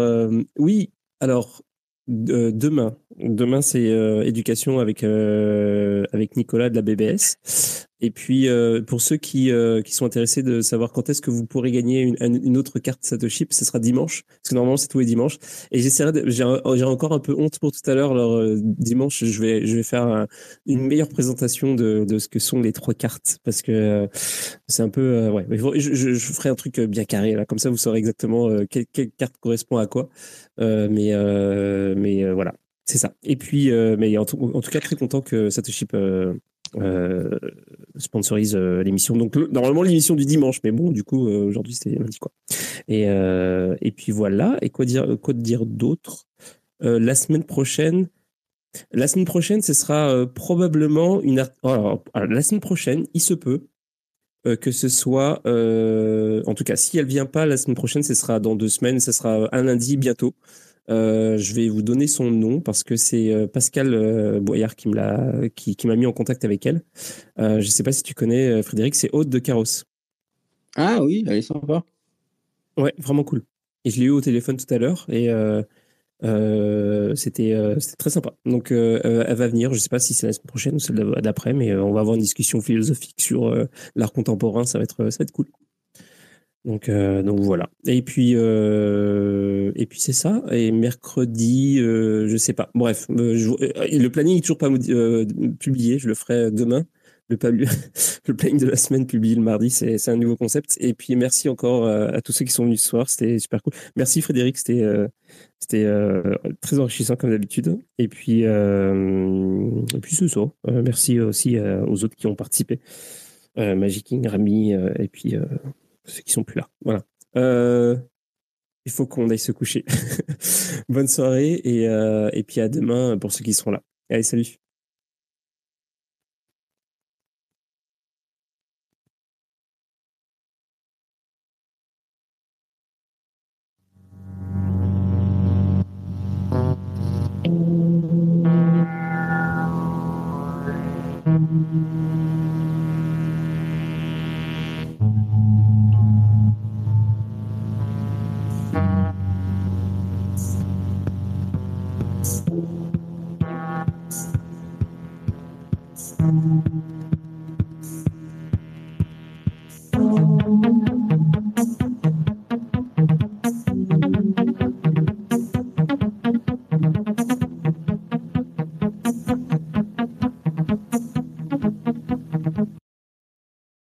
Oui, alors, de- demain, demain c'est euh, éducation avec, euh, avec Nicolas de la BBS. Et puis, euh, pour ceux qui, euh, qui sont intéressés de savoir quand est-ce que vous pourrez gagner une, une- autre carte Satoshi, ce sera dimanche, parce que normalement c'est tous les dimanches. Et j'essaierai, j'ai encore un peu honte pour tout à l'heure. Alors euh, dimanche, je vais, je vais faire un- une meilleure présentation de, de ce que sont les trois cartes, parce que euh, c'est un peu, euh, ouais. Je, je, je ferai un truc euh, bien carré là, comme ça vous saurez exactement quelle, quelle carte correspond à quoi. Mais, mais voilà, c'est ça. Et puis, mais en tout, en tout cas, très content que Satoshi euh, sponsorise euh, l'émission. Donc le- normalement l'émission du dimanche, mais bon, du coup euh, aujourd'hui c'était lundi quoi. Et et puis voilà. Et quoi dire quoi dire d'autre? La semaine prochaine. La semaine prochaine, ce sera probablement une. alors, la semaine prochaine, il se peut que ce soit. en tout cas, si elle vient pas la semaine prochaine, ce sera dans deux semaines. Ce sera un lundi bientôt. Euh, je vais vous donner son nom parce que c'est euh, Pascal euh, Boyard qui me l'a, qui, qui m'a mis en contact avec elle. Euh, je sais pas si tu connais Frédéric, c'est Aude de Carrosse. Ah oui, elle est sympa. Ouais, vraiment cool. Et je l'ai eu au téléphone tout à l'heure et euh, c'était c'était très sympa. Donc elle va venir. Je sais pas si c'est la semaine prochaine ou celle d'après, mais on va avoir une discussion philosophique sur l'art contemporain. Ça va être ça va être cool. Donc euh, donc voilà. Et puis euh, et puis c'est ça. Et mercredi, euh, je sais pas. Bref, euh, le planning est toujours pas publié. Je le ferai demain. Le, planning de la semaine publié le mardi, c'est un nouveau concept. Et puis merci encore à tous ceux qui sont venus ce soir, c'était super cool. Merci Frédéric, c'était très enrichissant comme d'habitude. Et puis et puis ça. Euh, merci aussi aux autres qui ont participé, Magic King, Rami, et puis ceux qui sont plus là. Voilà. Euh, il faut qu'on aille se coucher. Bonne soirée et, euh, et puis à demain pour ceux qui seront là. Allez, salut.